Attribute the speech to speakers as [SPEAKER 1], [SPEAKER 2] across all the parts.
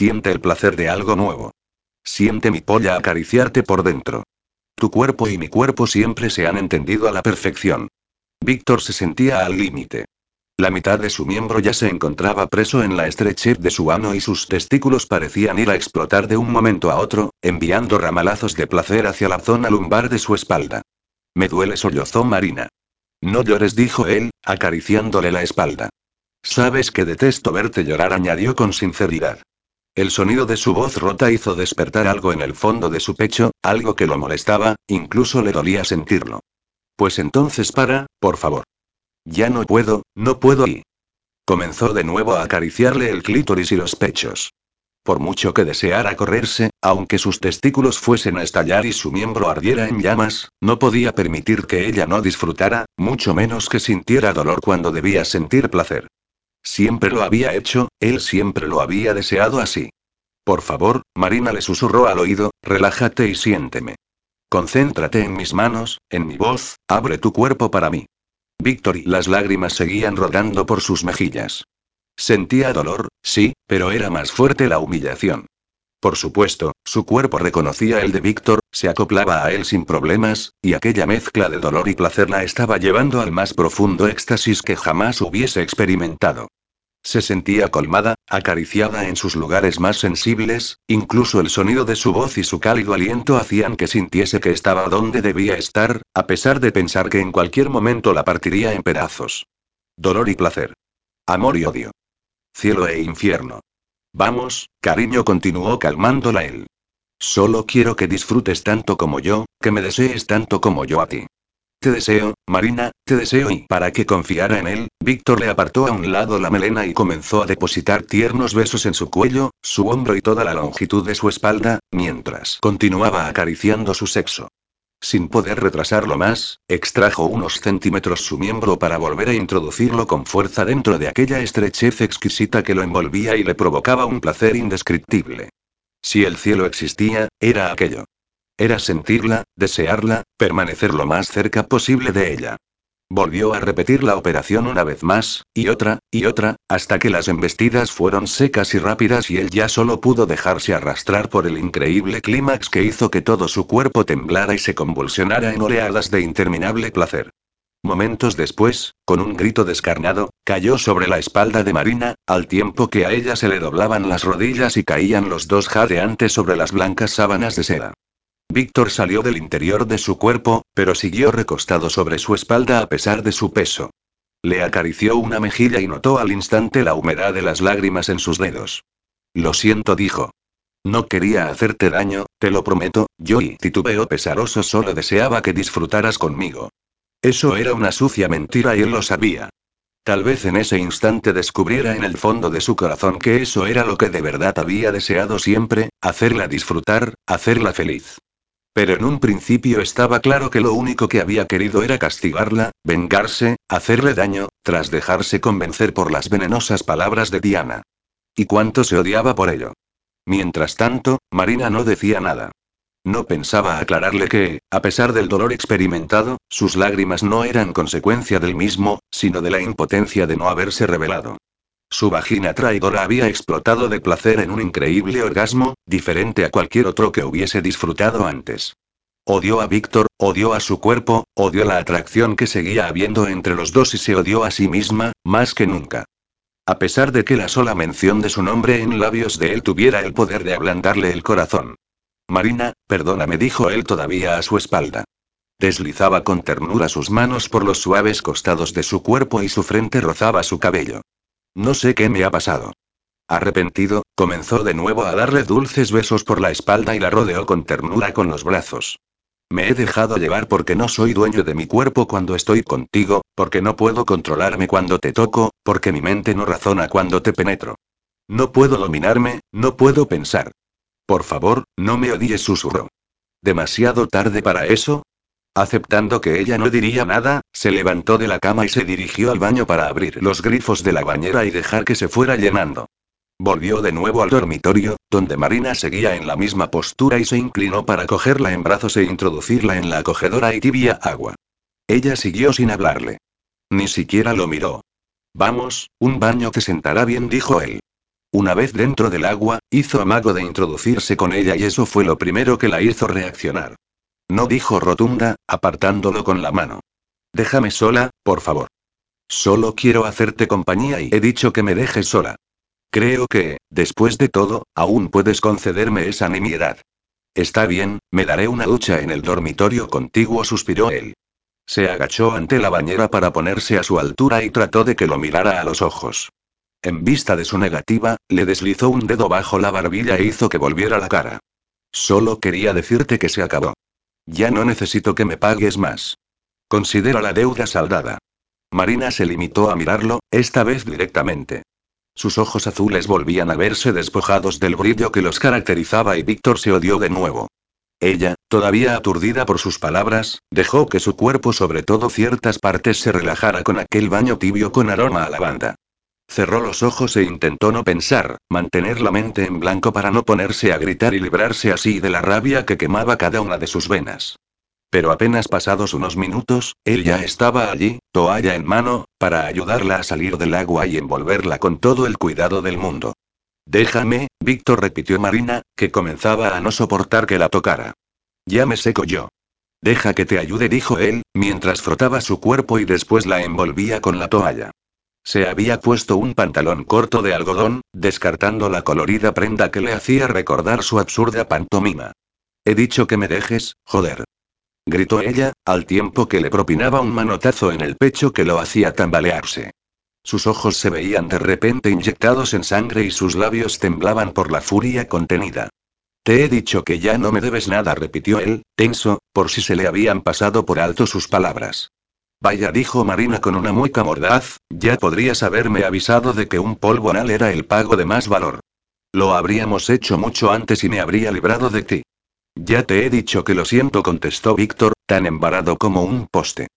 [SPEAKER 1] Siente el placer de algo nuevo. Siente mi polla acariciarte por dentro. Tu cuerpo y mi cuerpo siempre se han entendido a la perfección. Víctor se sentía al límite. La mitad de su miembro ya se encontraba preso en la estrechez de su ano y sus testículos parecían ir a explotar de un momento a otro, enviando ramalazos de placer hacia la zona lumbar de su espalda. Me duele, sollozó Marina. No llores, dijo él, acariciándole la espalda. Sabes que detesto verte llorar, añadió con sinceridad. El sonido de su voz rota hizo despertar algo en el fondo de su pecho, algo que lo molestaba, incluso le dolía sentirlo. Pues entonces para, por favor. Ya no puedo, no puedo y... Comenzó de nuevo a acariciarle el clítoris y los pechos. Por mucho que deseara correrse, aunque sus testículos fuesen a estallar y su miembro ardiera en llamas, no podía permitir que ella no disfrutara, mucho menos que sintiera dolor cuando debía sentir placer. Siempre lo había hecho, él siempre lo había deseado así. Por favor, Marina le susurró al oído, relájate y siénteme. Concéntrate en mis manos, en mi voz, abre tu cuerpo para mí. Víctor y las lágrimas seguían rodando por sus mejillas. Sentía dolor, sí, pero era más fuerte la humillación. Por supuesto, su cuerpo reconocía el de Víctor, se acoplaba a él sin problemas, y aquella mezcla de dolor y placer la estaba llevando al más profundo éxtasis que jamás hubiese experimentado. Se sentía colmada, acariciada en sus lugares más sensibles, incluso el sonido de su voz y su cálido aliento hacían que sintiese que estaba donde debía estar, a pesar de pensar que en cualquier momento la partiría en pedazos. Dolor y placer. Amor y odio. Cielo e infierno. Vamos, cariño continuó calmándola él. Solo quiero que disfrutes tanto como yo, que me desees tanto como yo a ti. Te deseo, Marina, te deseo y para que confiara en él, Víctor le apartó a un lado la melena y comenzó a depositar tiernos besos en su cuello, su hombro y toda la longitud de su espalda, mientras continuaba acariciando su sexo. Sin poder retrasarlo más, extrajo unos centímetros su miembro para volver a introducirlo con fuerza dentro de aquella estrechez exquisita que lo envolvía y le provocaba un placer indescriptible. Si el cielo existía, era aquello. Era sentirla, desearla, permanecer lo más cerca posible de ella. Volvió a repetir la operación una vez más, y otra, y otra, hasta que las embestidas fueron secas y rápidas y él ya solo pudo dejarse arrastrar por el increíble clímax que hizo que todo su cuerpo temblara y se convulsionara en oleadas de interminable placer. Momentos después, con un grito descarnado, cayó sobre la espalda de Marina, al tiempo que a ella se le doblaban las rodillas y caían los dos jadeantes sobre las blancas sábanas de seda. Víctor salió del interior de su cuerpo, pero siguió recostado sobre su espalda a pesar de su peso. Le acarició una mejilla y notó al instante la humedad de las lágrimas en sus dedos. Lo siento, dijo. No quería hacerte daño, te lo prometo, yo y titubeo pesaroso solo deseaba que disfrutaras conmigo. Eso era una sucia mentira y él lo sabía. Tal vez en ese instante descubriera en el fondo de su corazón que eso era lo que de verdad había deseado siempre, hacerla disfrutar, hacerla feliz. Pero en un principio estaba claro que lo único que había querido era castigarla, vengarse, hacerle daño, tras dejarse convencer por las venenosas palabras de Diana. Y cuánto se odiaba por ello. Mientras tanto, Marina no decía nada. No pensaba aclararle que, a pesar del dolor experimentado, sus lágrimas no eran consecuencia del mismo, sino de la impotencia de no haberse revelado. Su vagina traidora había explotado de placer en un increíble orgasmo, diferente a cualquier otro que hubiese disfrutado antes. Odió a Víctor, odió a su cuerpo, odió la atracción que seguía habiendo entre los dos y se odió a sí misma, más que nunca. A pesar de que la sola mención de su nombre en labios de él tuviera el poder de ablandarle el corazón. Marina, perdóname, dijo él todavía a su espalda. Deslizaba con ternura sus manos por los suaves costados de su cuerpo y su frente rozaba su cabello. No sé qué me ha pasado. Arrepentido, comenzó de nuevo a darle dulces besos por la espalda y la rodeó con ternura con los brazos. Me he dejado llevar porque no soy dueño de mi cuerpo cuando estoy contigo, porque no puedo controlarme cuando te toco, porque mi mente no razona cuando te penetro. No puedo dominarme, no puedo pensar. Por favor, no me odies, susurró. ¿Demasiado tarde para eso? Aceptando que ella no diría nada, se levantó de la cama y se dirigió al baño para abrir los grifos de la bañera y dejar que se fuera llenando. Volvió de nuevo al dormitorio, donde Marina seguía en la misma postura y se inclinó para cogerla en brazos e introducirla en la acogedora y tibia agua. Ella siguió sin hablarle. Ni siquiera lo miró. Vamos, un baño te sentará bien, dijo él. Una vez dentro del agua, hizo amago de introducirse con ella y eso fue lo primero que la hizo reaccionar. No dijo rotunda, apartándolo con la mano. Déjame sola, por favor. Solo quiero hacerte compañía y he dicho que me dejes sola. Creo que, después de todo, aún puedes concederme esa nimiedad. Está bien, me daré una ducha en el dormitorio contiguo, suspiró él. Se agachó ante la bañera para ponerse a su altura y trató de que lo mirara a los ojos. En vista de su negativa, le deslizó un dedo bajo la barbilla e hizo que volviera la cara. Solo quería decirte que se acabó. Ya no necesito que me pagues más. Considero la deuda saldada. Marina se limitó a mirarlo, esta vez directamente. Sus ojos azules volvían a verse despojados del brillo que los caracterizaba y Víctor se odió de nuevo. Ella, todavía aturdida por sus palabras, dejó que su cuerpo, sobre todo ciertas partes, se relajara con aquel baño tibio con aroma a lavanda. Cerró los ojos e intentó no pensar, mantener la mente en blanco para no ponerse a gritar y librarse así de la rabia que quemaba cada una de sus venas. Pero apenas pasados unos minutos, él ya estaba allí, toalla en mano, para ayudarla a salir del agua y envolverla con todo el cuidado del mundo. Déjame, Víctor repitió Marina, que comenzaba a no soportar que la tocara. Ya me seco yo. Deja que te ayude, dijo él, mientras frotaba su cuerpo y después la envolvía con la toalla. Se había puesto un pantalón corto de algodón, descartando la colorida prenda que le hacía recordar su absurda pantomima. He dicho que me dejes, joder. Gritó ella, al tiempo que le propinaba un manotazo en el pecho que lo hacía tambalearse. Sus ojos se veían de repente inyectados en sangre y sus labios temblaban por la furia contenida. Te he dicho que ya no me debes nada, repitió él, tenso, por si se le habían pasado por alto sus palabras. Vaya, dijo Marina con una mueca mordaz, ya podrías haberme avisado de que un polvo anal era el pago de más valor. Lo habríamos hecho mucho antes y me habría librado de ti. Ya te he dicho que lo siento, contestó Víctor, tan embarado como un poste.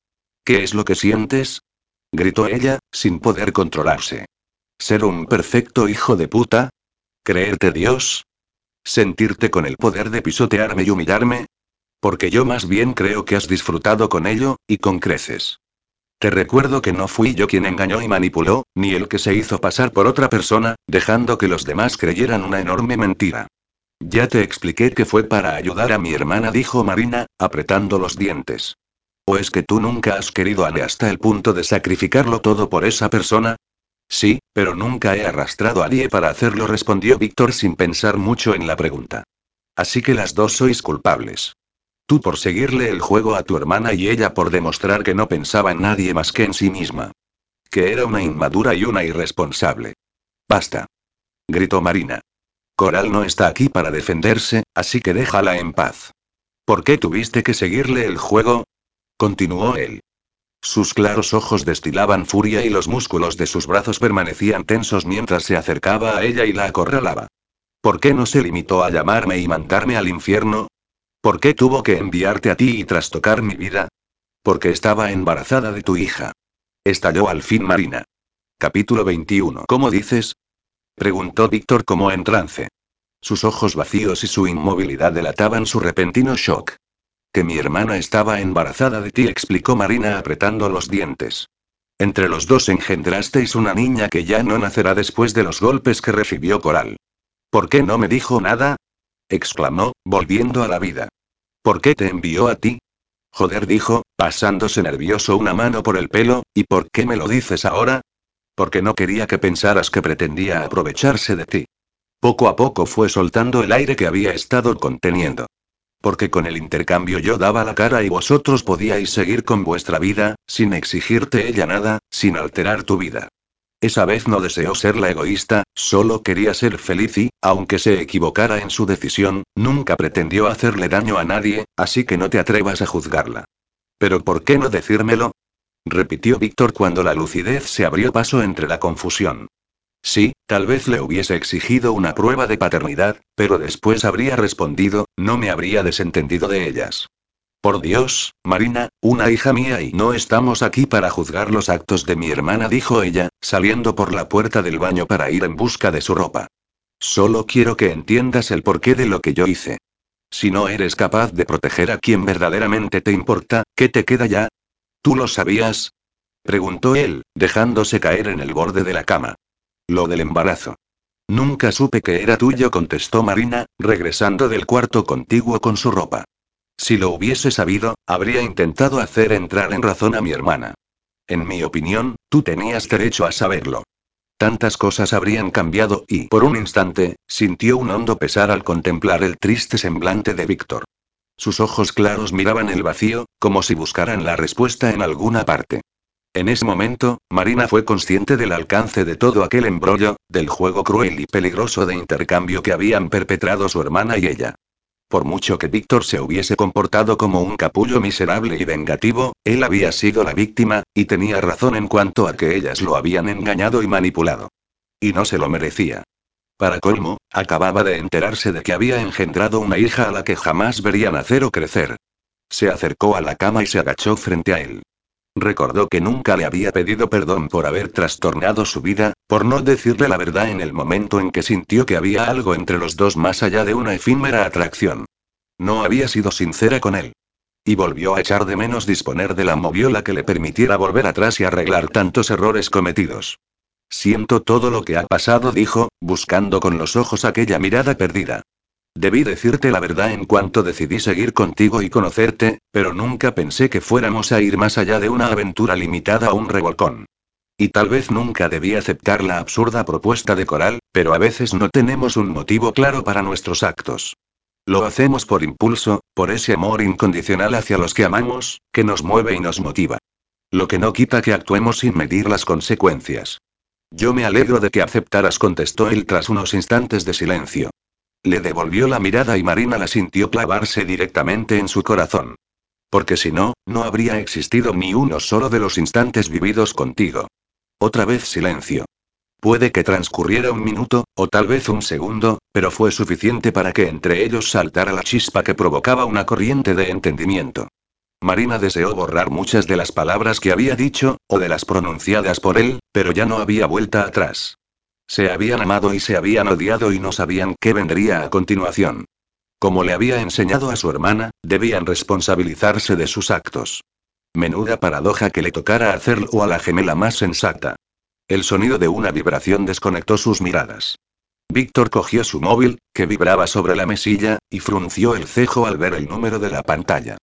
[SPEAKER 1] ¿Qué es lo que sientes? gritó ella, sin poder controlarse. ¿Ser un perfecto hijo de puta? ¿Creerte Dios? ¿Sentirte con el poder de pisotearme y humillarme? Porque yo más bien creo que has disfrutado con ello, y con creces. Te recuerdo que no fui yo quien engañó y manipuló, ni el que se hizo pasar por otra persona, dejando que los demás creyeran una enorme mentira. Ya te expliqué que fue para ayudar a mi hermana, dijo Marina, apretando los dientes. ¿O es que tú nunca has querido a Ale hasta el punto de sacrificarlo todo por esa persona? Sí, pero nunca he arrastrado a Ali para hacerlo, respondió Víctor sin pensar mucho en la pregunta. Así que las dos sois culpables. Tú por seguirle el juego a tu hermana y ella por demostrar que no pensaba en nadie más que en sí misma. Que era una inmadura y una irresponsable. Basta. Gritó Marina. Coral no está aquí para defenderse, así que déjala en paz. ¿Por qué tuviste que seguirle el juego? Continuó él. Sus claros ojos destilaban furia y los músculos de sus brazos permanecían tensos mientras se acercaba a ella y la acorralaba. ¿Por qué no se limitó a llamarme y mandarme al infierno? ¿Por qué tuvo que enviarte a ti y trastocar mi vida? Porque estaba embarazada de tu hija. Estalló al fin Marina. Capítulo 21. ¿Cómo dices? Preguntó Víctor como en trance. Sus ojos vacíos y su inmovilidad delataban su repentino shock. Que mi hermana estaba embarazada de ti, explicó Marina apretando los dientes. Entre los dos engendrasteis una niña que ya no nacerá después de los golpes que recibió Coral. ¿Por qué no me dijo nada? Exclamó, volviendo a la vida. ¿Por qué te envió a ti? Joder, dijo, pasándose nervioso una mano por el pelo, ¿y por qué me lo dices ahora? Porque no quería que pensaras que pretendía aprovecharse de ti. Poco a poco fue soltando el aire que había estado conteniendo. Porque con el intercambio yo daba la cara y vosotros podíais seguir con vuestra vida, sin exigirte ella nada, sin alterar tu vida. Esa vez no deseó ser la egoísta, solo quería ser feliz y, aunque se equivocara en su decisión, nunca pretendió hacerle daño a nadie, así que no te atrevas a juzgarla. Pero ¿por qué no decírmelo? repitió Víctor cuando la lucidez se abrió paso entre la confusión. Sí, tal vez le hubiese exigido una prueba de paternidad, pero después habría respondido, no me habría desentendido de ellas. Por Dios, Marina, una hija mía y no estamos aquí para juzgar los actos de mi hermana, dijo ella, saliendo por la puerta del baño para ir en busca de su ropa. Solo quiero que entiendas el porqué de lo que yo hice. Si no eres capaz de proteger a quien verdaderamente te importa, ¿qué te queda ya? ¿Tú lo sabías? preguntó él, dejándose caer en el borde de la cama. Lo del embarazo. Nunca supe que era tuyo, contestó Marina, regresando del cuarto contiguo con su ropa. Si lo hubiese sabido, habría intentado hacer entrar en razón a mi hermana. En mi opinión, tú tenías derecho a saberlo. Tantas cosas habrían cambiado y, por un instante, sintió un hondo pesar al contemplar el triste semblante de Víctor. Sus ojos claros miraban el vacío, como si buscaran la respuesta en alguna parte. En ese momento, Marina fue consciente del alcance de todo aquel embrollo, del juego cruel y peligroso de intercambio que habían perpetrado su hermana y ella. Por mucho que Víctor se hubiese comportado como un capullo miserable y vengativo, él había sido la víctima, y tenía razón en cuanto a que ellas lo habían engañado y manipulado. Y no se lo merecía. Para colmo, acababa de enterarse de que había engendrado una hija a la que jamás vería nacer o crecer. Se acercó a la cama y se agachó frente a él. Recordó que nunca le había pedido perdón por haber trastornado su vida, por no decirle la verdad en el momento en que sintió que había algo entre los dos más allá de una efímera atracción. No había sido sincera con él. Y volvió a echar de menos disponer de la moviola que le permitiera volver atrás y arreglar tantos errores cometidos. Siento todo lo que ha pasado, dijo, buscando con los ojos aquella mirada perdida. Debí decirte la verdad en cuanto decidí seguir contigo y conocerte, pero nunca pensé que fuéramos a ir más allá de una aventura limitada a un revolcón. Y tal vez nunca debí aceptar la absurda propuesta de Coral, pero a veces no tenemos un motivo claro para nuestros actos. Lo hacemos por impulso, por ese amor incondicional hacia los que amamos, que nos mueve y nos motiva. Lo que no quita que actuemos sin medir las consecuencias. Yo me alegro de que aceptaras, contestó él tras unos instantes de silencio. Le devolvió la mirada y Marina la sintió clavarse directamente en su corazón. Porque si no, no habría existido ni uno solo de los instantes vividos contigo. Otra vez silencio. Puede que transcurriera un minuto, o tal vez un segundo, pero fue suficiente para que entre ellos saltara la chispa que provocaba una corriente de entendimiento. Marina deseó borrar muchas de las palabras que había dicho, o de las pronunciadas por él, pero ya no había vuelta atrás. Se habían amado y se habían odiado y no sabían qué vendría a continuación. Como le había enseñado a su hermana, debían responsabilizarse de sus actos. Menuda paradoja que le tocara hacerlo a la gemela más sensata. El sonido de una vibración desconectó sus miradas. Víctor cogió su móvil, que vibraba sobre la mesilla, y frunció el cejo al ver el número de la pantalla.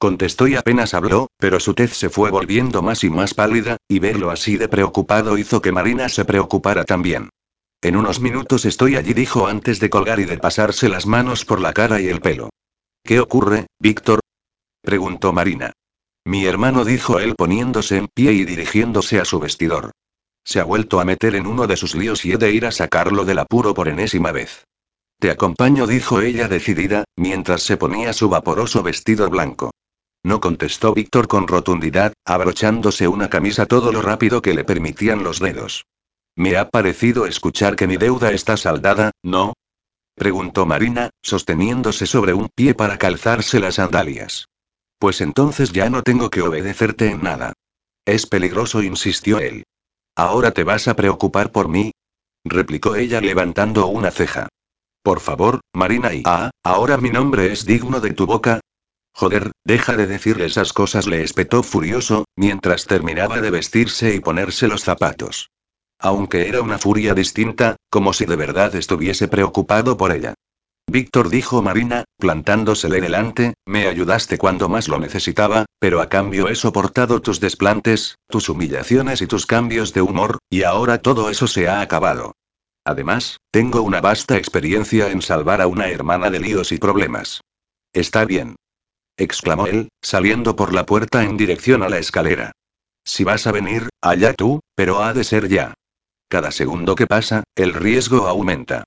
[SPEAKER 1] Contestó y apenas habló, pero su tez se fue volviendo más y más pálida, y verlo así de preocupado hizo que Marina se preocupara también. En unos minutos estoy allí, dijo antes de colgar y de pasarse las manos por la cara y el pelo. ¿Qué ocurre, Víctor? preguntó Marina. Mi hermano dijo él poniéndose en pie y dirigiéndose a su vestidor. Se ha vuelto a meter en uno de sus líos y he de ir a sacarlo del apuro por enésima vez. Te acompaño, dijo ella decidida, mientras se ponía su vaporoso vestido blanco. No contestó Víctor con rotundidad, abrochándose una camisa todo lo rápido que le permitían los dedos. Me ha parecido escuchar que mi deuda está saldada, ¿no? preguntó Marina, sosteniéndose sobre un pie para calzarse las sandalias. Pues entonces ya no tengo que obedecerte en nada. Es peligroso, insistió él. ¿Ahora te vas a preocupar por mí? replicó ella levantando una ceja. Por favor, Marina y ah, ahora mi nombre es digno de tu boca, Joder, deja de decirle esas cosas, le espetó furioso, mientras terminaba de vestirse y ponerse los zapatos. Aunque era una furia distinta, como si de verdad estuviese preocupado por ella. Víctor dijo Marina, plantándosele delante, me ayudaste cuando más lo necesitaba, pero a cambio he soportado tus desplantes, tus humillaciones y tus cambios de humor, y ahora todo eso se ha acabado. Además, tengo una vasta experiencia en salvar a una hermana de líos y problemas. Está bien exclamó él, saliendo por la puerta en dirección a la escalera. Si vas a venir, allá tú, pero ha de ser ya. Cada segundo que pasa, el riesgo aumenta.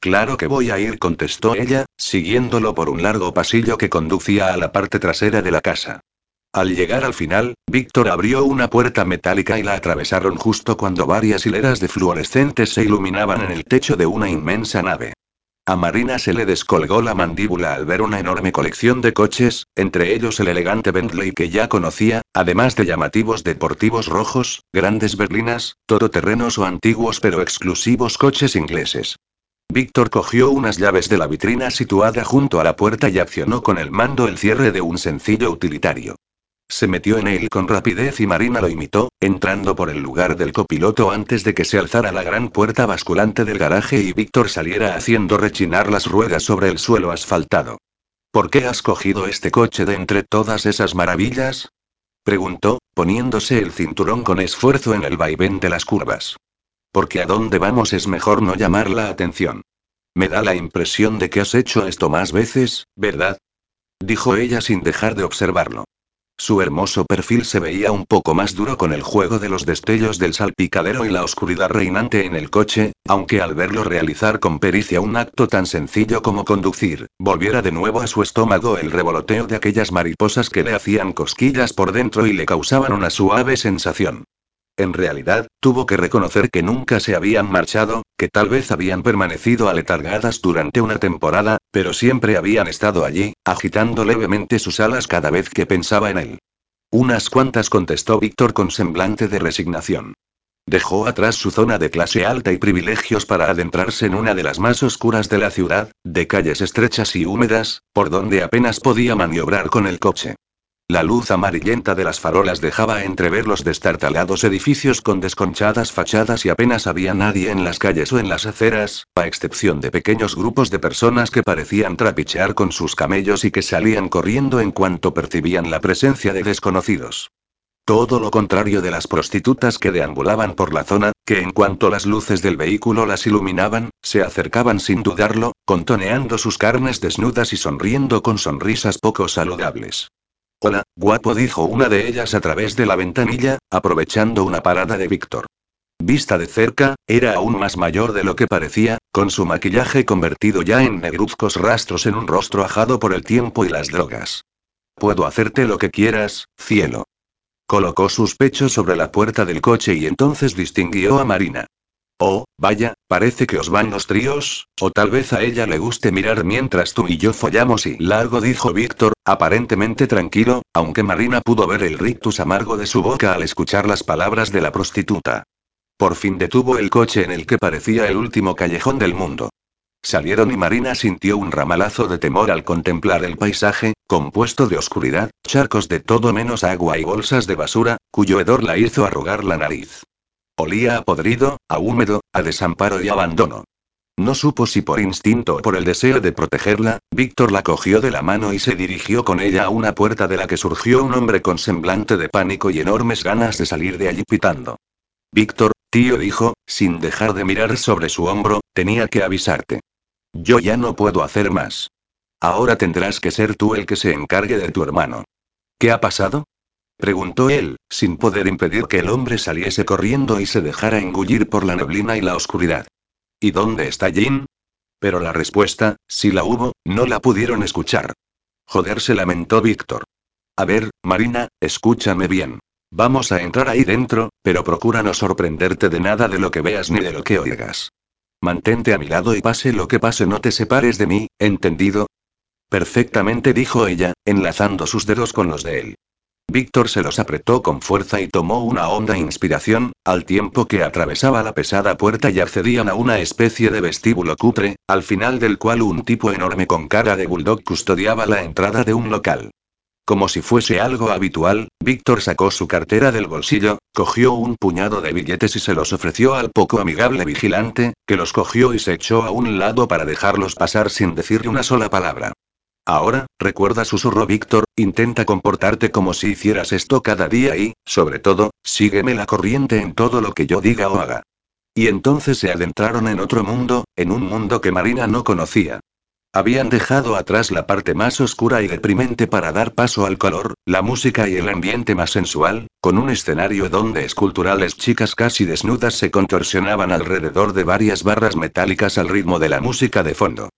[SPEAKER 1] Claro que voy a ir, contestó ella, siguiéndolo por un largo pasillo que conducía a la parte trasera de la casa. Al llegar al final, Víctor abrió una puerta metálica y la atravesaron justo cuando varias hileras de fluorescentes se iluminaban en el techo de una inmensa nave. A Marina se le descolgó la mandíbula al ver una enorme colección de coches, entre ellos el elegante Bentley que ya conocía, además de llamativos deportivos rojos, grandes berlinas, todoterrenos o antiguos pero exclusivos coches ingleses. Víctor cogió unas llaves de la vitrina situada junto a la puerta y accionó con el mando el cierre de un sencillo utilitario. Se metió en él con rapidez y Marina lo imitó, entrando por el lugar del copiloto antes de que se alzara la gran puerta basculante del garaje y Víctor saliera haciendo rechinar las ruedas sobre el suelo asfaltado. ¿Por qué has cogido este coche de entre todas esas maravillas? preguntó, poniéndose el cinturón con esfuerzo en el vaivén de las curvas. Porque a dónde vamos es mejor no llamar la atención. Me da la impresión de que has hecho esto más veces, ¿verdad? dijo ella sin dejar de observarlo. Su hermoso perfil se veía un poco más duro con el juego de los destellos del salpicadero y la oscuridad reinante en el coche, aunque al verlo realizar con pericia un acto tan sencillo como conducir, volviera de nuevo a su estómago el revoloteo de aquellas mariposas que le hacían cosquillas por dentro y le causaban una suave sensación. En realidad, tuvo que reconocer que nunca se habían marchado, que tal vez habían permanecido aletargadas durante una temporada, pero siempre habían estado allí, agitando levemente sus alas cada vez que pensaba en él. Unas cuantas contestó Víctor con semblante de resignación. Dejó atrás su zona de clase alta y privilegios para adentrarse en una de las más oscuras de la ciudad, de calles estrechas y húmedas, por donde apenas podía maniobrar con el coche. La luz amarillenta de las farolas dejaba entrever los destartalados edificios con desconchadas fachadas y apenas había nadie en las calles o en las aceras, a excepción de pequeños grupos de personas que parecían trapichear con sus camellos y que salían corriendo en cuanto percibían la presencia de desconocidos. Todo lo contrario de las prostitutas que deambulaban por la zona, que en cuanto las luces del vehículo las iluminaban, se acercaban sin dudarlo, contoneando sus carnes desnudas y sonriendo con sonrisas poco saludables. Hola, guapo, dijo una de ellas a través de la ventanilla, aprovechando una parada de Víctor. Vista de cerca, era aún más mayor de lo que parecía, con su maquillaje convertido ya en negruzcos rastros en un rostro ajado por el tiempo y las drogas. Puedo hacerte lo que quieras, cielo. Colocó sus pechos sobre la puerta del coche y entonces distinguió a Marina. Oh, vaya, parece que os van los tríos, o tal vez a ella le guste mirar mientras tú y yo follamos y largo dijo Víctor, aparentemente tranquilo, aunque Marina pudo ver el rictus amargo de su boca al escuchar las palabras de la prostituta. Por fin detuvo el coche en el que parecía el último callejón del mundo. Salieron y Marina sintió un ramalazo de temor al contemplar el paisaje, compuesto de oscuridad, charcos de todo menos agua y bolsas de basura, cuyo hedor la hizo arrugar la nariz. Olía a podrido, a húmedo, a desamparo y abandono. No supo si por instinto o por el deseo de protegerla, Víctor la cogió de la mano y se dirigió con ella a una puerta de la que surgió un hombre con semblante de pánico y enormes ganas de salir de allí pitando. Víctor, tío dijo, sin dejar de mirar sobre su hombro, tenía que avisarte. Yo ya no puedo hacer más. Ahora tendrás que ser tú el que se encargue de tu hermano. ¿Qué ha pasado? Preguntó él, sin poder impedir que el hombre saliese corriendo y se dejara engullir por la neblina y la oscuridad. ¿Y dónde está Jin? Pero la respuesta, si la hubo, no la pudieron escuchar. Joder, se lamentó Víctor. A ver, Marina, escúchame bien. Vamos a entrar ahí dentro, pero procura no sorprenderte de nada de lo que veas ni de lo que oigas. Mantente a mi lado y pase lo que pase, no te separes de mí, ¿entendido? Perfectamente, dijo ella, enlazando sus dedos con los de él. Víctor se los apretó con fuerza y tomó una honda inspiración, al tiempo que atravesaba la pesada puerta y accedían a una especie de vestíbulo cutre, al final del cual un tipo enorme con cara de bulldog custodiaba la entrada de un local. Como si fuese algo habitual, Víctor sacó su cartera del bolsillo, cogió un puñado de billetes y se los ofreció al poco amigable vigilante, que los cogió y se echó a un lado para dejarlos pasar sin decirle una sola palabra. Ahora, recuerda, susurró Víctor, intenta comportarte como si hicieras esto cada día y, sobre todo, sígueme la corriente en todo lo que yo diga o haga. Y entonces se adentraron en otro mundo, en un mundo que Marina no conocía. Habían dejado atrás la parte más oscura y deprimente para dar paso al color, la música y el ambiente más sensual, con un escenario donde esculturales chicas casi desnudas se contorsionaban alrededor de varias barras metálicas al ritmo de la música de fondo.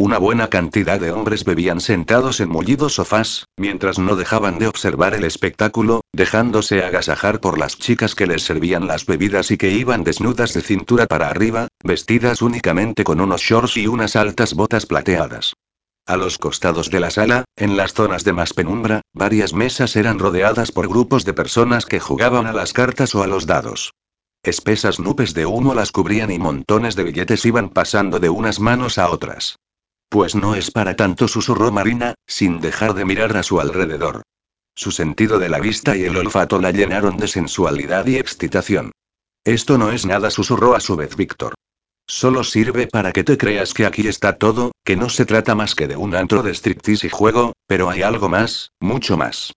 [SPEAKER 1] Una buena cantidad de hombres bebían sentados en mullidos sofás, mientras no dejaban de observar el espectáculo, dejándose agasajar por las chicas que les servían las bebidas y que iban desnudas de cintura para arriba, vestidas únicamente con unos shorts y unas altas botas plateadas. A los costados de la sala, en las zonas de más penumbra, varias mesas eran rodeadas por grupos de personas que jugaban a las cartas o a los dados. Espesas nubes de humo las cubrían y montones de billetes iban pasando de unas manos a otras. Pues no es para tanto, susurró Marina, sin dejar de mirar a su alrededor. Su sentido de la vista y el olfato la llenaron de sensualidad y excitación. Esto no es nada, susurró a su vez Víctor. Solo sirve para que te creas que aquí está todo, que no se trata más que de un antro de striptease y juego, pero hay algo más, mucho más.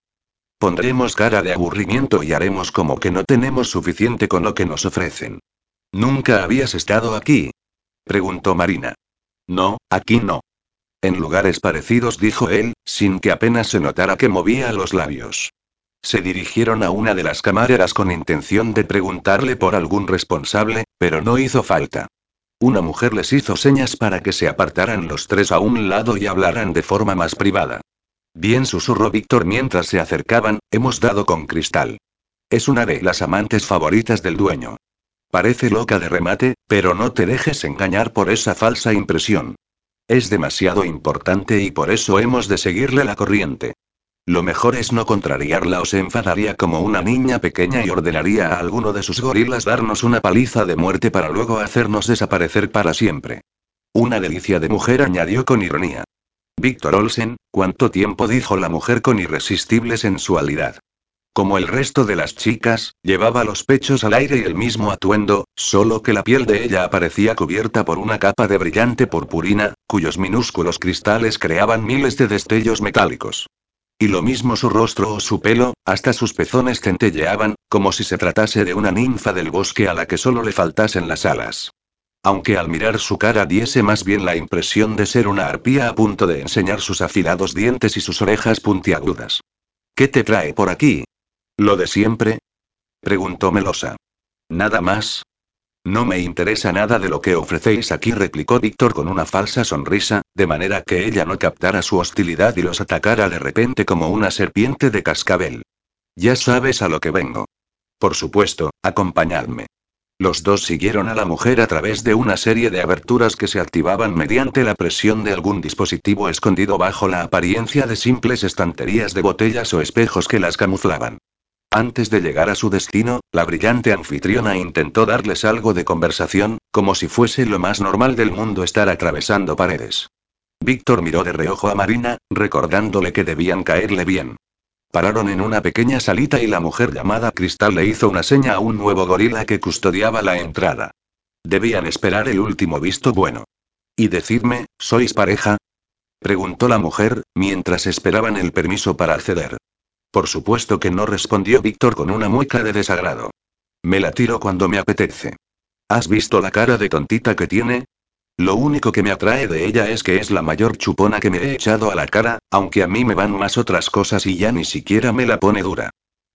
[SPEAKER 1] Pondremos cara de aburrimiento y haremos como que no tenemos suficiente con lo que nos ofrecen. ¿Nunca habías estado aquí? preguntó Marina. No, aquí no. En lugares parecidos, dijo él, sin que apenas se notara que movía los labios. Se dirigieron a una de las camareras con intención de preguntarle por algún responsable, pero no hizo falta. Una mujer les hizo señas para que se apartaran los tres a un lado y hablaran de forma más privada. Bien susurró Víctor mientras se acercaban, hemos dado con Cristal. Es una de las amantes favoritas del dueño. Parece loca de remate, pero no te dejes engañar por esa falsa impresión. Es demasiado importante y por eso hemos de seguirle la corriente. Lo mejor es no contrariarla o se enfadaría como una niña pequeña y ordenaría a alguno de sus gorilas darnos una paliza de muerte para luego hacernos desaparecer para siempre. Una delicia de mujer añadió con ironía. Víctor Olsen, ¿cuánto tiempo? dijo la mujer con irresistible sensualidad. Como el resto de las chicas, llevaba los pechos al aire y el mismo atuendo, solo que la piel de ella aparecía cubierta por una capa de brillante purpurina, cuyos minúsculos cristales creaban miles de destellos metálicos. Y lo mismo su rostro o su pelo, hasta sus pezones centelleaban, como si se tratase de una ninfa del bosque a la que solo le faltasen las alas. Aunque al mirar su cara diese más bien la impresión de ser una arpía a punto de enseñar sus afilados dientes y sus orejas puntiagudas. ¿Qué te trae por aquí? ¿Lo de siempre? preguntó Melosa. ¿Nada más? No me interesa nada de lo que ofrecéis aquí, replicó Víctor con una falsa sonrisa, de manera que ella no captara su hostilidad y los atacara de repente como una serpiente de cascabel. Ya sabes a lo que vengo. Por supuesto, acompañadme. Los dos siguieron a la mujer a través de una serie de aberturas que se activaban mediante la presión de algún dispositivo escondido bajo la apariencia de simples estanterías de botellas o espejos que las camuflaban. Antes de llegar a su destino, la brillante anfitriona intentó darles algo de conversación, como si fuese lo más normal del mundo estar atravesando paredes. Víctor miró de reojo a Marina, recordándole que debían caerle bien. Pararon en una pequeña salita y la mujer llamada Cristal le hizo una seña a un nuevo gorila que custodiaba la entrada. Debían esperar el último visto bueno. ¿Y decirme, sois pareja? preguntó la mujer, mientras esperaban el permiso para acceder. Por supuesto que no respondió Víctor con una mueca de desagrado. Me la tiro cuando me apetece. ¿Has visto la cara de tontita que tiene? Lo único que me atrae de ella es que es la mayor chupona que me he echado a la cara, aunque a mí me van más otras cosas y ya ni siquiera me la pone dura.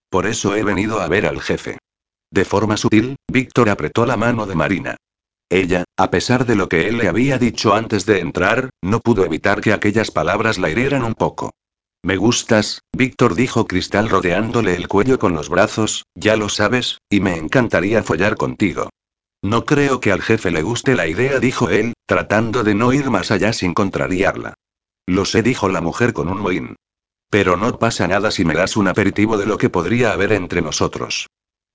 [SPEAKER 1] Por eso he venido a ver al jefe. De forma sutil, Víctor apretó la mano de Marina. Ella, a pesar de lo que él le había dicho antes de entrar, no pudo evitar que aquellas palabras la hirieran un poco. Me gustas, Víctor dijo Cristal rodeándole el cuello con los brazos, ya lo sabes, y me encantaría follar contigo. No creo que al jefe le guste la idea, dijo él, tratando de no ir más allá sin contrariarla. Lo sé, dijo la mujer con un mohín. Pero no pasa nada si me das un aperitivo de lo que podría haber entre nosotros.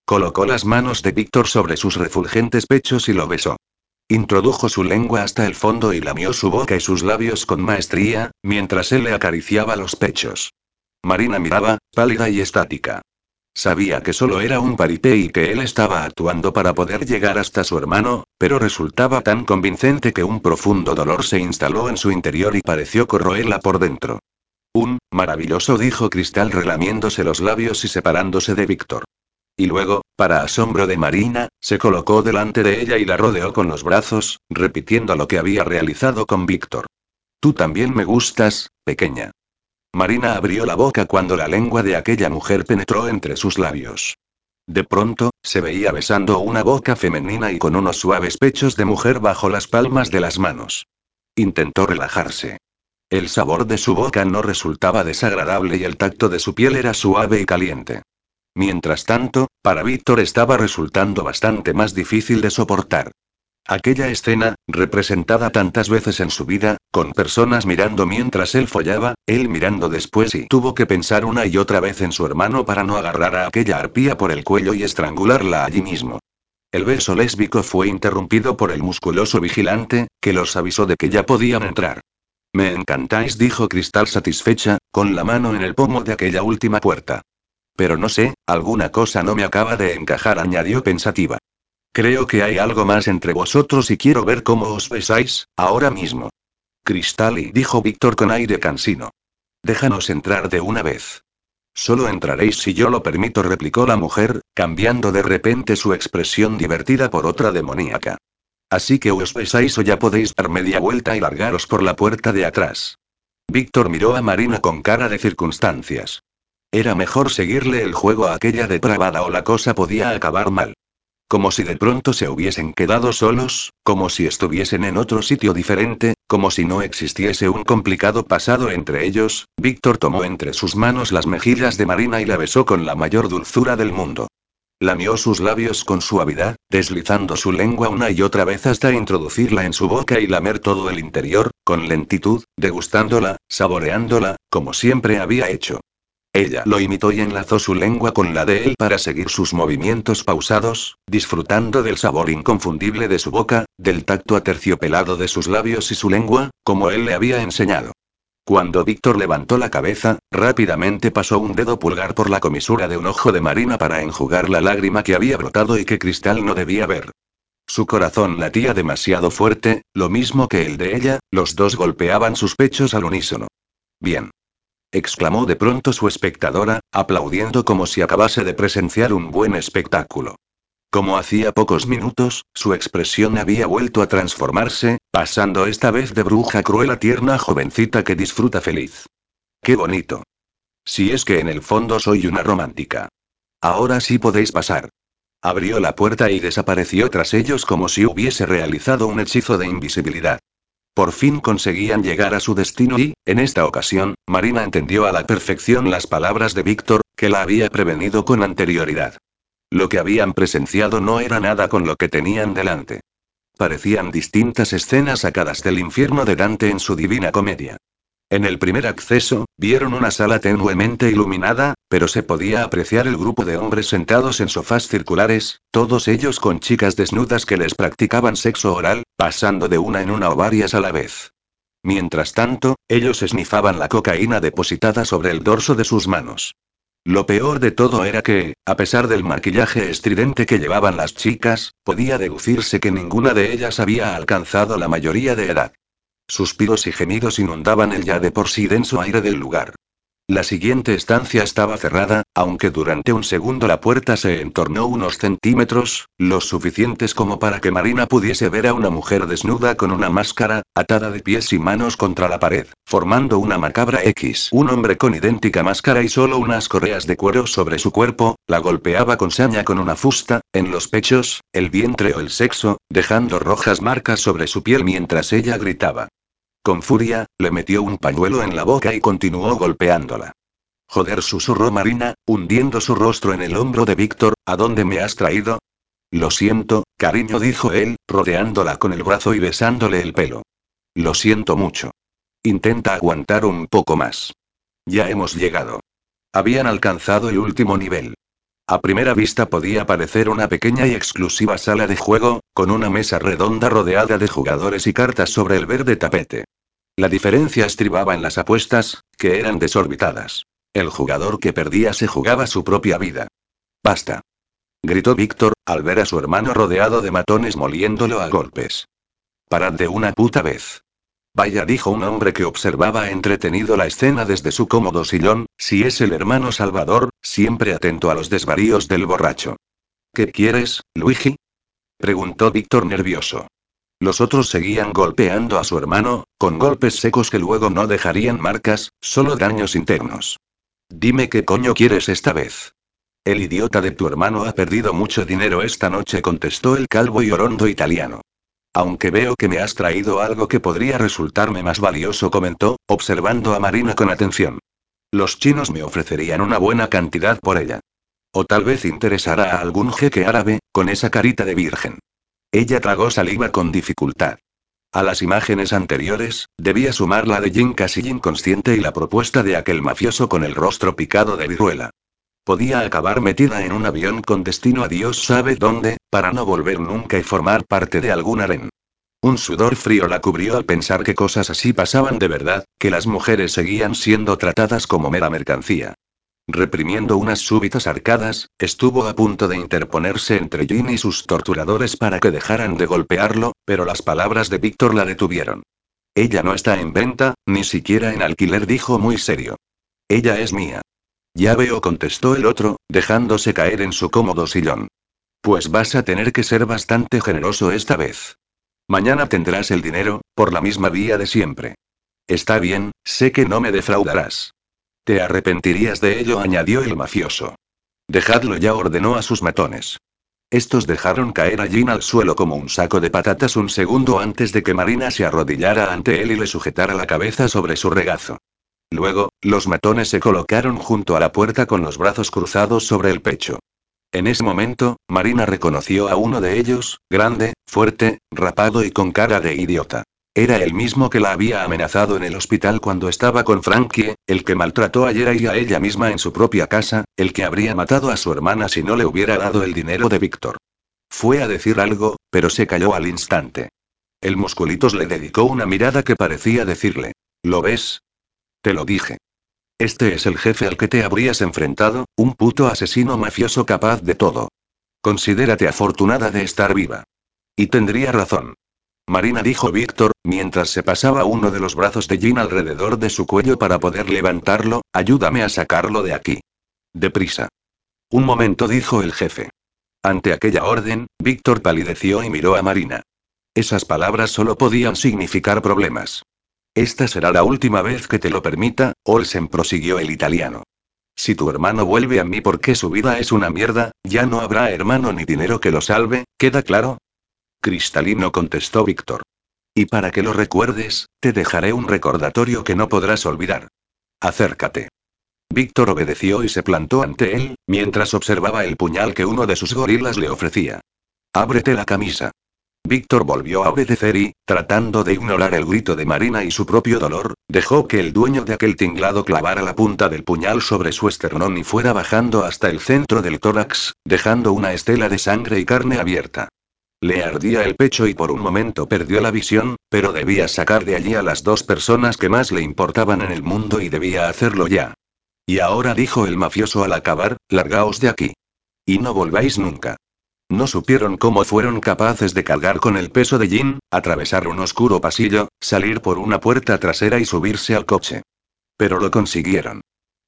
[SPEAKER 1] Colocó las manos de Víctor sobre sus refulgentes pechos y lo besó. Introdujo su lengua hasta el fondo y lamió su boca y sus labios con maestría, mientras él le acariciaba los pechos. Marina miraba, pálida y estática. Sabía que solo era un paripé y que él estaba actuando para poder llegar hasta su hermano, pero resultaba tan convincente que un profundo dolor se instaló en su interior y pareció corroerla por dentro. Un, maravilloso, dijo Cristal relamiéndose los labios y separándose de Víctor. Y luego, para asombro de Marina, se colocó delante de ella y la rodeó con los brazos, repitiendo lo que había realizado con Víctor. Tú también me gustas, pequeña. Marina abrió la boca cuando la lengua de aquella mujer penetró entre sus labios. De pronto, se veía besando una boca femenina y con unos suaves pechos de mujer bajo las palmas de las manos. Intentó relajarse. El sabor de su boca no resultaba desagradable y el tacto de su piel era suave y caliente. Mientras tanto, para Víctor estaba resultando bastante más difícil de soportar. Aquella escena, representada tantas veces en su vida, con personas mirando mientras él follaba, él mirando después y tuvo que pensar una y otra vez en su hermano para no agarrar a aquella arpía por el cuello y estrangularla allí mismo. El beso lésbico fue interrumpido por el musculoso vigilante, que los avisó de que ya podían entrar. Me encantáis, dijo Cristal satisfecha, con la mano en el pomo de aquella última puerta. Pero no sé, alguna cosa no me acaba de encajar, añadió pensativa. Creo que hay algo más entre vosotros y quiero ver cómo os besáis, ahora mismo. Cristali, dijo Víctor con aire cansino. Déjanos entrar de una vez. Solo entraréis si yo lo permito, replicó la mujer, cambiando de repente su expresión divertida por otra demoníaca. Así que os besáis o ya podéis dar media vuelta y largaros por la puerta de atrás. Víctor miró a Marina con cara de circunstancias. Era mejor seguirle el juego a aquella depravada o la cosa podía acabar mal. Como si de pronto se hubiesen quedado solos, como si estuviesen en otro sitio diferente, como si no existiese un complicado pasado entre ellos, Víctor tomó entre sus manos las mejillas de Marina y la besó con la mayor dulzura del mundo. Lamió sus labios con suavidad, deslizando su lengua una y otra vez hasta introducirla en su boca y lamer todo el interior, con lentitud, degustándola, saboreándola, como siempre había hecho. Ella lo imitó y enlazó su lengua con la de él para seguir sus movimientos pausados, disfrutando del sabor inconfundible de su boca, del tacto aterciopelado de sus labios y su lengua, como él le había enseñado. Cuando Víctor levantó la cabeza, rápidamente pasó un dedo pulgar por la comisura de un ojo de Marina para enjugar la lágrima que había brotado y que Cristal no debía ver. Su corazón latía demasiado fuerte, lo mismo que el de ella, los dos golpeaban sus pechos al unísono. Bien exclamó de pronto su espectadora, aplaudiendo como si acabase de presenciar un buen espectáculo. Como hacía pocos minutos, su expresión había vuelto a transformarse, pasando esta vez de bruja cruel a tierna jovencita que disfruta feliz. ¡Qué bonito! Si es que en el fondo soy una romántica. Ahora sí podéis pasar. Abrió la puerta y desapareció tras ellos como si hubiese realizado un hechizo de invisibilidad. Por fin conseguían llegar a su destino y, en esta ocasión, Marina entendió a la perfección las palabras de Víctor, que la había prevenido con anterioridad. Lo que habían presenciado no era nada con lo que tenían delante. Parecían distintas escenas sacadas del infierno de Dante en su divina comedia. En el primer acceso, vieron una sala tenuemente iluminada, pero se podía apreciar el grupo de hombres sentados en sofás circulares, todos ellos con chicas desnudas que les practicaban sexo oral, pasando de una en una o varias a la vez. Mientras tanto, ellos esnifaban la cocaína depositada sobre el dorso de sus manos. Lo peor de todo era que, a pesar del maquillaje estridente que llevaban las chicas, podía deducirse que ninguna de ellas había alcanzado la mayoría de edad. Suspiros y gemidos inundaban el ya de por sí denso aire del lugar. La siguiente estancia estaba cerrada, aunque durante un segundo la puerta se entornó unos centímetros, los suficientes como para que Marina pudiese ver a una mujer desnuda con una máscara, atada de pies y manos contra la pared, formando una macabra X. Un hombre con idéntica máscara y solo unas correas de cuero sobre su cuerpo, la golpeaba con saña con una fusta, en los pechos, el vientre o el sexo, dejando rojas marcas sobre su piel mientras ella gritaba. Con furia, le metió un pañuelo en la boca y continuó golpeándola. Joder, susurró Marina, hundiendo su rostro en el hombro de Víctor, ¿a dónde me has traído? Lo siento, cariño, dijo él, rodeándola con el brazo y besándole el pelo. Lo siento mucho. Intenta aguantar un poco más. Ya hemos llegado. Habían alcanzado el último nivel. A primera vista podía parecer una pequeña y exclusiva sala de juego, con una mesa redonda rodeada de jugadores y cartas sobre el verde tapete. La diferencia estribaba en las apuestas, que eran desorbitadas. El jugador que perdía se jugaba su propia vida. Basta. Gritó Víctor, al ver a su hermano rodeado de matones moliéndolo a golpes. Parad de una puta vez. Vaya, dijo un hombre que observaba entretenido la escena desde su cómodo sillón, si es el hermano Salvador, siempre atento a los desvaríos del borracho. ¿Qué quieres, Luigi? preguntó Víctor nervioso. Los otros seguían golpeando a su hermano, con golpes secos que luego no dejarían marcas, solo daños internos. Dime qué coño quieres esta vez. El idiota de tu hermano ha perdido mucho dinero esta noche, contestó el calvo y orondo italiano. Aunque veo que me has traído algo que podría resultarme más valioso, comentó, observando a Marina con atención. Los chinos me ofrecerían una buena cantidad por ella. O tal vez interesará a algún jeque árabe, con esa carita de virgen. Ella tragó saliva con dificultad. A las imágenes anteriores, debía sumar la de Jin casi inconsciente y la propuesta de aquel mafioso con el rostro picado de viruela. Podía acabar metida en un avión con destino a Dios sabe dónde, para no volver nunca y formar parte de algún harén. Un sudor frío la cubrió al pensar que cosas así pasaban de verdad, que las mujeres seguían siendo tratadas como mera mercancía. Reprimiendo unas súbitas arcadas, estuvo a punto de interponerse entre Jin y sus torturadores para que dejaran de golpearlo, pero las palabras de Víctor la detuvieron. Ella no está en venta, ni siquiera en alquiler, dijo muy serio. Ella es mía. Ya veo, contestó el otro, dejándose caer en su cómodo sillón. Pues vas a tener que ser bastante generoso esta vez. Mañana tendrás el dinero, por la misma vía de siempre. Está bien, sé que no me defraudarás. Te arrepentirías de ello, añadió el mafioso. Dejadlo ya, ordenó a sus matones. Estos dejaron caer a Jean al suelo como un saco de patatas un segundo antes de que Marina se arrodillara ante él y le sujetara la cabeza sobre su regazo. Luego, los matones se colocaron junto a la puerta con los brazos cruzados sobre el pecho. En ese momento, Marina reconoció a uno de ellos, grande, fuerte, rapado y con cara de idiota. Era el mismo que la había amenazado en el hospital cuando estaba con Frankie, el que maltrató ayer y a ella misma en su propia casa, el que habría matado a su hermana si no le hubiera dado el dinero de Víctor. Fue a decir algo, pero se calló al instante. El musculitos le dedicó una mirada que parecía decirle, ¿lo ves? Te lo dije. Este es el jefe al que te habrías enfrentado, un puto asesino mafioso capaz de todo. Considérate afortunada de estar viva. Y tendría razón. Marina dijo Víctor, mientras se pasaba uno de los brazos de Jean alrededor de su cuello para poder levantarlo, ayúdame a sacarlo de aquí. Deprisa. Un momento dijo el jefe. Ante aquella orden, Víctor palideció y miró a Marina. Esas palabras solo podían significar problemas. Esta será la última vez que te lo permita, Olsen prosiguió el italiano. Si tu hermano vuelve a mí porque su vida es una mierda, ya no habrá hermano ni dinero que lo salve, ¿queda claro? Cristalino contestó Víctor. Y para que lo recuerdes, te dejaré un recordatorio que no podrás olvidar. Acércate. Víctor obedeció y se plantó ante él, mientras observaba el puñal que uno de sus gorilas le ofrecía. Ábrete la camisa. Víctor volvió a obedecer y, tratando de ignorar el grito de Marina y su propio dolor, dejó que el dueño de aquel tinglado clavara la punta del puñal sobre su esternón y fuera bajando hasta el centro del tórax, dejando una estela de sangre y carne abierta. Le ardía el pecho y por un momento perdió la visión, pero debía sacar de allí a las dos personas que más le importaban en el mundo y debía hacerlo ya. Y ahora dijo el mafioso al acabar, largaos de aquí. Y no volváis nunca. No supieron cómo fueron capaces de cargar con el peso de Jin, atravesar un oscuro pasillo, salir por una puerta trasera y subirse al coche. Pero lo consiguieron.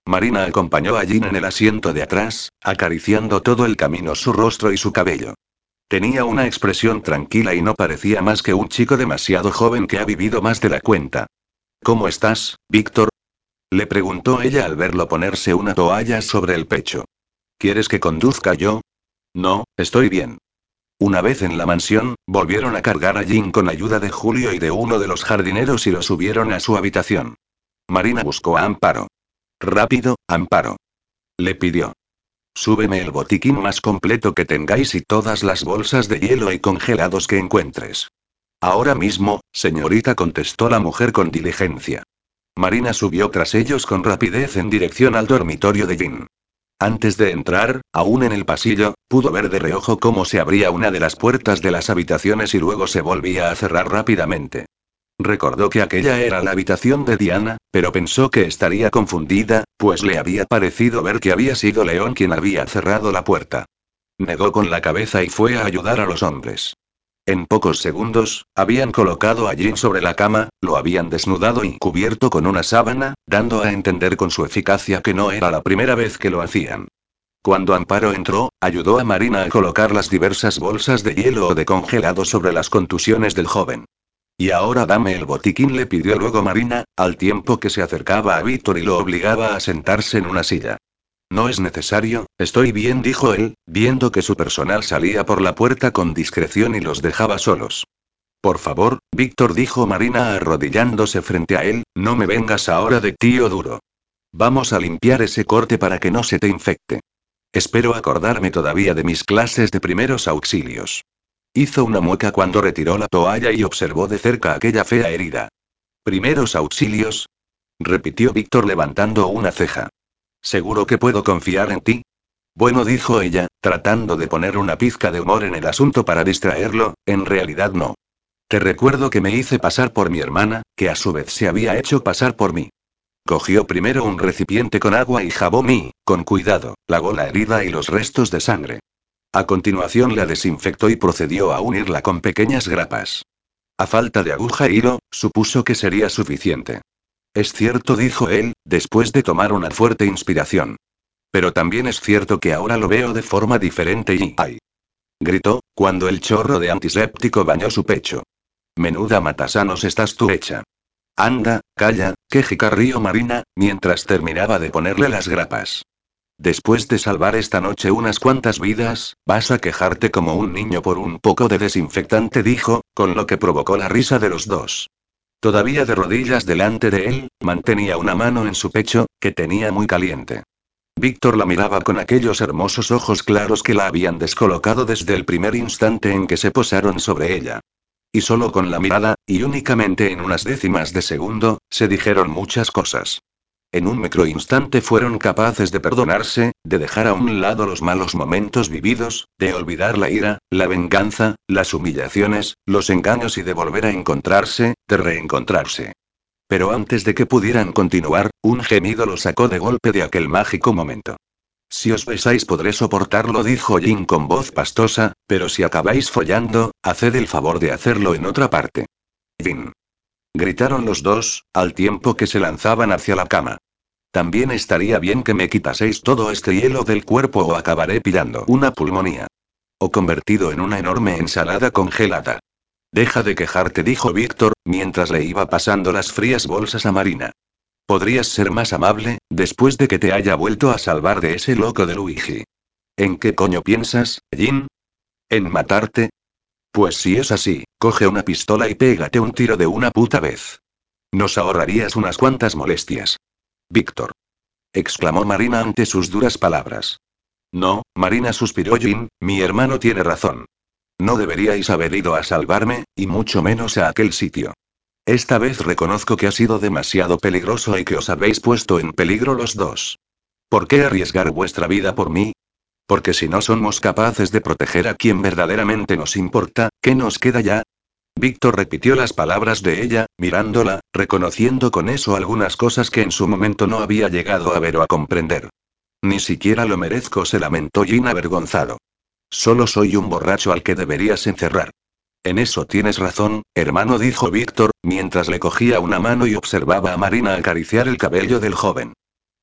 [SPEAKER 1] Marina acompañó a Jin en el asiento de atrás, acariciando todo el camino su rostro y su cabello. Tenía una expresión tranquila y no parecía más que un chico demasiado joven que ha vivido más de la cuenta. ¿Cómo estás, Víctor? Le preguntó ella al verlo ponerse una toalla sobre el pecho. ¿Quieres que conduzca yo? No, estoy bien. Una vez en la mansión, volvieron a cargar a Jin con ayuda de Julio y de uno de los jardineros y lo subieron a su habitación. Marina buscó a Amparo. Rápido, Amparo. Le pidió. Súbeme el botiquín más completo que tengáis y todas las bolsas de hielo y congelados que encuentres. Ahora mismo, señorita, contestó la mujer con diligencia. Marina subió tras ellos con rapidez en dirección al dormitorio de Jin. Antes de entrar, aún en el pasillo, pudo ver de reojo cómo se abría una de las puertas de las habitaciones y luego se volvía a cerrar rápidamente. Recordó que aquella era la habitación de Diana, pero pensó que estaría confundida, pues le había parecido ver que había sido León quien había cerrado la puerta. Negó con la cabeza y fue a ayudar a los hombres. En pocos segundos, habían colocado a Jin sobre la cama, lo habían desnudado y cubierto con una sábana, dando a entender con su eficacia que no era la primera vez que lo hacían. Cuando Amparo entró, ayudó a Marina a colocar las diversas bolsas de hielo o de congelado sobre las contusiones del joven. Y ahora dame el botiquín, le pidió luego Marina, al tiempo que se acercaba a Víctor y lo obligaba a sentarse en una silla. No es necesario, estoy bien, dijo él, viendo que su personal salía por la puerta con discreción y los dejaba solos. Por favor, Víctor dijo Marina arrodillándose frente a él, no me vengas ahora de tío duro. Vamos a limpiar ese corte para que no se te infecte. Espero acordarme todavía de mis clases de primeros auxilios. Hizo una mueca cuando retiró la toalla y observó de cerca aquella fea herida. ¿Primeros auxilios? repitió Víctor levantando una ceja. ¿Seguro que puedo confiar en ti? Bueno, dijo ella, tratando de poner una pizca de humor en el asunto para distraerlo, en realidad no. Te recuerdo que me hice pasar por mi hermana, que a su vez se había hecho pasar por mí. Cogió primero un recipiente con agua y jabón y, con cuidado, lavó la herida y los restos de sangre. A continuación la desinfectó y procedió a unirla con pequeñas grapas. A falta de aguja e hilo, supuso que sería suficiente. Es cierto, dijo él, después de tomar una fuerte inspiración. Pero también es cierto que ahora lo veo de forma diferente y... ¡ay! Gritó, cuando el chorro de antiséptico bañó su pecho. Menuda matasanos estás tú hecha. Anda, calla, que jicarrío Marina, mientras terminaba de ponerle las grapas. Después de salvar esta noche unas cuantas vidas, vas a quejarte como un niño por un poco de desinfectante, dijo, con lo que provocó la risa de los dos. Todavía de rodillas delante de él, mantenía una mano en su pecho, que tenía muy caliente. Víctor la miraba con aquellos hermosos ojos claros que la habían descolocado desde el primer instante en que se posaron sobre ella. Y solo con la mirada, y únicamente en unas décimas de segundo, se dijeron muchas cosas. En un microinstante fueron capaces de perdonarse, de dejar a un lado los malos momentos vividos, de olvidar la ira, la venganza, las humillaciones, los engaños y de volver a encontrarse, de reencontrarse. Pero antes de que pudieran continuar, un gemido lo sacó de golpe de aquel mágico momento. Si os besáis podré soportarlo, dijo Jin con voz pastosa, pero si acabáis follando, haced el favor de hacerlo en otra parte. Jin. Gritaron los dos, al tiempo que se lanzaban hacia la cama. También estaría bien que me quitaseis todo este hielo del cuerpo o acabaré pillando una pulmonía. O convertido en una enorme ensalada congelada. Deja de quejarte, dijo Víctor, mientras le iba pasando las frías bolsas a Marina. Podrías ser más amable, después de que te haya vuelto a salvar de ese loco de Luigi. ¿En qué coño piensas, Jin? ¿En matarte? Pues si es así, coge una pistola y pégate un tiro de una puta vez. Nos ahorrarías unas cuantas molestias. Víctor. exclamó Marina ante sus duras palabras. No, Marina suspiró Jin, mi hermano tiene razón. No deberíais haber ido a salvarme, y mucho menos a aquel sitio. Esta vez reconozco que ha sido demasiado peligroso y que os habéis puesto en peligro los dos. ¿Por qué arriesgar vuestra vida por mí? Porque si no somos capaces de proteger a quien verdaderamente nos importa, ¿qué nos queda ya? Víctor repitió las palabras de ella, mirándola, reconociendo con eso algunas cosas que en su momento no había llegado a ver o a comprender. Ni siquiera lo merezco, se lamentó Jin avergonzado. Solo soy un borracho al que deberías encerrar. En eso tienes razón, hermano, dijo Víctor, mientras le cogía una mano y observaba a Marina acariciar el cabello del joven.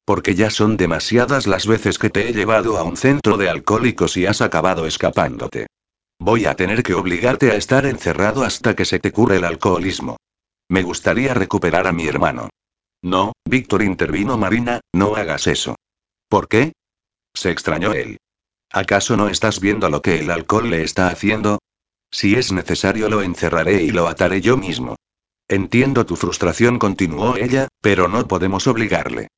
[SPEAKER 1] Porque ya son demasiadas las veces que te he llevado a un centro de alcohólicos y has acabado escapándote. Voy a tener que obligarte a estar encerrado hasta que se te cure el alcoholismo. Me gustaría recuperar a mi hermano. No, Víctor intervino Marina, no hagas eso. ¿Por qué? Se extrañó él. ¿Acaso no estás viendo lo que el alcohol le está haciendo? Si es necesario lo encerraré y lo ataré yo mismo. Entiendo tu frustración, continuó ella, pero no podemos obligarle.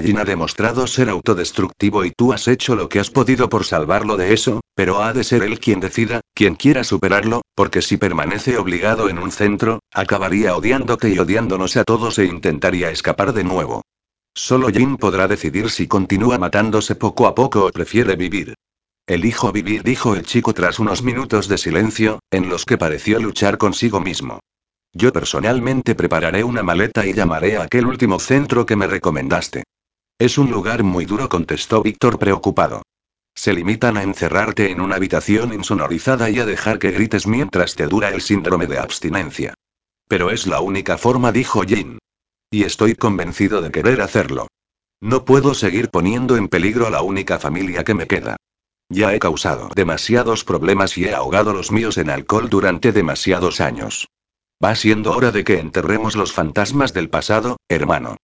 [SPEAKER 1] Jin ha demostrado ser autodestructivo y tú has hecho lo que has podido por salvarlo de eso, pero ha de ser él quien decida, quien quiera superarlo, porque si permanece obligado en un centro, acabaría odiándote y odiándonos a todos e intentaría escapar de nuevo. Solo Jin podrá decidir si continúa matándose poco a poco o prefiere vivir. Elijo vivir, dijo el chico tras unos minutos de silencio, en los que pareció luchar consigo mismo. Yo personalmente prepararé una maleta y llamaré a aquel último centro que me recomendaste. Es un lugar muy duro, contestó Víctor preocupado. Se limitan a encerrarte en una habitación insonorizada y a dejar que grites mientras te dura el síndrome de abstinencia. Pero es la única forma, dijo Jin. Y estoy convencido de querer hacerlo. No puedo seguir poniendo en peligro a la única familia que me queda. Ya he causado demasiados problemas y he ahogado los míos en alcohol durante demasiados años. Va siendo hora de que enterremos los fantasmas del pasado, hermano.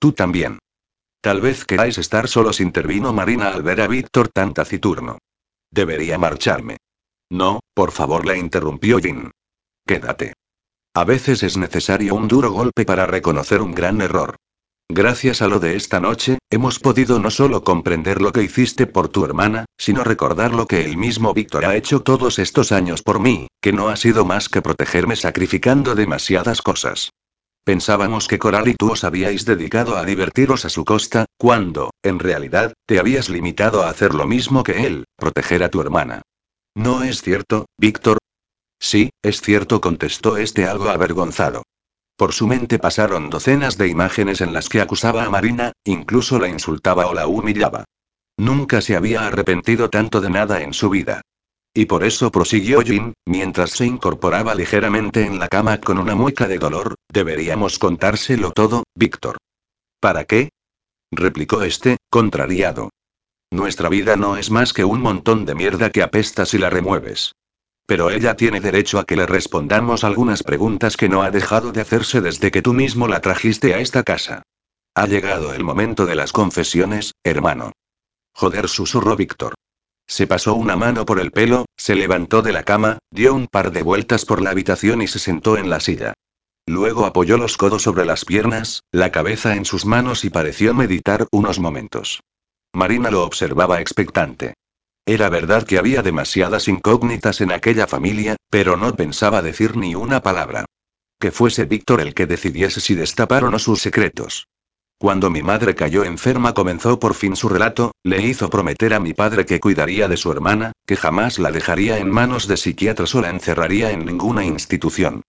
[SPEAKER 1] Tú también. Tal vez queráis estar solos, intervino Marina al ver a Víctor tan taciturno. Debería marcharme. No, por favor, la interrumpió Jin. Quédate. A veces es necesario un duro golpe para reconocer un gran error. Gracias a lo de esta noche, hemos podido no solo comprender lo que hiciste por tu hermana, sino recordar lo que el mismo Víctor ha hecho todos estos años por mí, que no ha sido más que protegerme sacrificando demasiadas cosas. Pensábamos que Coral y tú os habíais dedicado a divertiros a su costa, cuando, en realidad, te habías limitado a hacer lo mismo que él, proteger a tu hermana. ¿No es cierto, Víctor? Sí, es cierto, contestó este algo avergonzado. Por su mente pasaron docenas de imágenes en las que acusaba a Marina, incluso la insultaba o la humillaba. Nunca se había arrepentido tanto de nada en su vida. Y por eso prosiguió Jin, mientras se incorporaba ligeramente en la cama con una mueca de dolor, deberíamos contárselo todo, Víctor. ¿Para qué? replicó este, contrariado. Nuestra vida no es más que un montón de mierda que apesta si la remueves. Pero ella tiene derecho a que le respondamos algunas preguntas que no ha dejado de hacerse desde que tú mismo la trajiste a esta casa. Ha llegado el momento de las confesiones, hermano. Joder, susurró Víctor. Se pasó una mano por el pelo, se levantó de la cama, dio un par de vueltas por la habitación y se sentó en la silla. Luego apoyó los codos sobre las piernas, la cabeza en sus manos y pareció meditar unos momentos. Marina lo observaba expectante. Era verdad que había demasiadas incógnitas en aquella familia, pero no pensaba decir ni una palabra. Que fuese Víctor el que decidiese si destapar o no sus secretos. Cuando mi madre cayó enferma comenzó por fin su relato, le hizo prometer a mi padre que cuidaría de su hermana, que jamás la dejaría en manos de psiquiatras o la encerraría en ninguna institución.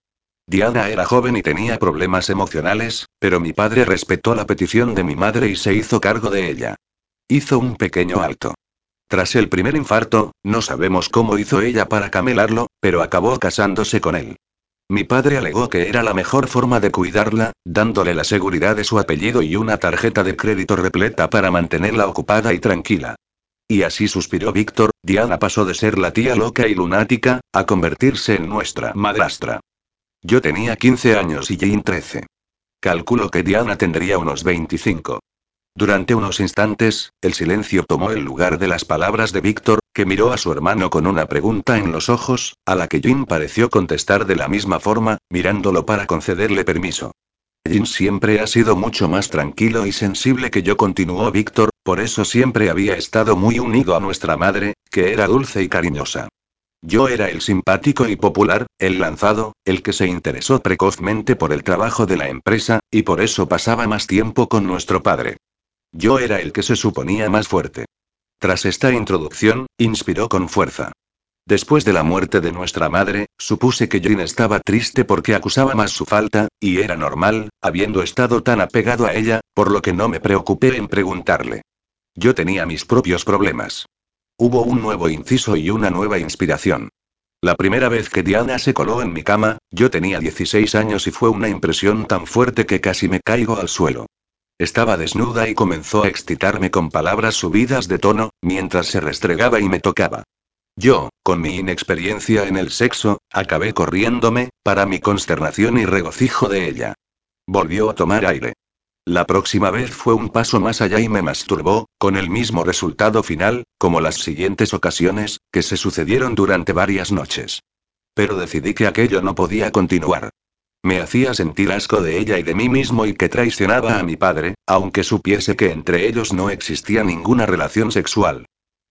[SPEAKER 1] Diana era joven y tenía problemas emocionales, pero mi padre respetó la petición de mi madre y se hizo cargo de ella. Hizo un pequeño alto. Tras el primer infarto, no sabemos cómo hizo ella para camelarlo, pero acabó casándose con él. Mi padre alegó que era la mejor forma de cuidarla, dándole la seguridad de su apellido y una tarjeta de crédito repleta para mantenerla ocupada y tranquila. Y así suspiró Víctor, Diana pasó de ser la tía loca y lunática, a convertirse en nuestra madrastra. Yo tenía 15 años y Jane 13. Calculo que Diana tendría unos 25. Durante unos instantes, el silencio tomó el lugar de las palabras de Víctor, que miró a su hermano con una pregunta en los ojos, a la que Jin pareció contestar de la misma forma, mirándolo para concederle permiso. Jin siempre ha sido mucho más tranquilo y sensible que yo, continuó Víctor, por eso siempre había estado muy unido a nuestra madre, que era dulce y cariñosa. Yo era el simpático y popular, el lanzado, el que se interesó precozmente por el trabajo de la empresa, y por eso pasaba más tiempo con nuestro padre. Yo era el que se suponía más fuerte. Tras esta introducción, inspiró con fuerza. Después de la muerte de nuestra madre, supuse que Jin estaba triste porque acusaba más su falta, y era normal, habiendo estado tan apegado a ella, por lo que no me preocupé en preguntarle. Yo tenía mis propios problemas. Hubo un nuevo inciso y una nueva inspiración. La primera vez que Diana se coló en mi cama, yo tenía 16 años y fue una impresión tan fuerte que casi me caigo al suelo. Estaba desnuda y comenzó a excitarme con palabras subidas de tono, mientras se restregaba y me tocaba. Yo, con mi inexperiencia en el sexo, acabé corriéndome, para mi consternación y regocijo de ella. Volvió a tomar aire. La próxima vez fue un paso más allá y me masturbó, con el mismo resultado final, como las siguientes ocasiones, que se sucedieron durante varias noches. Pero decidí que aquello no podía continuar. Me hacía sentir asco de ella y de mí mismo y que traicionaba a mi padre, aunque supiese que entre ellos no existía ninguna relación sexual.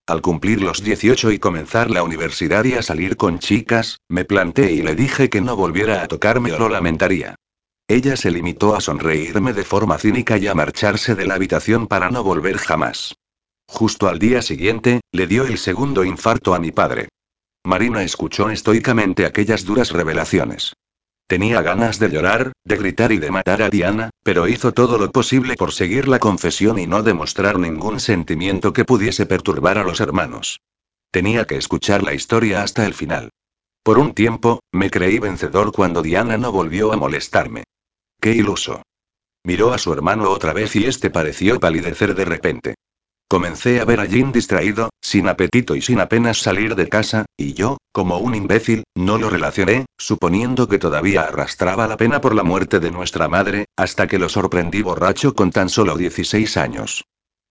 [SPEAKER 1] Al cumplir los 18 y comenzar la universidad y a salir con chicas, me planté y le dije que no volviera a tocarme o lo lamentaría. Ella se limitó a sonreírme de forma cínica y a marcharse de la habitación para no volver jamás. Justo al día siguiente, le dio el segundo infarto a mi padre. Marina escuchó estoicamente aquellas duras revelaciones. Tenía ganas de llorar, de gritar y de matar a Diana, pero hizo todo lo posible por seguir la confesión y no demostrar ningún sentimiento que pudiese perturbar a los hermanos. Tenía que escuchar la historia hasta el final. Por un tiempo, me creí vencedor cuando Diana no volvió a molestarme. Qué iluso. Miró a su hermano otra vez y este pareció palidecer de repente. Comencé a ver a Jin distraído, sin apetito y sin apenas salir de casa, y yo, como un imbécil, no lo relacioné, suponiendo que todavía arrastraba la pena por la muerte de nuestra madre, hasta que lo sorprendí borracho con tan solo 16 años.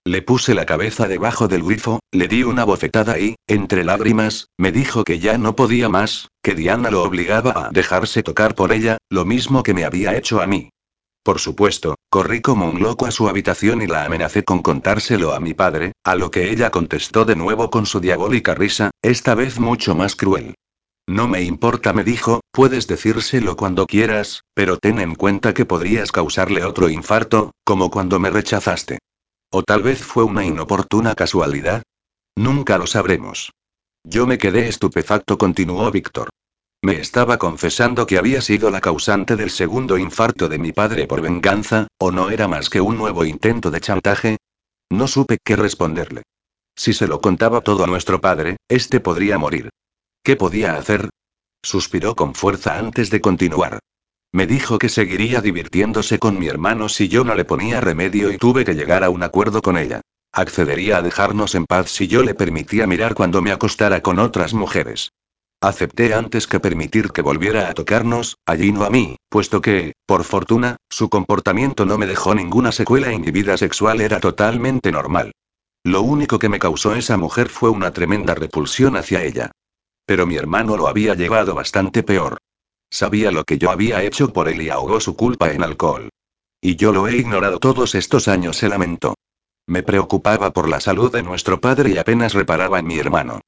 [SPEAKER 1] Le puse la cabeza debajo del grifo, le di una bofetada y, entre lágrimas, me dijo que ya no podía más, que Diana lo obligaba a dejarse tocar por ella, lo mismo que me había hecho a mí. Por supuesto, corrí como un loco a su habitación y la amenacé con contárselo a mi padre, a lo que ella contestó de nuevo con su diabólica risa, esta vez mucho más cruel. No me importa, me dijo, puedes decírselo cuando quieras, pero ten en cuenta que podrías causarle otro infarto, como cuando me rechazaste. O tal vez fue una inoportuna casualidad. Nunca lo sabremos. Yo me quedé estupefacto, continuó Víctor. Me estaba confesando que había sido la causante del segundo infarto de mi padre por venganza, o no era más que un nuevo intento de chantaje. No supe qué responderle. Si se lo contaba todo a nuestro padre, este podría morir. ¿Qué podía hacer? Suspiró con fuerza antes de continuar. Me dijo que seguiría divirtiéndose con mi hermano si yo no le ponía remedio y tuve que llegar a un acuerdo con ella. Accedería a dejarnos en paz si yo le permitía mirar cuando me acostara con otras mujeres. Acepté antes que permitir que volviera a tocarnos, allí no a mí, puesto que, por fortuna, su comportamiento no me dejó ninguna secuela y mi vida sexual era totalmente normal. Lo único que me causó esa mujer fue una tremenda repulsión hacia ella. Pero mi hermano lo había llevado bastante peor. Sabía lo que yo había hecho por él y ahogó su culpa en alcohol. Y yo lo he ignorado todos estos años, se lamentó. Me preocupaba por la salud de nuestro padre y apenas reparaba en mi hermano.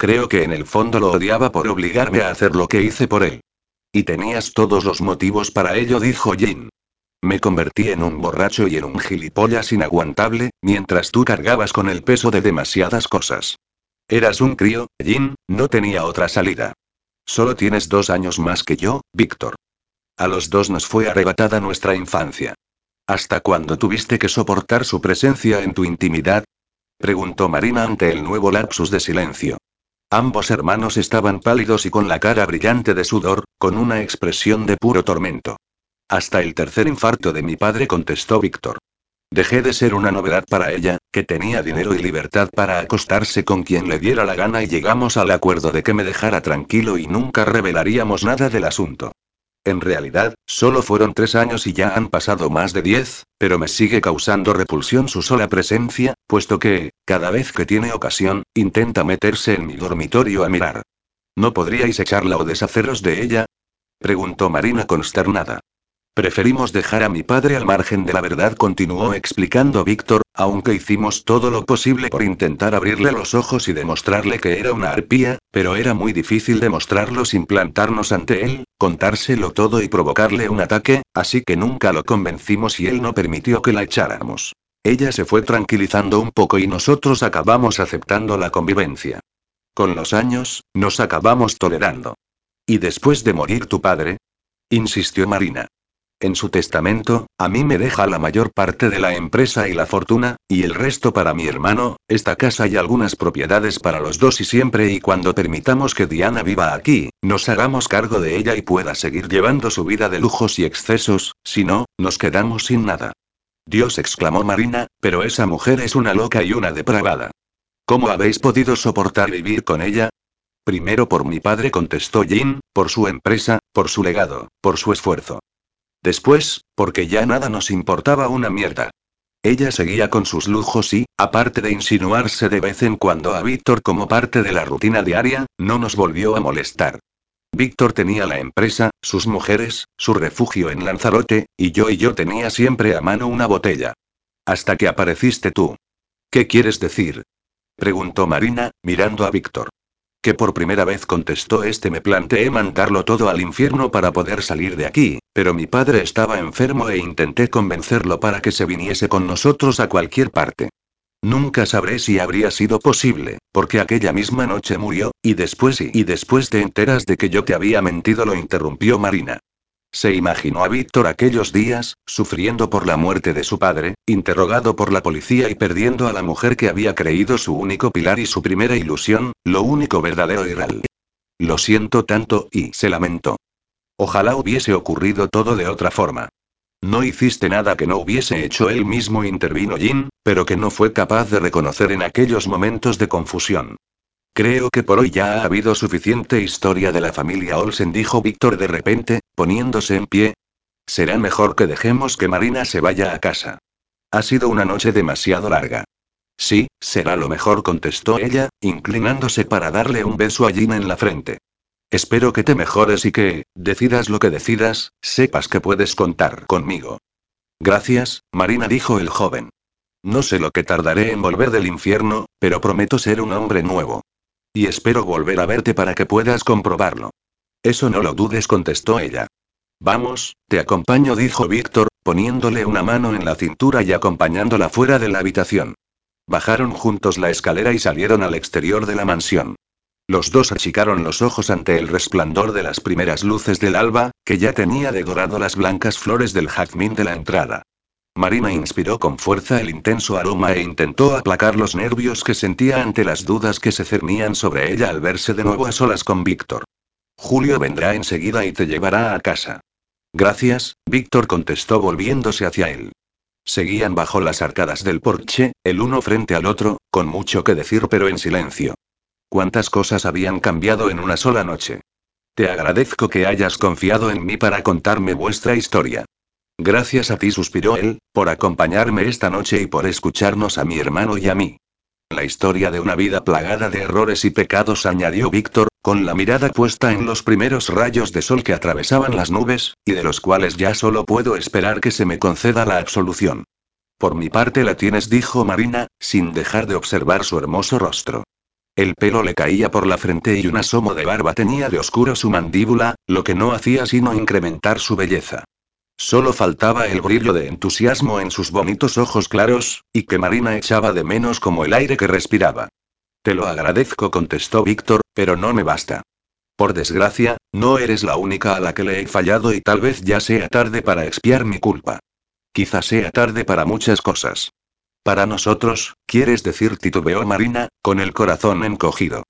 [SPEAKER 1] Creo que en el fondo lo odiaba por obligarme a hacer lo que hice por él. Y tenías todos los motivos para ello, dijo Jin. Me convertí en un borracho y en un gilipollas inaguantable, mientras tú cargabas con el peso de demasiadas cosas. Eras un crío, Jin, no tenía otra salida. Solo tienes dos años más que yo, Víctor. A los dos nos fue arrebatada nuestra infancia. ¿Hasta cuándo tuviste que soportar su presencia en tu intimidad? Preguntó Marina ante el nuevo lapsus de silencio. Ambos hermanos estaban pálidos y con la cara brillante de sudor, con una expresión de puro tormento. Hasta el tercer infarto de mi padre, contestó Víctor. Dejé de ser una novedad para ella, que tenía dinero y libertad para acostarse con quien le diera la gana y llegamos al acuerdo de que me dejara tranquilo y nunca revelaríamos nada del asunto. En realidad, solo fueron tres años y ya han pasado más de diez, pero me sigue causando repulsión su sola presencia, puesto que, cada vez que tiene ocasión, intenta meterse en mi dormitorio a mirar. ¿No podríais echarla o deshaceros de ella? preguntó Marina consternada. Preferimos dejar a mi padre al margen de la verdad, continuó explicando Víctor, aunque hicimos todo lo posible por intentar abrirle los ojos y demostrarle que era una arpía, pero era muy difícil demostrarlo sin plantarnos ante él, contárselo todo y provocarle un ataque, así que nunca lo convencimos y él no permitió que la echáramos. Ella se fue tranquilizando un poco y nosotros acabamos aceptando la convivencia. Con los años, nos acabamos tolerando. ¿Y después de morir tu padre? insistió Marina. En su testamento, a mí me deja la mayor parte de la empresa y la fortuna, y el resto para mi hermano, esta casa y algunas propiedades para los dos y siempre y cuando permitamos que Diana viva aquí, nos hagamos cargo de ella y pueda seguir llevando su vida de lujos y excesos, si no, nos quedamos sin nada. Dios exclamó Marina, pero esa mujer es una loca y una depravada. ¿Cómo habéis podido soportar vivir con ella? Primero por mi padre contestó Jin, por su empresa, por su legado, por su esfuerzo. Después, porque ya nada nos importaba una mierda. Ella seguía con sus lujos y, aparte de insinuarse de vez en cuando a Víctor como parte de la rutina diaria, no nos volvió a molestar. Víctor tenía la empresa, sus mujeres, su refugio en Lanzarote, y yo y yo tenía siempre a mano una botella. Hasta que apareciste tú. ¿Qué quieres decir? preguntó Marina, mirando a Víctor que por primera vez contestó este me planteé mandarlo todo al infierno para poder salir de aquí, pero mi padre estaba enfermo e intenté convencerlo para que se viniese con nosotros a cualquier parte. Nunca sabré si habría sido posible, porque aquella misma noche murió, y después y, después te enteras de que yo te había mentido, lo interrumpió Marina. Se imaginó a Víctor aquellos días, sufriendo por la muerte de su padre, interrogado por la policía y perdiendo a la mujer que había creído su único pilar y su primera ilusión, lo único verdadero y real. Lo siento tanto, y se lamentó. Ojalá hubiese ocurrido todo de otra forma. No hiciste nada que no hubiese hecho él mismo, intervino Jin, pero que no fue capaz de reconocer en aquellos momentos de confusión. Creo que por hoy ya ha habido suficiente historia de la familia Olsen, dijo Víctor de repente, poniéndose en pie. Será mejor que dejemos que Marina se vaya a casa. Ha sido una noche demasiado larga. Sí, será lo mejor, contestó ella, inclinándose para darle un beso a Gina en la frente. Espero que te mejores y que, decidas lo que decidas, sepas que puedes contar conmigo. Gracias, Marina, dijo el joven. No sé lo que tardaré en volver del infierno, pero prometo ser un hombre nuevo. Y espero volver a verte para que puedas comprobarlo. Eso no lo dudes, contestó ella. Vamos, te acompaño, dijo Víctor, poniéndole una mano en la cintura y acompañándola fuera de la habitación. Bajaron juntos la escalera y salieron al exterior de la mansión. Los dos achicaron los ojos ante el resplandor de las primeras luces del alba, que ya tenía de dorado las blancas flores del jazmín de la entrada. Marina inspiró con fuerza el intenso aroma e intentó aplacar los nervios que sentía ante las dudas que se cernían sobre ella al verse de nuevo a solas con Víctor. Julio vendrá enseguida y te llevará a casa. Gracias, Víctor contestó volviéndose hacia él. Seguían bajo las arcadas del porche, el uno frente al otro, con mucho que decir pero en silencio. Cuántas cosas habían cambiado en una sola noche. Te agradezco que hayas confiado en mí para contarme vuestra historia. Gracias a ti, suspiró él, por acompañarme esta noche y por escucharnos a mi hermano y a mí. La historia de una vida plagada de errores y pecados, añadió Víctor, con la mirada puesta en los primeros rayos de sol que atravesaban las nubes, y de los cuales ya solo puedo esperar que se me conceda la absolución. Por mi parte la tienes, dijo Marina, sin dejar de observar su hermoso rostro. El pelo le caía por la frente y un asomo de barba tenía de oscuro su mandíbula, lo que no hacía sino incrementar su belleza. Solo faltaba el brillo de entusiasmo en sus bonitos ojos claros, y que Marina echaba de menos como el aire que respiraba. Te lo agradezco, contestó Víctor, pero no me basta. Por desgracia, no eres la única a la que le he fallado y tal vez ya sea tarde para expiar mi culpa. Quizá sea tarde para muchas cosas. Para nosotros, quieres decir, titubeó Marina, con el corazón encogido.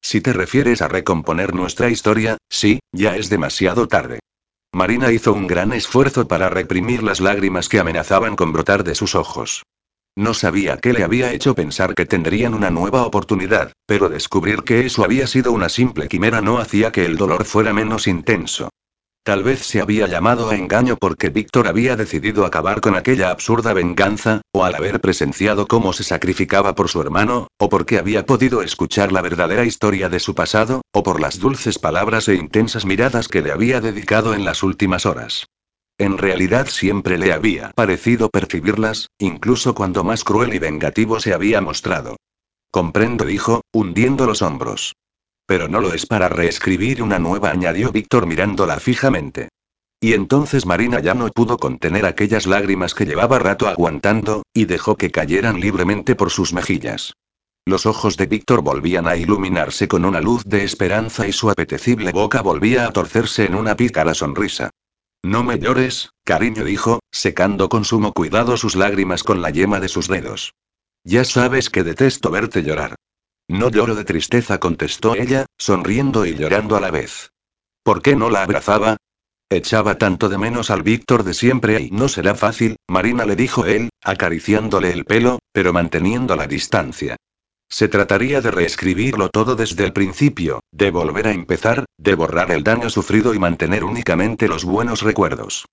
[SPEAKER 1] Si te refieres a recomponer nuestra historia, sí, ya es demasiado tarde. Marina hizo un gran esfuerzo para reprimir las lágrimas que amenazaban con brotar de sus ojos. No sabía qué le había hecho pensar que tendrían una nueva oportunidad, pero descubrir que eso había sido una simple quimera no hacía que el dolor fuera menos intenso. Tal vez se había llamado a engaño porque Víctor había decidido acabar con aquella absurda venganza, o al haber presenciado cómo se sacrificaba por su hermano, o porque había podido escuchar la verdadera historia de su pasado, o por las dulces palabras e intensas miradas que le había dedicado en las últimas horas. En realidad siempre le había parecido percibirlas, incluso cuando más cruel y vengativo se había mostrado. Comprendo, dijo, hundiendo los hombros. Pero no lo es para reescribir una nueva, añadió Víctor mirándola fijamente. Y entonces Marina ya no pudo contener aquellas lágrimas que llevaba rato aguantando, y dejó que cayeran libremente por sus mejillas. Los ojos de Víctor volvían a iluminarse con una luz de esperanza y su apetecible boca volvía a torcerse en una pícara sonrisa. No me llores, cariño dijo, secando con sumo cuidado sus lágrimas con la yema de sus dedos. Ya sabes que detesto verte llorar. No lloro de tristeza, contestó ella, sonriendo y llorando a la vez. ¿Por qué no la abrazaba? Echaba tanto de menos al Víctor de siempre y no será fácil, Marina le dijo él, acariciándole el pelo, pero manteniendo la distancia. Se trataría de reescribirlo todo desde el principio, de volver a empezar, de borrar el daño sufrido y mantener únicamente los buenos recuerdos.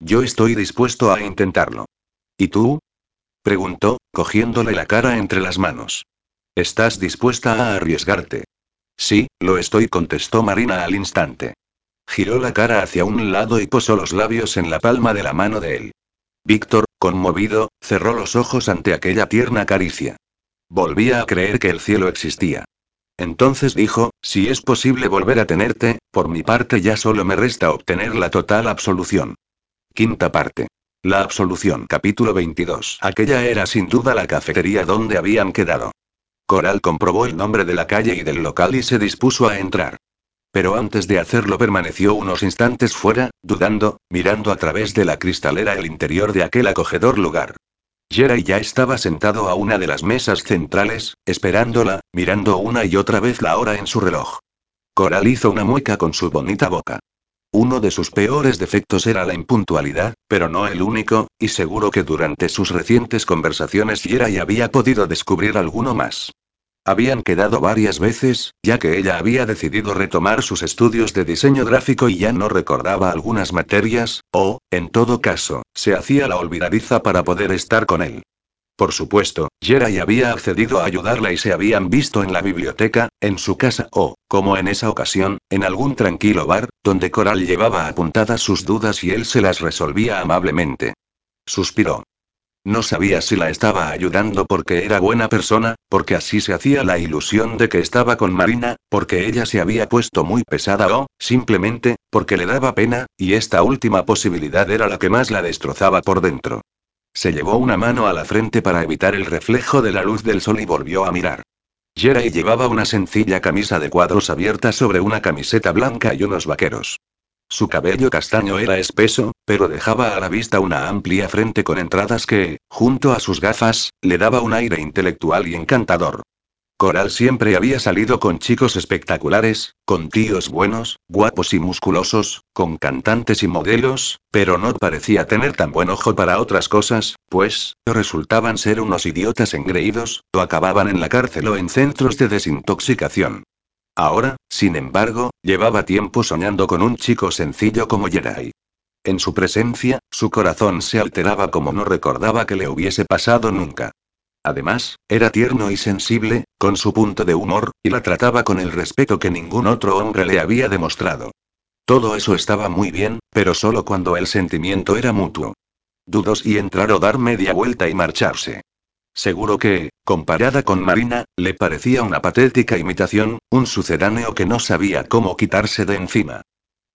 [SPEAKER 1] Yo estoy dispuesto a intentarlo. ¿Y tú? preguntó, cogiéndole la cara entre las manos. ¿Estás dispuesta a arriesgarte? Sí, lo estoy, contestó Marina al instante. Giró la cara hacia un lado y posó los labios en la palma de la mano de él. Víctor, conmovido, cerró los ojos ante aquella tierna caricia. Volvía a creer que el cielo existía. Entonces dijo, si es posible volver a tenerte, por mi parte ya solo me resta obtener la total absolución. Quinta parte. La absolución. Capítulo 22. Aquella era sin duda la cafetería donde habían quedado. Coral comprobó el nombre de la calle y del local y se dispuso a entrar. Pero antes de hacerlo permaneció unos instantes fuera, dudando, mirando a través de la cristalera el interior de aquel acogedor lugar. Jerry ya estaba sentado a una de las mesas centrales, esperándola, mirando una y otra vez la hora en su reloj. Coral hizo una mueca con su bonita boca. Uno de sus peores defectos era la impuntualidad, pero no el único, y seguro que durante sus recientes conversaciones Yeray había podido descubrir alguno más. Habían quedado varias veces, ya que ella había decidido retomar sus estudios de diseño gráfico y ya no recordaba algunas materias, o, en todo caso, se hacía la olvidadiza para poder estar con él. Por supuesto, Jeray había accedido a ayudarla y se habían visto en la biblioteca, en su casa o, como en esa ocasión, en algún tranquilo bar, donde Coral llevaba apuntadas sus dudas y él se las resolvía amablemente. Suspiró. No sabía si la estaba ayudando porque era buena persona, porque así se hacía la ilusión de que estaba con Marina, porque ella se había puesto muy pesada o, simplemente, porque le daba pena, y esta última posibilidad era la que más la destrozaba por dentro. Se llevó una mano a la frente para evitar el reflejo de la luz del sol y volvió a mirar. Jerai llevaba una sencilla camisa de cuadros abierta sobre una camiseta blanca y unos vaqueros. Su cabello castaño era espeso, pero dejaba a la vista una amplia frente con entradas que, junto a sus gafas, le daba un aire intelectual y encantador. Coral siempre había salido con chicos espectaculares, con tíos buenos, guapos y musculosos, con cantantes y modelos, pero no parecía tener tan buen ojo para otras cosas, pues, resultaban ser unos idiotas engreídos, o acababan en la cárcel o en centros de desintoxicación. Ahora, sin embargo, llevaba tiempo soñando con un chico sencillo como Jerai. En su presencia, su corazón se alteraba como no recordaba que le hubiese pasado nunca. Además, era tierno y sensible, con su punto de humor, y la trataba con el respeto que ningún otro hombre le había demostrado. Todo eso estaba muy bien, pero solo cuando el sentimiento era mutuo. Dudó si entrar o dar media vuelta y marcharse. Seguro que, comparada con Marina, le parecía una patética imitación, un sucedáneo que no sabía cómo quitarse de encima.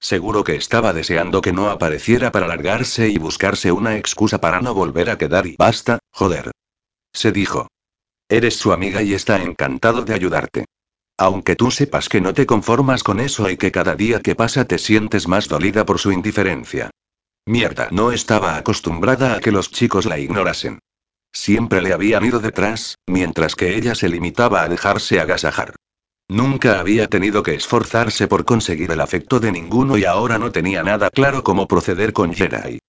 [SPEAKER 1] Seguro que estaba deseando que no apareciera para largarse y buscarse una excusa para no volver a quedar y basta, joder. Se dijo. Eres su amiga y está encantado de ayudarte. Aunque tú sepas que no te conformas con eso y que cada día que pasa te sientes más dolida por su indiferencia. Mierda, no estaba acostumbrada a que los chicos la ignorasen. Siempre le habían ido detrás, mientras que ella se limitaba a dejarse agasajar. Nunca había tenido que esforzarse por conseguir el afecto de ninguno y ahora no tenía nada claro cómo proceder con Jerai.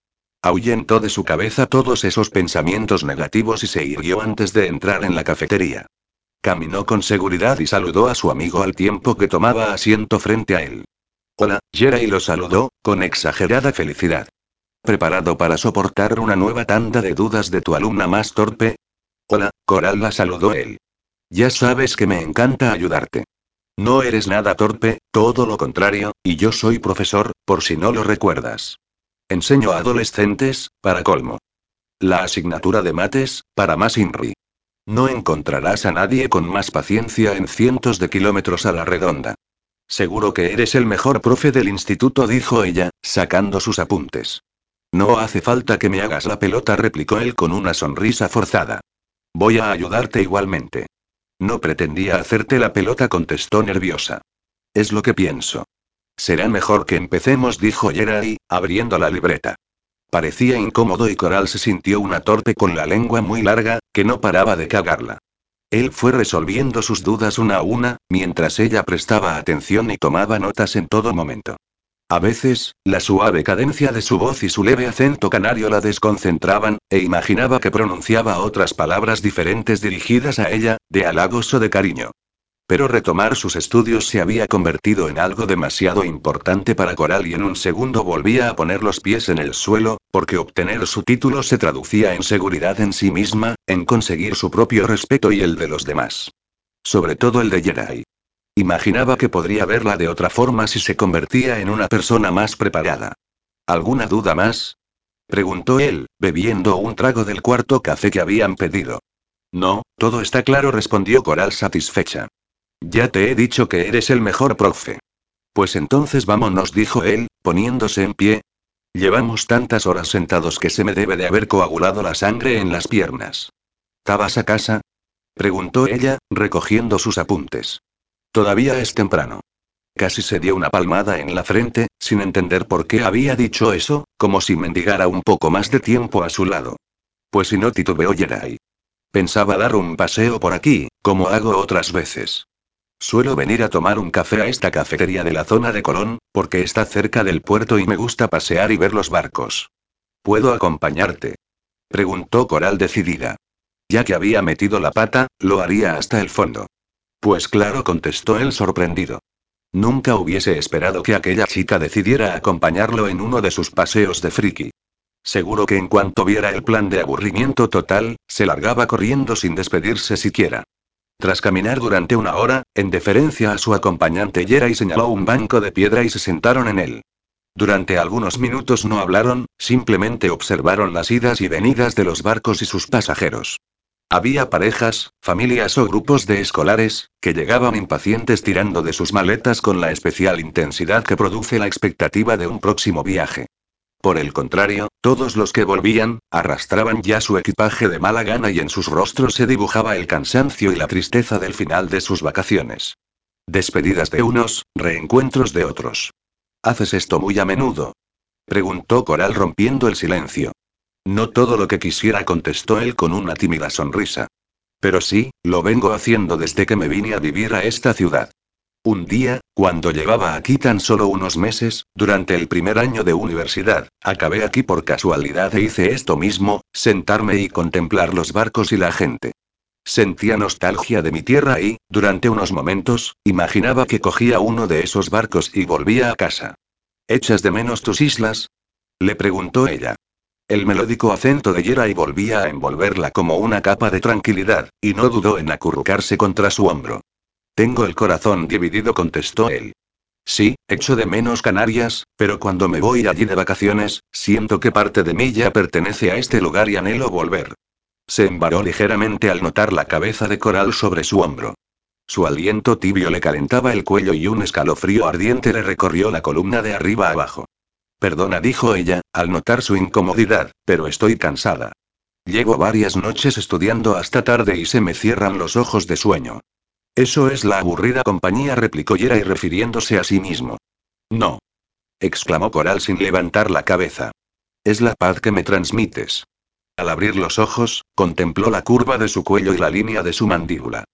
[SPEAKER 1] Ahuyentó de su cabeza todos esos pensamientos negativos y se irguió antes de entrar en la cafetería. Caminó con seguridad y saludó a su amigo al tiempo que tomaba asiento frente a él. Hola, Jerai lo saludó, con exagerada felicidad. ¿Preparado para soportar una nueva tanda de dudas de tu alumna más torpe? Hola, Coral la saludó él. Ya sabes que me encanta ayudarte. No eres nada torpe, todo lo contrario, y yo soy profesor, por si no lo recuerdas. Enseño a adolescentes, para colmo. La asignatura de mates, para más INRI. No encontrarás a nadie con más paciencia en cientos de kilómetros a la redonda. Seguro que eres el mejor profe del instituto, dijo ella, sacando sus apuntes. No hace falta que me hagas la pelota, replicó él con una sonrisa forzada. Voy a ayudarte igualmente. No pretendía hacerte la pelota, contestó nerviosa. Es lo que pienso. Será mejor que empecemos, dijo Jerai, abriendo la libreta. Parecía incómodo y Coral se sintió una torpe con la lengua muy larga, que no paraba de cagarla. Él fue resolviendo sus dudas una a una, mientras ella prestaba atención y tomaba notas en todo momento. A veces, la suave cadencia de su voz y su leve acento canario la desconcentraban, e imaginaba que pronunciaba otras palabras diferentes dirigidas a ella, de halagos o de cariño. Pero retomar sus estudios se había convertido en algo demasiado importante para Coral y en un segundo volvía a poner los pies en el suelo, porque obtener su título se traducía en seguridad en sí misma, en conseguir su propio respeto y el de los demás. Sobre todo el de Jedi. Imaginaba que podría verla de otra forma si se convertía en una persona más preparada. ¿Alguna duda más? preguntó él, bebiendo un trago del cuarto café que habían pedido. No, todo está claro, respondió Coral satisfecha. Ya te he dicho que eres el mejor profe. Pues entonces vámonos, dijo él, poniéndose en pie. Llevamos tantas horas sentados que se me debe de haber coagulado la sangre en las piernas. ¿Tabas a casa? preguntó ella, recogiendo sus apuntes. Todavía es temprano. Casi se dio una palmada en la frente, sin entender por qué había dicho eso, como si mendigara un poco más de tiempo a su lado. Pues si no titubeó Jerai. Pensaba dar un paseo por aquí, como hago otras veces. Suelo venir a tomar un café a esta cafetería de la zona de Colón, porque está cerca del puerto y me gusta pasear y ver los barcos. ¿Puedo acompañarte? Preguntó Coral decidida. Ya que había metido la pata, lo haría hasta el fondo. Pues claro, contestó él sorprendido. Nunca hubiese esperado que aquella chica decidiera acompañarlo en uno de sus paseos de friki. Seguro que en cuanto viera el plan de aburrimiento total, se largaba corriendo sin despedirse siquiera. Tras caminar durante una hora, en deferencia a su acompañante Yera y señaló un banco de piedra y se sentaron en él. Durante algunos minutos no hablaron, simplemente observaron las idas y venidas de los barcos y sus pasajeros. Había parejas, familias o grupos de escolares, que llegaban impacientes tirando de sus maletas con la especial intensidad que produce la expectativa de un próximo viaje. Por el contrario, todos los que volvían, arrastraban ya su equipaje de mala gana y en sus rostros se dibujaba el cansancio y la tristeza del final de sus vacaciones. Despedidas de unos, reencuentros de otros. ¿Haces esto muy a menudo? Preguntó Coral rompiendo el silencio. No todo lo que quisiera, contestó él con una tímida sonrisa. Pero sí, lo vengo haciendo desde que me vine a vivir a esta ciudad. Un día, cuando llevaba aquí tan solo unos meses, durante el primer año de universidad, acabé aquí por casualidad e hice esto mismo, sentarme y contemplar los barcos y la gente. Sentía nostalgia de mi tierra y, durante unos momentos, imaginaba que cogía uno de esos barcos y volvía a casa. ¿Echas de menos tus islas? Le preguntó ella. El melódico acento de Yera y volvía a envolverla como una capa de tranquilidad, y no dudó en acurrucarse contra su hombro. Tengo el corazón dividido, contestó él. Sí, echo de menos Canarias, pero cuando me voy allí de vacaciones, siento que parte de mí ya pertenece a este lugar y anhelo volver. Se embaró ligeramente al notar la cabeza de coral sobre su hombro. Su aliento tibio le calentaba el cuello y un escalofrío ardiente le recorrió la columna de arriba abajo. Perdona, dijo ella, al notar su incomodidad, pero estoy cansada. Llevo varias noches estudiando hasta tarde y se me cierran los ojos de sueño. Eso es la aburrida compañía, replicó Yera y refiriéndose a sí mismo. No. exclamó Coral sin levantar la cabeza. Es la paz que me transmites. Al abrir los ojos, contempló la curva de su cuello y la línea de su mandíbula.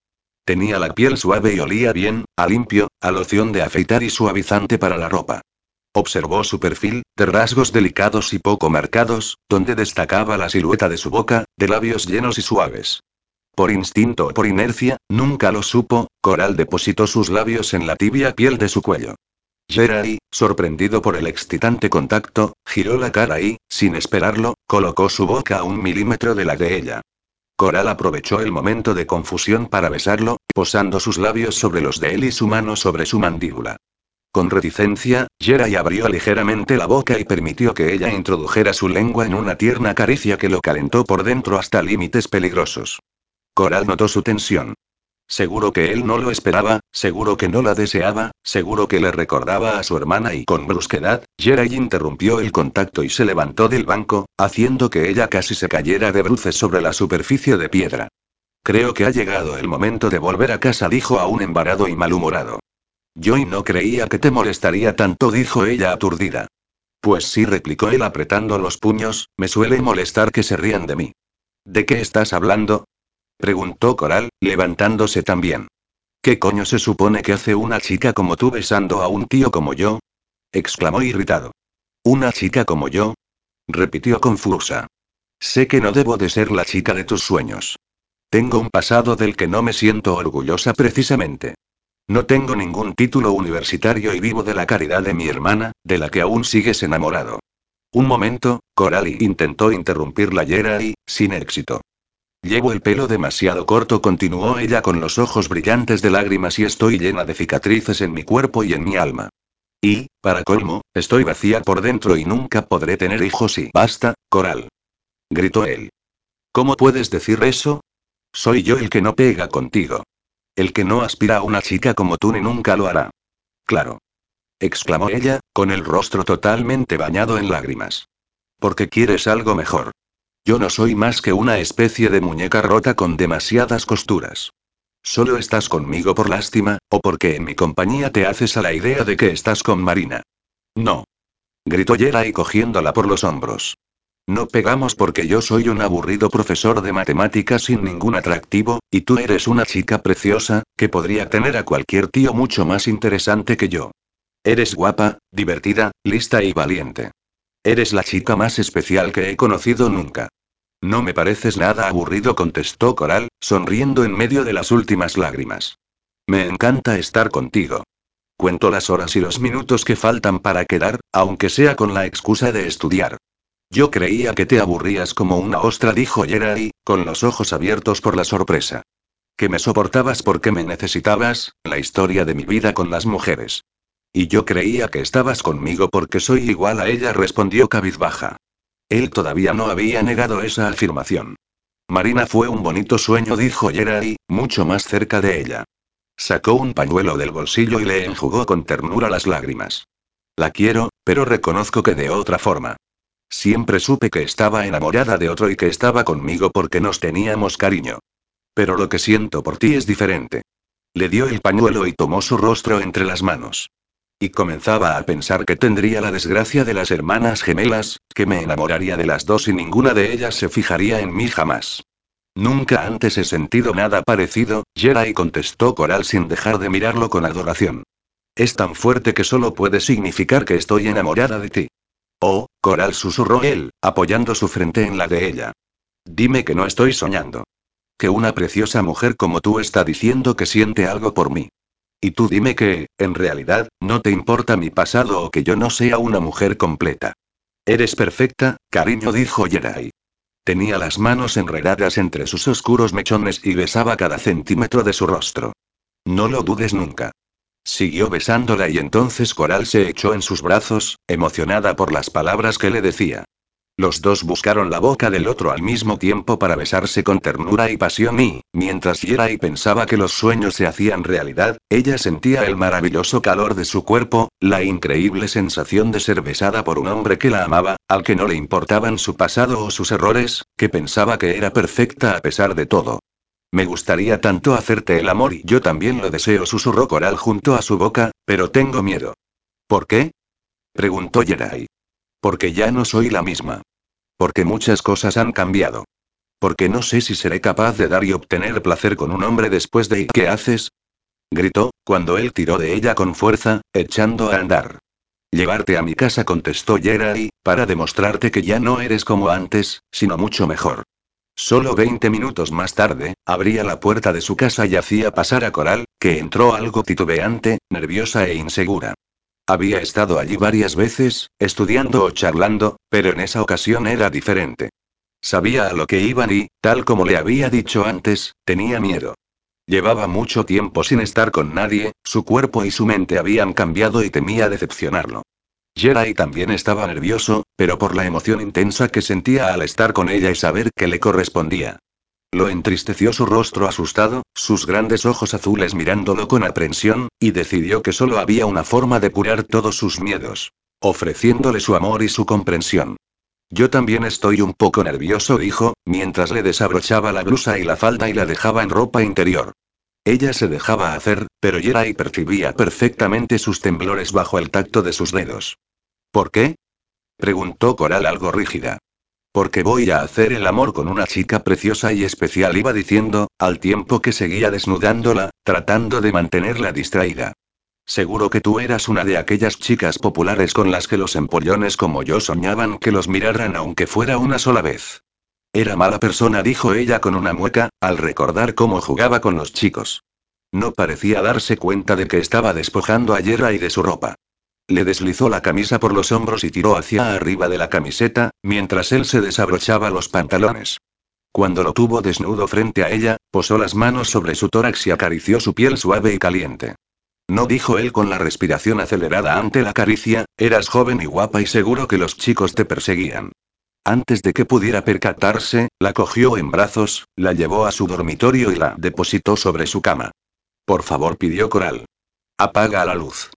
[SPEAKER 1] Tenía la piel suave y olía bien, a limpio, a loción de afeitar y suavizante para la ropa. Observó su perfil, de rasgos delicados y poco marcados, donde destacaba la silueta de su boca, de labios llenos y suaves. Por instinto o por inercia, nunca lo supo, Coral depositó sus labios en la tibia piel de su cuello. Jerry, sorprendido por el excitante contacto, giró la cara y, sin esperarlo, colocó su boca a un milímetro de la de ella. Coral aprovechó el momento de confusión para besarlo, posando sus labios sobre los de él y su mano sobre su mandíbula. Con reticencia, Jerry abrió ligeramente la boca y permitió que ella introdujera su lengua en una tierna caricia que lo calentó por dentro hasta límites peligrosos. Coral notó su tensión. Seguro que él no lo esperaba, seguro que no la deseaba, seguro que le recordaba a su hermana y con brusquedad, Jeray interrumpió el contacto y se levantó del banco, haciendo que ella casi se cayera de bruces sobre la superficie de piedra. Creo que ha llegado el momento de volver a casa, dijo aún embarado y malhumorado. Yo y no creía que te molestaría tanto, dijo ella aturdida. Pues sí, replicó él apretando los puños, me suele molestar que se rían de mí. ¿De qué estás hablando? Preguntó Coral, levantándose también. ¿Qué coño se supone que hace una chica como tú besando a un tío como yo? exclamó irritado. ¿Una chica como yo? repitió confusa. Sé que no debo de ser la chica de tus sueños. Tengo un pasado del que no me siento orgullosa precisamente. No tengo ningún título universitario y vivo de la caridad de mi hermana, de la que aún sigues enamorado. Un momento, Coral intentó interrumpir la yera y, sin éxito. Llevo el pelo demasiado corto, continuó ella con los ojos brillantes de lágrimas y estoy llena de cicatrices en mi cuerpo y en mi alma. Y, para colmo, estoy vacía por dentro y nunca podré tener hijos y... Basta, Coral. Gritó él. ¿Cómo puedes decir eso? Soy yo el que no pega contigo. El que no aspira a una chica como tú ni nunca lo hará. Claro. exclamó ella, con el rostro totalmente bañado en lágrimas. Porque quieres algo mejor. Yo no soy más que una especie de muñeca rota con demasiadas costuras. Solo estás conmigo por lástima, o porque en mi compañía te haces a la idea de que estás con Marina. No. Gritó Yera y cogiéndola por los hombros. No pegamos porque yo soy un aburrido profesor de matemáticas sin ningún atractivo, y tú eres una chica preciosa, que podría tener a cualquier tío mucho más interesante que yo. Eres guapa, divertida, lista y valiente. Eres la chica más especial que he conocido nunca. No me pareces nada aburrido, contestó Coral, sonriendo en medio de las últimas lágrimas. Me encanta estar contigo. Cuento las horas y los minutos que faltan para quedar, aunque sea con la excusa de estudiar. Yo creía que te aburrías como una ostra, dijo Jerry, con los ojos abiertos por la sorpresa. Que me soportabas porque me necesitabas, la historia de mi vida con las mujeres. Y yo creía que estabas conmigo porque soy igual a ella, respondió cabizbaja. Él todavía no había negado esa afirmación. Marina fue un bonito sueño, dijo Jerry, mucho más cerca de ella. Sacó un pañuelo del bolsillo y le enjugó con ternura las lágrimas. La quiero, pero reconozco que de otra forma. Siempre supe que estaba enamorada de otro y que estaba conmigo porque nos teníamos cariño. Pero lo que siento por ti es diferente. Le dio el pañuelo y tomó su rostro entre las manos. Y comenzaba a pensar que tendría la desgracia de las hermanas gemelas, que me enamoraría de las dos y ninguna de ellas se fijaría en mí jamás. Nunca antes he sentido nada parecido, Jerai contestó Coral sin dejar de mirarlo con adoración. Es tan fuerte que solo puede significar que estoy enamorada de ti. Oh, Coral susurró él, apoyando su frente en la de ella. Dime que no estoy soñando. Que una preciosa mujer como tú está diciendo que siente algo por mí. Y tú dime que, en realidad, no te importa mi pasado o que yo no sea una mujer completa. Eres perfecta, cariño, dijo Jerai. Tenía las manos enredadas entre sus oscuros mechones y besaba cada centímetro de su rostro. No lo dudes nunca. Siguió besándola y entonces Coral se echó en sus brazos, emocionada por las palabras que le decía. Los dos buscaron la boca del otro al mismo tiempo para besarse con ternura y pasión y, mientras y pensaba que los sueños se hacían realidad, ella sentía el maravilloso calor de su cuerpo, la increíble sensación de ser besada por un hombre que la amaba, al que no le importaban su pasado o sus errores, que pensaba que era perfecta a pesar de todo. Me gustaría tanto hacerte el amor y yo también lo deseo, susurró Coral junto a su boca, pero tengo miedo. ¿Por qué? preguntó Yerai. Porque ya no soy la misma. Porque muchas cosas han cambiado. Porque no sé si seré capaz de dar y obtener placer con un hombre después de... ¿Y qué haces? Gritó, cuando él tiró de ella con fuerza, echando a andar. Llevarte a mi casa, contestó Yerai, para demostrarte que ya no eres como antes, sino mucho mejor. Solo 20 minutos más tarde, abría la puerta de su casa y hacía pasar a Coral, que entró algo titubeante, nerviosa e insegura. Había estado allí varias veces, estudiando o charlando, pero en esa ocasión era diferente. Sabía a lo que iban y, tal como le había dicho antes, tenía miedo. Llevaba mucho tiempo sin estar con nadie, su cuerpo y su mente habían cambiado y temía decepcionarlo. Jerai también estaba nervioso, pero por la emoción intensa que sentía al estar con ella y saber que le correspondía. Lo entristeció su rostro asustado, sus grandes ojos azules mirándolo con aprensión, y decidió que solo había una forma de curar todos sus miedos. Ofreciéndole su amor y su comprensión. Yo también estoy un poco nervioso, dijo, mientras le desabrochaba la blusa y la falda y la dejaba en ropa interior. Ella se dejaba hacer, pero Yerai percibía perfectamente sus temblores bajo el tacto de sus dedos. ¿Por qué? preguntó Coral algo rígida. Porque voy a hacer el amor con una chica preciosa y especial, iba diciendo, al tiempo que seguía desnudándola, tratando de mantenerla distraída. Seguro que tú eras una de aquellas chicas populares con las que los empollones como yo soñaban que los miraran aunque fuera una sola vez. Era mala persona, dijo ella con una mueca, al recordar cómo jugaba con los chicos. No parecía darse cuenta de que estaba despojando a Yerra y de su ropa. Le deslizó la camisa por los hombros y tiró hacia arriba de la camiseta, mientras él se desabrochaba los pantalones. Cuando lo tuvo desnudo frente a ella, posó las manos sobre su tórax y acarició su piel suave y caliente. No dijo él con la respiración acelerada ante la caricia, eras joven y guapa y seguro que los chicos te perseguían. Antes de que pudiera percatarse, la cogió en brazos, la llevó a su dormitorio y la depositó sobre su cama. Por favor, pidió Coral. Apaga la luz.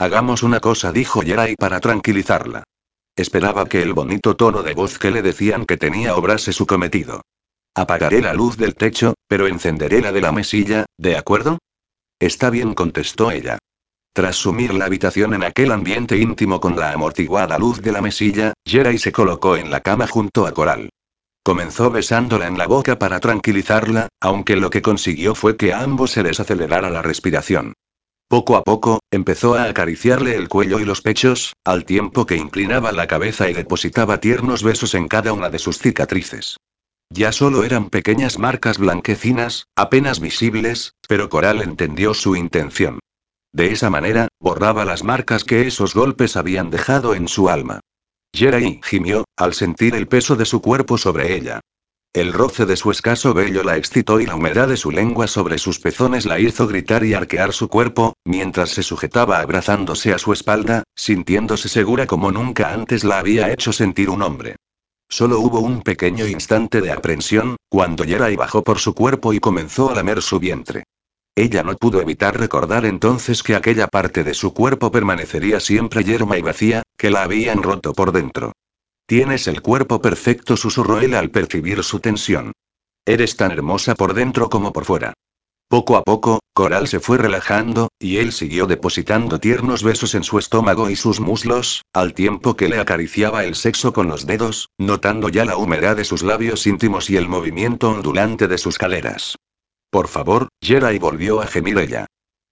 [SPEAKER 1] Hagamos una cosa, dijo Yerai para tranquilizarla. Esperaba que el bonito tono de voz que le decían que tenía obrase su cometido. Apagaré la luz del techo, pero encenderé la de la mesilla, ¿de acuerdo? Está bien, contestó ella. Tras sumir la habitación en aquel ambiente íntimo con la amortiguada luz de la mesilla, Jerai se colocó en la cama junto a Coral. Comenzó besándola en la boca para tranquilizarla, aunque lo que consiguió fue que a ambos se les acelerara la respiración. Poco a poco, empezó a acariciarle el cuello y los pechos, al tiempo que inclinaba la cabeza y depositaba tiernos besos en cada una de sus cicatrices. Ya solo eran pequeñas marcas blanquecinas, apenas visibles, pero Coral entendió su intención. De esa manera, borraba las marcas que esos golpes habían dejado en su alma. Jerai gimió, al sentir el peso de su cuerpo sobre ella. El roce de su escaso vello la excitó y la humedad de su lengua sobre sus pezones la hizo gritar y arquear su cuerpo, mientras se sujetaba abrazándose a su espalda, sintiéndose segura como nunca antes la había hecho sentir un hombre. Solo hubo un pequeño instante de aprensión, cuando Yerai bajó por su cuerpo y comenzó a lamer su vientre. Ella no pudo evitar recordar entonces que aquella parte de su cuerpo permanecería siempre yerma y vacía, que la habían roto por dentro. Tienes el cuerpo perfecto, susurró él al percibir su tensión. Eres tan hermosa por dentro como por fuera. Poco a poco, Coral se fue relajando, y él siguió depositando tiernos besos en su estómago y sus muslos, al tiempo que le acariciaba el sexo con los dedos, notando ya la humedad de sus labios íntimos y el movimiento ondulante de sus caderas. Por favor, Jerai volvió a gemir ella.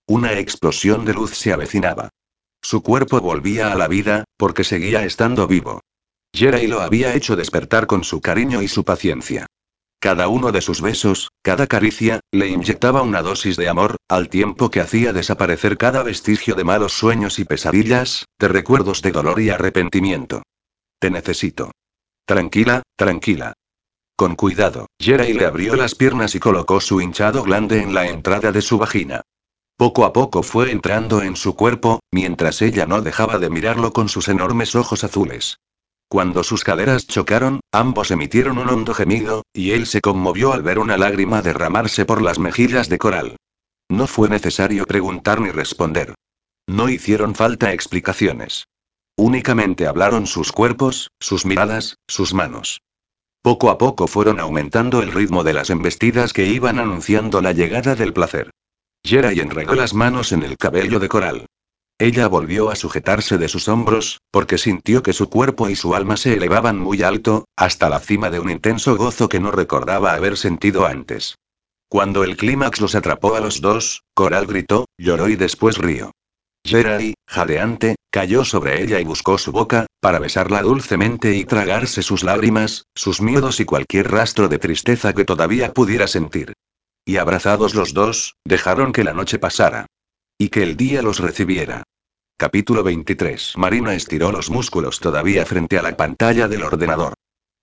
[SPEAKER 1] Una explosión de luz se avecinaba. Su cuerpo volvía a la vida, porque seguía estando vivo. Jerai lo había hecho despertar con su cariño y su paciencia. Cada uno de sus besos, cada caricia, le inyectaba una dosis de amor, al tiempo que hacía desaparecer cada vestigio de malos sueños y pesadillas, de recuerdos de dolor y arrepentimiento. Te necesito. Tranquila, tranquila. Con cuidado, Jerai le abrió las piernas y colocó su hinchado glande en la entrada de su vagina. Poco a poco fue entrando en su cuerpo, mientras ella no dejaba de mirarlo con sus enormes ojos azules. Cuando sus caderas chocaron, ambos emitieron un hondo gemido, y él se conmovió al ver una lágrima derramarse por las mejillas de Coral. No fue necesario preguntar ni responder. No hicieron falta explicaciones. Únicamente hablaron sus cuerpos, sus miradas, sus manos. Poco a poco fueron aumentando el ritmo de las embestidas que iban anunciando la llegada del placer. Jerai enredó las manos en el cabello de Coral. Ella volvió a sujetarse de sus hombros, porque sintió que su cuerpo y su alma se elevaban muy alto, hasta la cima de un intenso gozo que no recordaba haber sentido antes. Cuando el clímax los atrapó a los dos, Coral gritó, lloró y después rió. Jerai, jadeante, cayó sobre ella y buscó su boca, para besarla dulcemente y tragarse sus lágrimas, sus miedos y cualquier rastro de tristeza que todavía pudiera sentir. Y abrazados los dos, dejaron que la noche pasara. Y que el día los recibiera. Capítulo 23. Marina estiró los músculos todavía frente a la pantalla del ordenador.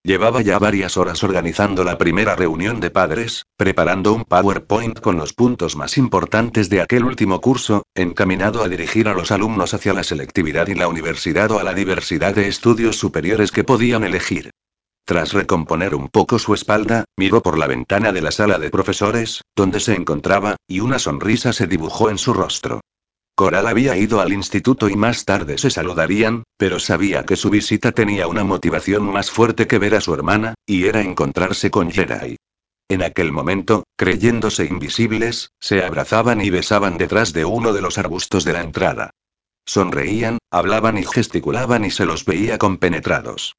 [SPEAKER 1] Llevaba ya varias horas organizando la primera reunión de padres, preparando un PowerPoint con los puntos más importantes de aquel último curso, encaminado a dirigir a los alumnos hacia la selectividad y la universidad o a la diversidad de estudios superiores que podían elegir. Tras recomponer un poco su espalda, miró por la ventana de la sala de profesores, donde se encontraba, y una sonrisa se dibujó en su rostro. Coral había ido al instituto y más tarde se saludarían, pero sabía que su visita tenía una motivación más fuerte que ver a su hermana, y era encontrarse con Jerai. En aquel momento, creyéndose invisibles, se abrazaban y besaban detrás de uno de los arbustos de la entrada. Sonreían, hablaban y gesticulaban y se los veía compenetrados.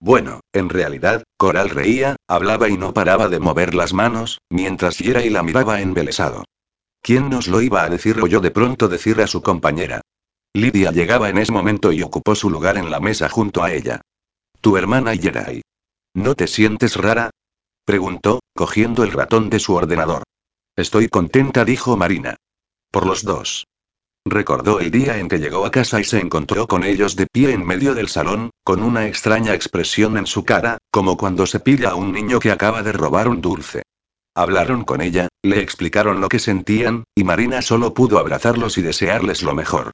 [SPEAKER 1] Bueno, en realidad, Coral reía, hablaba y no paraba de mover las manos, mientras Jerai la miraba embelesado. ¿Quién nos lo iba a decir? oyó de pronto decir a su compañera. Lidia llegaba en ese momento y ocupó su lugar en la mesa junto a ella. Tu hermana Yerai. ¿No te sientes rara? preguntó, cogiendo el ratón de su ordenador. Estoy contenta, dijo Marina. Por los dos. Recordó el día en que llegó a casa y se encontró con ellos de pie en medio del salón, con una extraña expresión en su cara, como cuando se pilla a un niño que acaba de robar un dulce. Hablaron con ella, le explicaron lo que sentían, y Marina solo pudo abrazarlos y desearles lo mejor.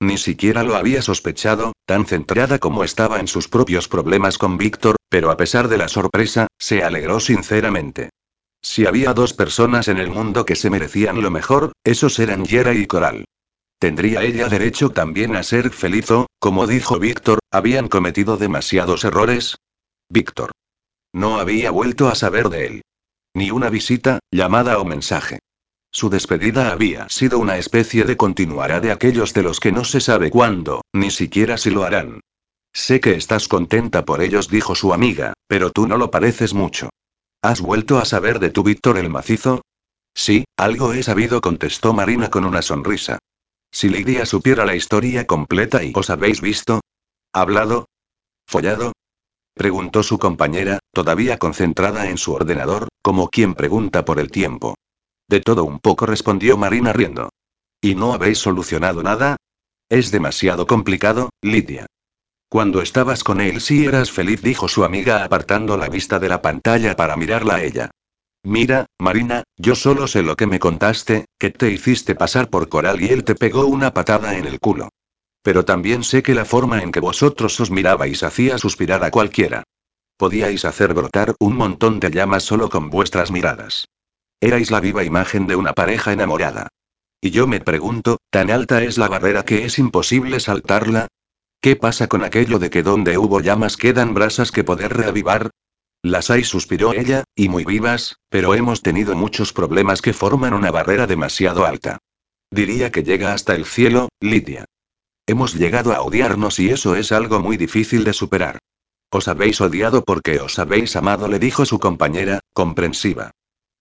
[SPEAKER 1] Ni siquiera lo había sospechado, tan centrada como estaba en sus propios problemas con Víctor, pero a pesar de la sorpresa, se alegró sinceramente. Si había dos personas en el mundo que se merecían lo mejor, esos eran Yera y Coral. ¿Tendría ella derecho también a ser feliz o, como dijo Víctor, habían cometido demasiados errores? Víctor. No había vuelto a saber de él. Ni una visita, llamada o mensaje. Su despedida había sido una especie de continuará de aquellos de los que no se sabe cuándo, ni siquiera si lo harán. Sé que estás contenta por ellos, dijo su amiga, pero tú no lo pareces mucho. ¿Has vuelto a saber de tu Víctor el macizo? Sí, algo he sabido, contestó Marina con una sonrisa. Si Lidia supiera la historia completa y os habéis visto. ¿Hablado? ¿Follado? Preguntó su compañera, todavía concentrada en su ordenador, como quien pregunta por el tiempo. De todo un poco respondió Marina riendo. ¿Y no habéis solucionado nada? Es demasiado complicado, Lidia. Cuando estabas con él sí eras feliz, dijo su amiga apartando la vista de la pantalla para mirarla a ella. Mira, Marina, yo solo sé lo que me contaste, que te hiciste pasar por Coral y él te pegó una patada en el culo. Pero también sé que la forma en que vosotros os mirabais hacía suspirar a cualquiera. Podíais hacer brotar un montón de llamas solo con vuestras miradas. Erais la viva imagen de una pareja enamorada. Y yo me pregunto, ¿tan alta es la barrera que es imposible saltarla? ¿Qué pasa con aquello de que donde hubo llamas quedan brasas que poder reavivar? Las hay, suspiró ella, y muy vivas, pero hemos tenido muchos problemas que forman una barrera demasiado alta. Diría que llega hasta el cielo, Lidia. Hemos llegado a odiarnos y eso es algo muy difícil de superar. Os habéis odiado porque os habéis amado, le dijo su compañera, comprensiva.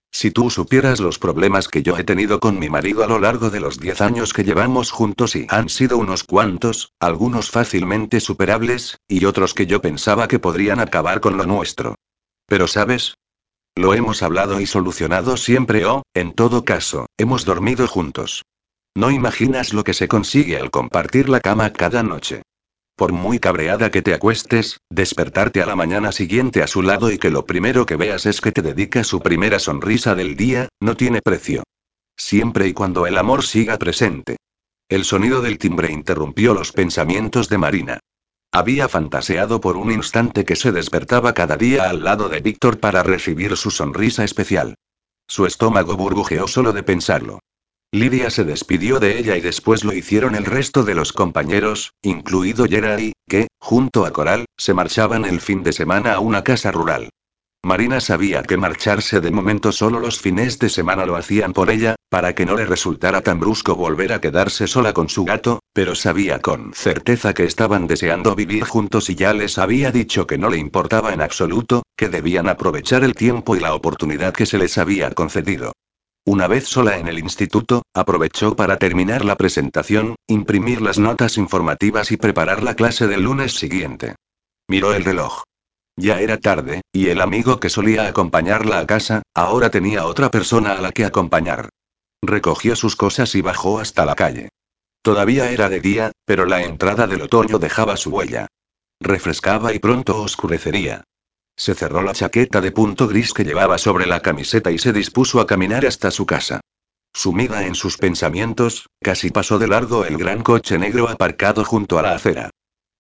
[SPEAKER 1] Si tú supieras los problemas que yo he tenido con mi marido a lo largo de los diez años que llevamos juntos y han sido unos cuantos, algunos fácilmente superables, y otros que yo pensaba que podrían acabar con lo nuestro. Pero sabes, lo hemos hablado y solucionado siempre o, en todo caso, hemos dormido juntos. No imaginas lo que se consigue al compartir la cama cada noche. Por muy cabreada que te acuestes, despertarte a la mañana siguiente a su lado y que lo primero que veas es que te dedica su primera sonrisa del día, no tiene precio. Siempre y cuando el amor siga presente. El sonido del timbre interrumpió los pensamientos de Marina. Había fantaseado por un instante que se despertaba cada día al lado de Víctor para recibir su sonrisa especial. Su estómago burbujeó solo de pensarlo. Lidia se despidió de ella y después lo hicieron el resto de los compañeros, incluido Jerry, que, junto a Coral, se marchaban el fin de semana a una casa rural. Marina sabía que marcharse de momento solo los fines de semana lo hacían por ella, para que no le resultara tan brusco volver a quedarse sola con su gato, pero sabía con certeza que estaban deseando vivir juntos y ya les había dicho que no le importaba en absoluto, que debían aprovechar el tiempo y la oportunidad que se les había concedido. Una vez sola en el instituto, aprovechó para terminar la presentación, imprimir las notas informativas y preparar la clase del lunes siguiente. Miró el reloj. Ya era tarde, y el amigo que solía acompañarla a casa, ahora tenía otra persona a la que acompañar. Recogió sus cosas y bajó hasta la calle. Todavía era de día, pero la entrada del otoño dejaba su huella. Refrescaba y pronto oscurecería. Se cerró la chaqueta de punto gris que llevaba sobre la camiseta y se dispuso a caminar hasta su casa. Sumida en sus pensamientos, casi pasó de largo el gran coche negro aparcado junto a la acera.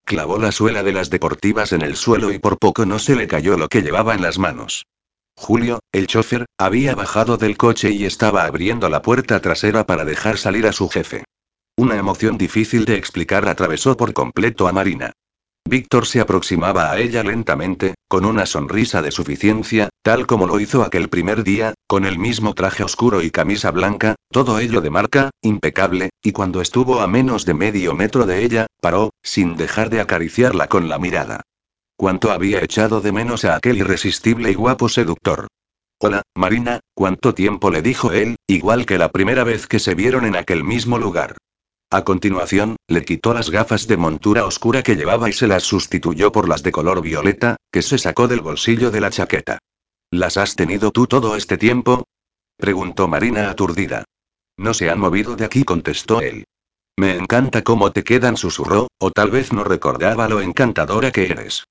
[SPEAKER 1] Clavó la suela de las deportivas en el suelo y por poco no se le cayó lo que llevaba en las manos. Julio, el chofer, había bajado del coche y estaba abriendo la puerta trasera para dejar salir a su jefe. Una emoción difícil de explicar atravesó por completo a Marina. Víctor se aproximaba a ella lentamente, con una sonrisa de suficiencia, tal como lo hizo aquel primer día, con el mismo traje oscuro y camisa blanca, todo ello de marca, impecable, y cuando estuvo a menos de medio metro de ella, paró, sin dejar de acariciarla con la mirada. Cuánto había echado de menos a aquel irresistible y guapo seductor. Hola, Marina, ¿cuánto tiempo le dijo él, igual que la primera vez que se vieron en aquel mismo lugar? A continuación, le quitó las gafas de montura oscura que llevaba y se las sustituyó por las de color violeta, que se sacó del bolsillo de la chaqueta. ¿Las has tenido tú todo este tiempo? preguntó Marina aturdida. No se han movido de aquí, contestó él. Me encanta cómo te quedan, susurró, o tal vez no recordaba lo encantadora que eres.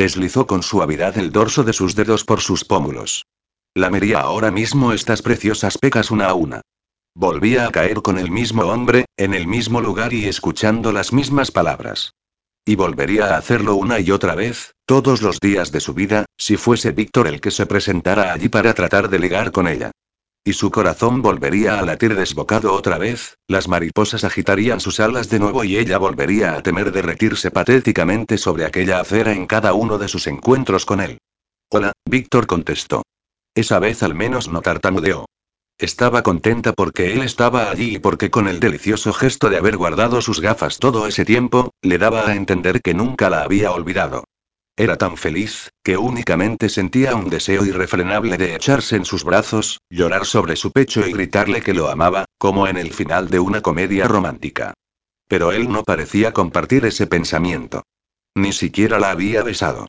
[SPEAKER 1] Deslizó con suavidad el dorso de sus dedos por sus pómulos. Lamería ahora mismo estas preciosas pecas una a una. Volvía a caer con el mismo hombre, en el mismo lugar y escuchando las mismas palabras. Y volvería a hacerlo una y otra vez, todos los días de su vida, si fuese Víctor el que se presentara allí para tratar de ligar con ella. Y su corazón volvería a latir desbocado otra vez, las mariposas agitarían sus alas de nuevo y ella volvería a temer derretirse patéticamente sobre aquella acera en cada uno de sus encuentros con él. Hola, Víctor contestó. Esa vez al menos no tartamudeó. Estaba contenta porque él estaba allí y porque con el delicioso gesto de haber guardado sus gafas todo ese tiempo, le daba a entender que nunca la había olvidado. Era tan feliz, que únicamente sentía un deseo irrefrenable de echarse en sus brazos, llorar sobre su pecho y gritarle que lo amaba, como en el final de una comedia romántica. Pero él no parecía compartir ese pensamiento. Ni siquiera la había besado.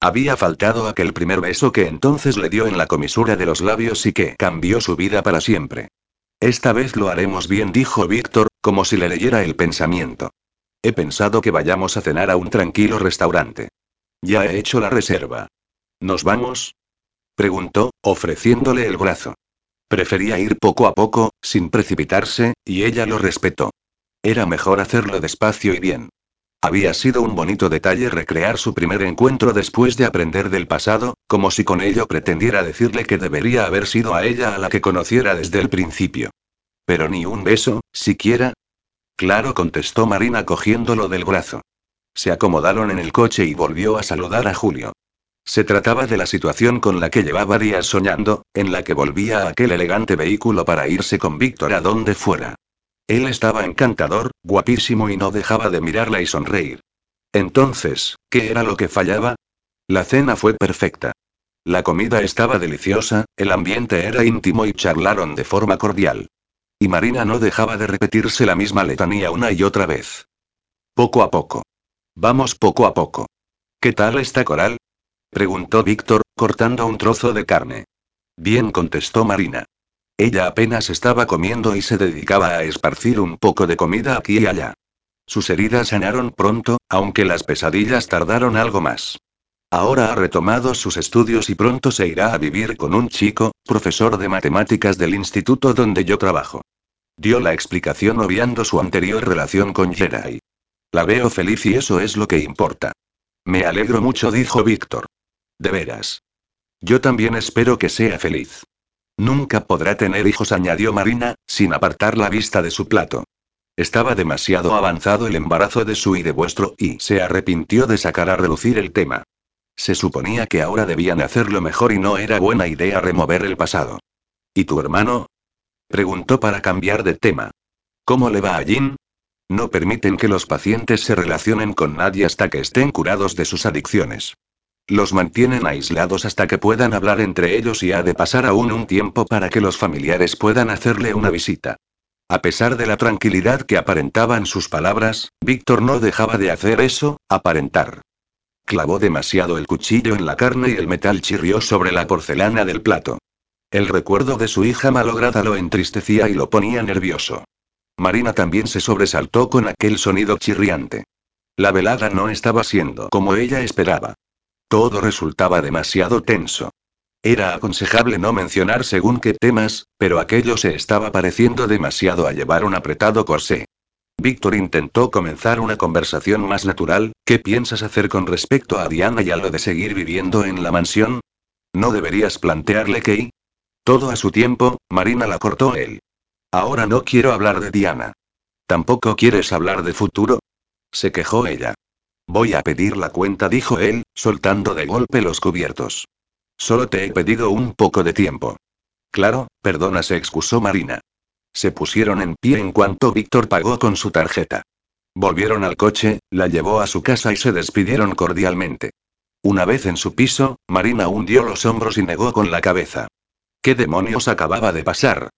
[SPEAKER 1] Había faltado aquel primer beso que entonces le dio en la comisura de los labios y que cambió su vida para siempre. Esta vez lo haremos bien, dijo Víctor, como si le leyera el pensamiento. He pensado que vayamos a cenar a un tranquilo restaurante. Ya he hecho la reserva. ¿Nos vamos? preguntó, ofreciéndole el brazo. Prefería ir poco a poco, sin precipitarse, y ella lo respetó. Era mejor hacerlo despacio y bien. Había sido un bonito detalle recrear su primer encuentro después de aprender del pasado, como si con ello pretendiera decirle que debería haber sido a ella a la que conociera desde el principio. Pero ni un beso, siquiera. Claro, contestó Marina cogiéndolo del brazo. Se acomodaron en el coche y volvió a saludar a Julio. Se trataba de la situación con la que llevaba días soñando, en la que volvía a aquel elegante vehículo para irse con Víctor a donde fuera. Él estaba encantador, guapísimo y no dejaba de mirarla y sonreír. Entonces, ¿qué era lo que fallaba? La cena fue perfecta. La comida estaba deliciosa, el ambiente era íntimo y charlaron de forma cordial. Y Marina no dejaba de repetirse la misma letanía una y otra vez. Poco a poco. Vamos poco a poco. ¿Qué tal está Coral? Preguntó Víctor, cortando un trozo de carne. Bien contestó Marina. Ella apenas estaba comiendo y se dedicaba a esparcir un poco de comida aquí y allá. Sus heridas sanaron pronto, aunque las pesadillas tardaron algo más. Ahora ha retomado sus estudios y pronto se irá a vivir con un chico, profesor de matemáticas del instituto donde yo trabajo. Dio la explicación obviando su anterior relación con Jerai. La veo feliz y eso es lo que importa. Me alegro mucho, dijo Víctor. De veras. Yo también espero que sea feliz. Nunca podrá tener hijos, añadió Marina, sin apartar la vista de su plato. Estaba demasiado avanzado el embarazo de su y de vuestro, y se arrepintió de sacar a relucir el tema. Se suponía que ahora debían hacerlo mejor y no era buena idea remover el pasado. ¿Y tu hermano? Preguntó para cambiar de tema. ¿Cómo le va a Jin? No permiten que los pacientes se relacionen con nadie hasta que estén curados de sus adicciones. Los mantienen aislados hasta que puedan hablar entre ellos y ha de pasar aún un tiempo para que los familiares puedan hacerle una visita. A pesar de la tranquilidad que aparentaban sus palabras, Víctor no dejaba de hacer eso, aparentar. Clavó demasiado el cuchillo en la carne y el metal chirrió sobre la porcelana del plato. El recuerdo de su hija malograda lo entristecía y lo ponía nervioso. Marina también se sobresaltó con aquel sonido chirriante. La velada no estaba siendo como ella esperaba. Todo resultaba demasiado tenso. Era aconsejable no mencionar según qué temas, pero aquello se estaba pareciendo demasiado a llevar un apretado corsé. Víctor intentó comenzar una conversación más natural, ¿qué piensas hacer con respecto a Diana y a lo de seguir viviendo en la mansión? ¿No deberías plantearle que... Todo a su tiempo, Marina la cortó él. Ahora no quiero hablar de Diana. ¿Tampoco quieres hablar de futuro? Se quejó ella. Voy a pedir la cuenta, dijo él, soltando de golpe los cubiertos. Solo te he pedido un poco de tiempo. Claro, perdona, se excusó Marina. Se pusieron en pie en cuanto Víctor pagó con su tarjeta. Volvieron al coche, la llevó a su casa y se despidieron cordialmente. Una vez en su piso, Marina hundió los hombros y negó con la cabeza. ¿Qué demonios acababa de pasar?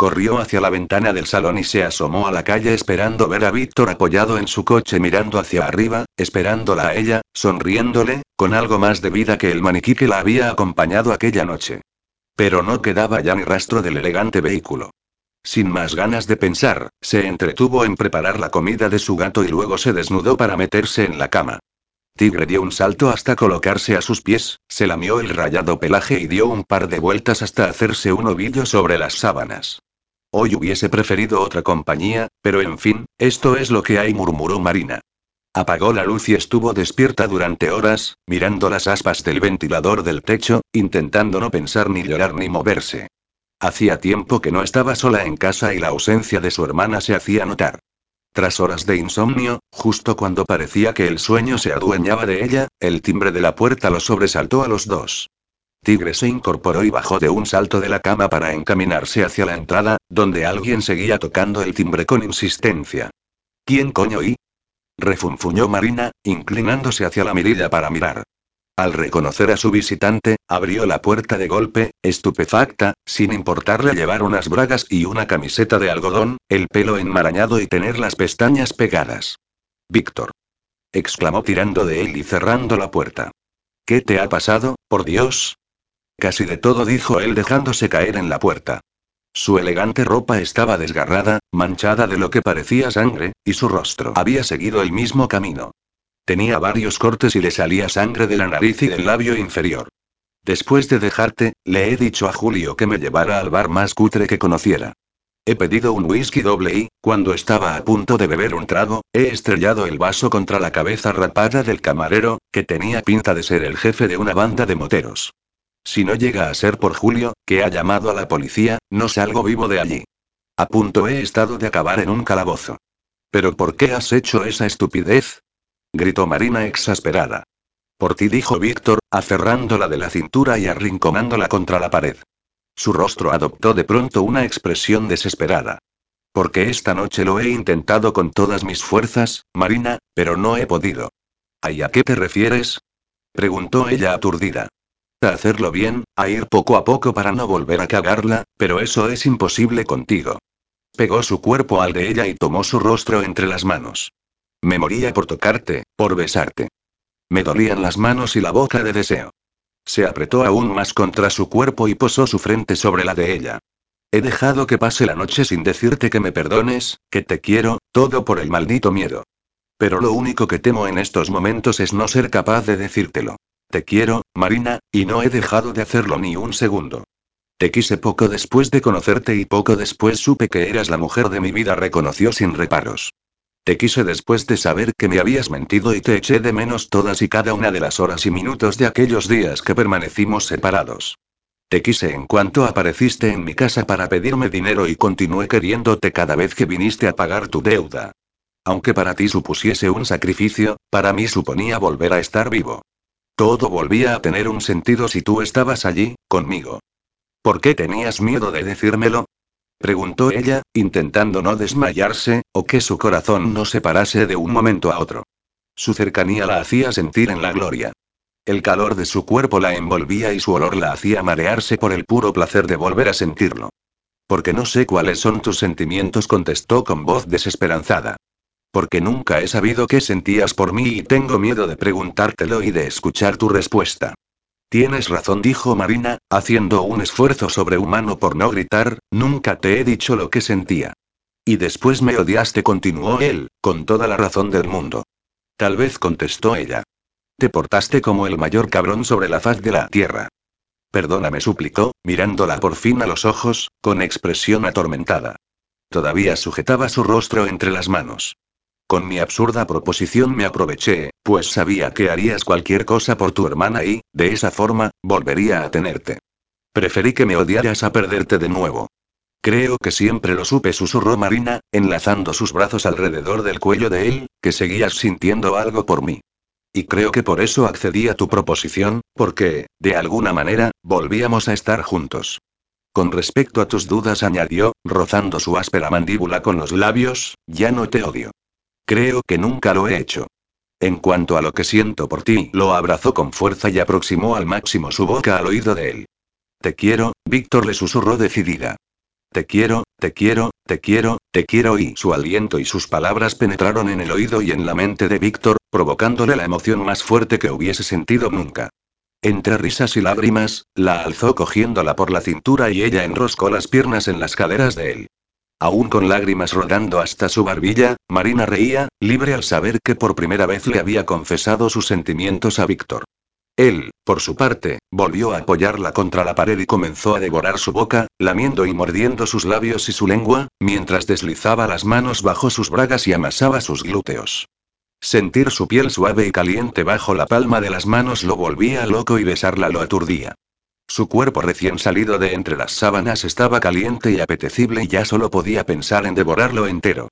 [SPEAKER 1] Corrió hacia la ventana del salón y se asomó a la calle esperando ver a Víctor apoyado en su coche mirando hacia arriba, esperándola a ella, sonriéndole, con algo más de vida que el maniquí que la había acompañado aquella noche. Pero no quedaba ya ni rastro del elegante vehículo. Sin más ganas de pensar, se entretuvo en preparar la comida de su gato y luego se desnudó para meterse en la cama. Tigre dio un salto hasta colocarse a sus pies, se lamió el rayado pelaje y dio un par de vueltas hasta hacerse un ovillo sobre las sábanas. Hoy hubiese preferido otra compañía, pero en fin, esto es lo que hay, murmuró Marina. Apagó la luz y estuvo despierta durante horas, mirando las aspas del ventilador del techo, intentando no pensar ni llorar ni moverse. Hacía tiempo que no estaba sola en casa y la ausencia de su hermana se hacía notar. Tras horas de insomnio, justo cuando parecía que el sueño se adueñaba de ella, el timbre de la puerta lo sobresaltó a los dos. Tigre se incorporó y bajó de un salto de la cama para encaminarse hacia la entrada, donde alguien seguía tocando el timbre con insistencia. ¿Quién coño y? refunfuñó Marina, inclinándose hacia la mirilla para mirar. Al reconocer a su visitante, abrió la puerta de golpe, estupefacta, sin importarle llevar unas bragas y una camiseta de algodón, el pelo enmarañado y tener las pestañas pegadas. Víctor. exclamó tirando de él y cerrando la puerta. ¿Qué te ha pasado, por Dios? Casi de todo dijo él dejándose caer en la puerta. Su elegante ropa estaba desgarrada, manchada de lo que parecía sangre, y su rostro había seguido el mismo camino. Tenía varios cortes y le salía sangre de la nariz y del labio inferior. Después de dejarte, le he dicho a Julio que me llevara al bar más cutre que conociera. He pedido un whisky doble y, cuando estaba a punto de beber un trago, he estrellado el vaso contra la cabeza rapada del camarero, que tenía pinta de ser el jefe de una banda de moteros. Si no llega a ser por Julio, que ha llamado a la policía, no salgo vivo de allí. A punto he estado de acabar en un calabozo. ¿Pero por qué has hecho esa estupidez? Gritó Marina exasperada. Por ti dijo Víctor, aferrándola de la cintura y arrinconándola contra la pared. Su rostro adoptó de pronto una expresión desesperada. Porque esta noche lo he intentado con todas mis fuerzas, Marina, pero no he podido. ¿Y a qué te refieres? preguntó ella aturdida. A hacerlo bien, a ir poco a poco para no volver a cagarla, pero eso es imposible contigo. Pegó su cuerpo al de ella y tomó su rostro entre las manos. Me moría por tocarte, por besarte. Me dolían las manos y la boca de deseo. Se apretó aún más contra su cuerpo y posó su frente sobre la de ella. He dejado que pase la noche sin decirte que me perdones, que te quiero, todo por el maldito miedo. Pero lo único que temo en estos momentos es no ser capaz de decírtelo. Te quiero, Marina, y no he dejado de hacerlo ni un segundo. Te quise poco después de conocerte y poco después supe que eras la mujer de mi vida, reconoció sin reparos. Te quise después de saber que me habías mentido y te eché de menos todas y cada una de las horas y minutos de aquellos días que permanecimos separados. Te quise en cuanto apareciste en mi casa para pedirme dinero y continué queriéndote cada vez que viniste a pagar tu deuda. Aunque para ti supusiese un sacrificio, para mí suponía volver a estar vivo. Todo volvía a tener un sentido si tú estabas allí, conmigo. ¿Por qué tenías miedo de decírmelo? preguntó ella, intentando no desmayarse, o que su corazón no se parase de un momento a otro. Su cercanía la hacía sentir en la gloria. El calor de su cuerpo la envolvía y su olor la hacía marearse por el puro placer de volver a sentirlo. Porque no sé cuáles son tus sentimientos, contestó con voz desesperanzada. Porque nunca he sabido qué sentías por mí y tengo miedo de preguntártelo y de escuchar tu respuesta. Tienes razón, dijo Marina, haciendo un esfuerzo sobrehumano por no gritar, nunca te he dicho lo que sentía. Y después me odiaste, continuó él, con toda la razón del mundo. Tal vez contestó ella. Te portaste como el mayor cabrón sobre la faz de la tierra. Perdóname, suplicó, mirándola por fin a los ojos, con expresión atormentada. Todavía sujetaba su rostro entre las manos. Con mi absurda proposición me aproveché, pues sabía que harías cualquier cosa por tu hermana y, de esa forma, volvería a tenerte. Preferí que me odiaras a perderte de nuevo. Creo que siempre lo supe, susurró Marina, enlazando sus brazos alrededor del cuello de él, que seguías sintiendo algo por mí. Y creo que por eso accedí a tu proposición, porque, de alguna manera, volvíamos a estar juntos. Con respecto a tus dudas, añadió, rozando su áspera mandíbula con los labios, ya no te odio. Creo que nunca lo he hecho. En cuanto a lo que siento por ti, lo abrazó con fuerza y aproximó al máximo su boca al oído de él. Te quiero, Víctor le susurró decidida. Te quiero, te quiero, te quiero, te quiero y su aliento y sus palabras penetraron en el oído y en la mente de Víctor, provocándole la emoción más fuerte que hubiese sentido nunca. Entre risas y lágrimas, la alzó cogiéndola por la cintura y ella enroscó las piernas en las caderas de él. Aún con lágrimas rodando hasta su barbilla, Marina reía, libre al saber que por primera vez le había confesado sus sentimientos a Víctor. Él, por su parte, volvió a apoyarla contra la pared y comenzó a devorar su boca, lamiendo y mordiendo sus labios y su lengua, mientras deslizaba las manos bajo sus bragas y amasaba sus glúteos. Sentir su piel suave y caliente bajo la palma de las manos lo volvía loco y besarla lo aturdía. Su cuerpo recién salido de entre las sábanas estaba caliente y apetecible y ya solo podía pensar en devorarlo entero.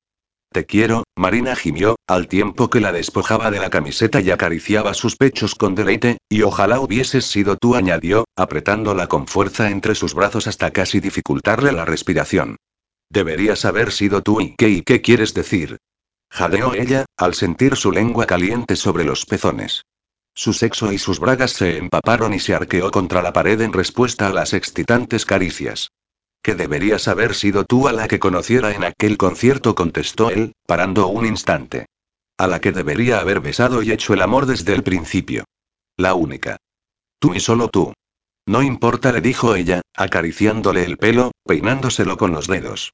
[SPEAKER 1] Te quiero, Marina gimió, al tiempo que la despojaba de la camiseta y acariciaba sus pechos con deleite, y ojalá hubieses sido tú, añadió, apretándola con fuerza entre sus brazos hasta casi dificultarle la respiración. Deberías haber sido tú y qué y qué quieres decir. Jadeó ella, al sentir su lengua caliente sobre los pezones. Su sexo y sus bragas se empaparon y se arqueó contra la pared en respuesta a las excitantes caricias. Que deberías haber sido tú a la que conociera en aquel concierto, contestó él, parando un instante. A la que debería haber besado y hecho el amor desde el principio. La única. Tú y solo tú. No importa, le dijo ella, acariciándole el pelo, peinándoselo con los dedos.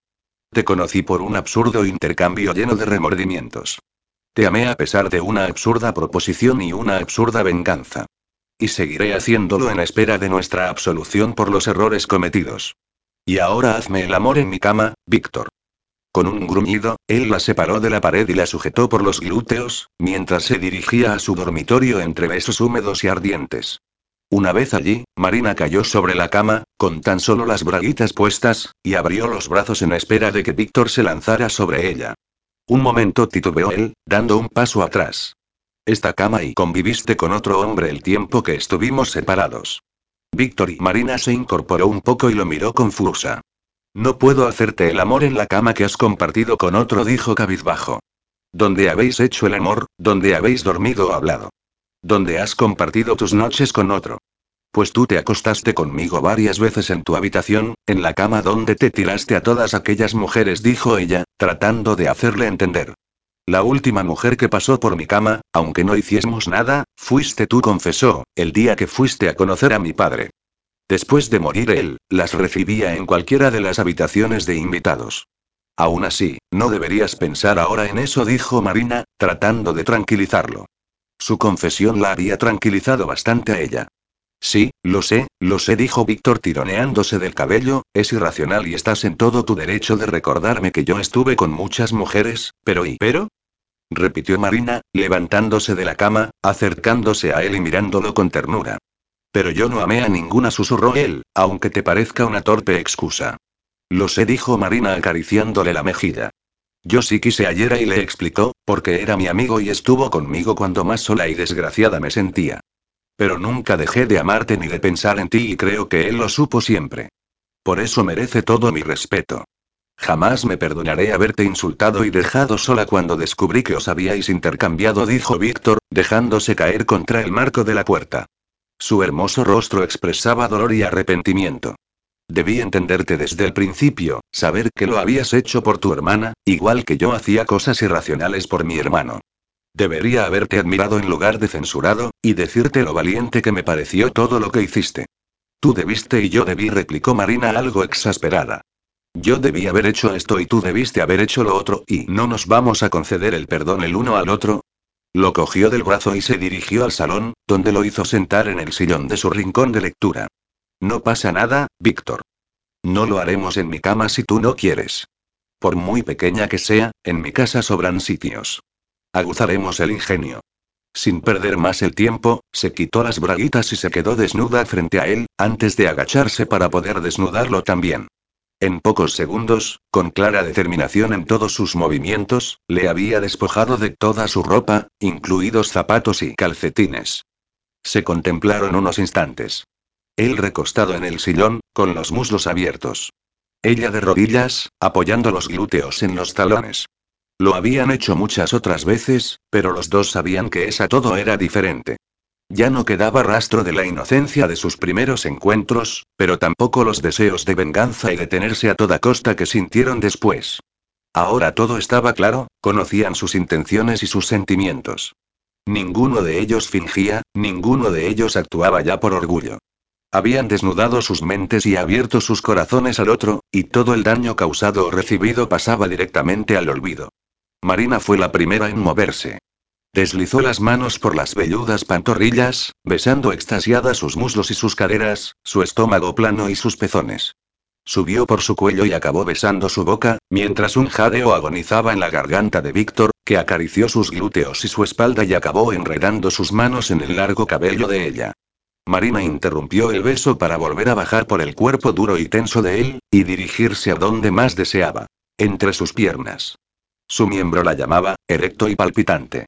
[SPEAKER 1] Te conocí por un absurdo intercambio lleno de remordimientos. Te amé a pesar de una absurda proposición y una absurda venganza. Y seguiré haciéndolo en espera de nuestra absolución por los errores cometidos. Y ahora hazme el amor en mi cama, Víctor. Con un gruñido, él la separó de la pared y la sujetó por los glúteos, mientras se dirigía a su dormitorio entre besos húmedos y ardientes. Una vez allí, Marina cayó sobre la cama, con tan solo las braguitas puestas, y abrió los brazos en espera de que Víctor se lanzara sobre ella. Un momento titubeó él, dando un paso atrás. esta cama y conviviste con otro hombre el tiempo que estuvimos separados. Víctor y Marina se incorporó un poco y lo miró confusa. No puedo hacerte el amor en la cama que has compartido con otro, dijo cabizbajo. ¿Dónde habéis hecho el amor? ¿Dónde habéis dormido o hablado? ¿Dónde has compartido tus noches con otro? Pues tú te acostaste conmigo varias veces en tu habitación, en la cama donde te tiraste a todas aquellas mujeres, dijo ella, tratando de hacerle entender. La última mujer que pasó por mi cama, aunque no hiciésemos nada, fuiste tú, confesó, el día que fuiste a conocer a mi padre. Después de morir él, las recibía en cualquiera de las habitaciones de invitados. Aún así, no deberías pensar ahora en eso, dijo Marina, tratando de tranquilizarlo. Su confesión la había tranquilizado bastante a ella. Sí, lo sé, lo sé, dijo Víctor tironeándose del cabello, es irracional y estás en todo tu derecho de recordarme que yo estuve con muchas mujeres, pero ¿y pero? repitió Marina, levantándose de la cama, acercándose a él y mirándolo con ternura. Pero yo no amé a ninguna, susurró él, aunque te parezca una torpe excusa. Lo sé, dijo Marina acariciándole la mejilla. Yo sí quise ayer y le explicó, porque era mi amigo y estuvo conmigo cuando más sola y desgraciada me sentía. Pero nunca dejé de amarte ni de pensar en ti y creo que él lo supo siempre. Por eso merece todo mi respeto. Jamás me perdonaré haberte insultado y dejado sola cuando descubrí que os habíais intercambiado, dijo Víctor, dejándose caer contra el marco de la puerta. Su hermoso rostro expresaba dolor y arrepentimiento. Debí entenderte desde el principio, saber que lo habías hecho por tu hermana, igual que yo hacía cosas irracionales por mi hermano. Debería haberte admirado en lugar de censurado, y decirte lo valiente que me pareció todo lo que hiciste. Tú debiste y yo debí, replicó Marina algo exasperada. Yo debí haber hecho esto y tú debiste haber hecho lo otro, y no nos vamos a conceder el perdón el uno al otro. Lo cogió del brazo y se dirigió al salón, donde lo hizo sentar en el sillón de su rincón de lectura. No pasa nada, Víctor. No lo haremos en mi cama si tú no quieres. Por muy pequeña que sea, en mi casa sobran sitios. Aguzaremos el ingenio. Sin perder más el tiempo, se quitó las braguitas y se quedó desnuda frente a él, antes de agacharse para poder desnudarlo también. En pocos segundos, con clara determinación en todos sus movimientos, le había despojado de toda su ropa, incluidos zapatos y calcetines. Se contemplaron unos instantes. Él recostado en el sillón, con los muslos abiertos. Ella de rodillas, apoyando los glúteos en los talones. Lo habían hecho muchas otras veces, pero los dos sabían que esa todo era diferente. Ya no quedaba rastro de la inocencia de sus primeros encuentros, pero tampoco los deseos de venganza y detenerse a toda costa que sintieron después. Ahora todo estaba claro, conocían sus intenciones y sus sentimientos. Ninguno de ellos fingía, ninguno de ellos actuaba ya por orgullo. Habían desnudado sus mentes y abierto sus corazones al otro, y todo el daño causado o recibido pasaba directamente al olvido. Marina fue la primera en moverse. Deslizó las manos por las velludas pantorrillas, besando extasiada sus muslos y sus caderas, su estómago plano y sus pezones. Subió por su cuello y acabó besando su boca, mientras un jadeo agonizaba en la garganta de Víctor, que acarició sus glúteos y su espalda y acabó enredando sus manos en el largo cabello de ella. Marina interrumpió el beso para volver a bajar por el cuerpo duro y tenso de él, y dirigirse a donde más deseaba. Entre sus piernas. Su miembro la llamaba, erecto y palpitante.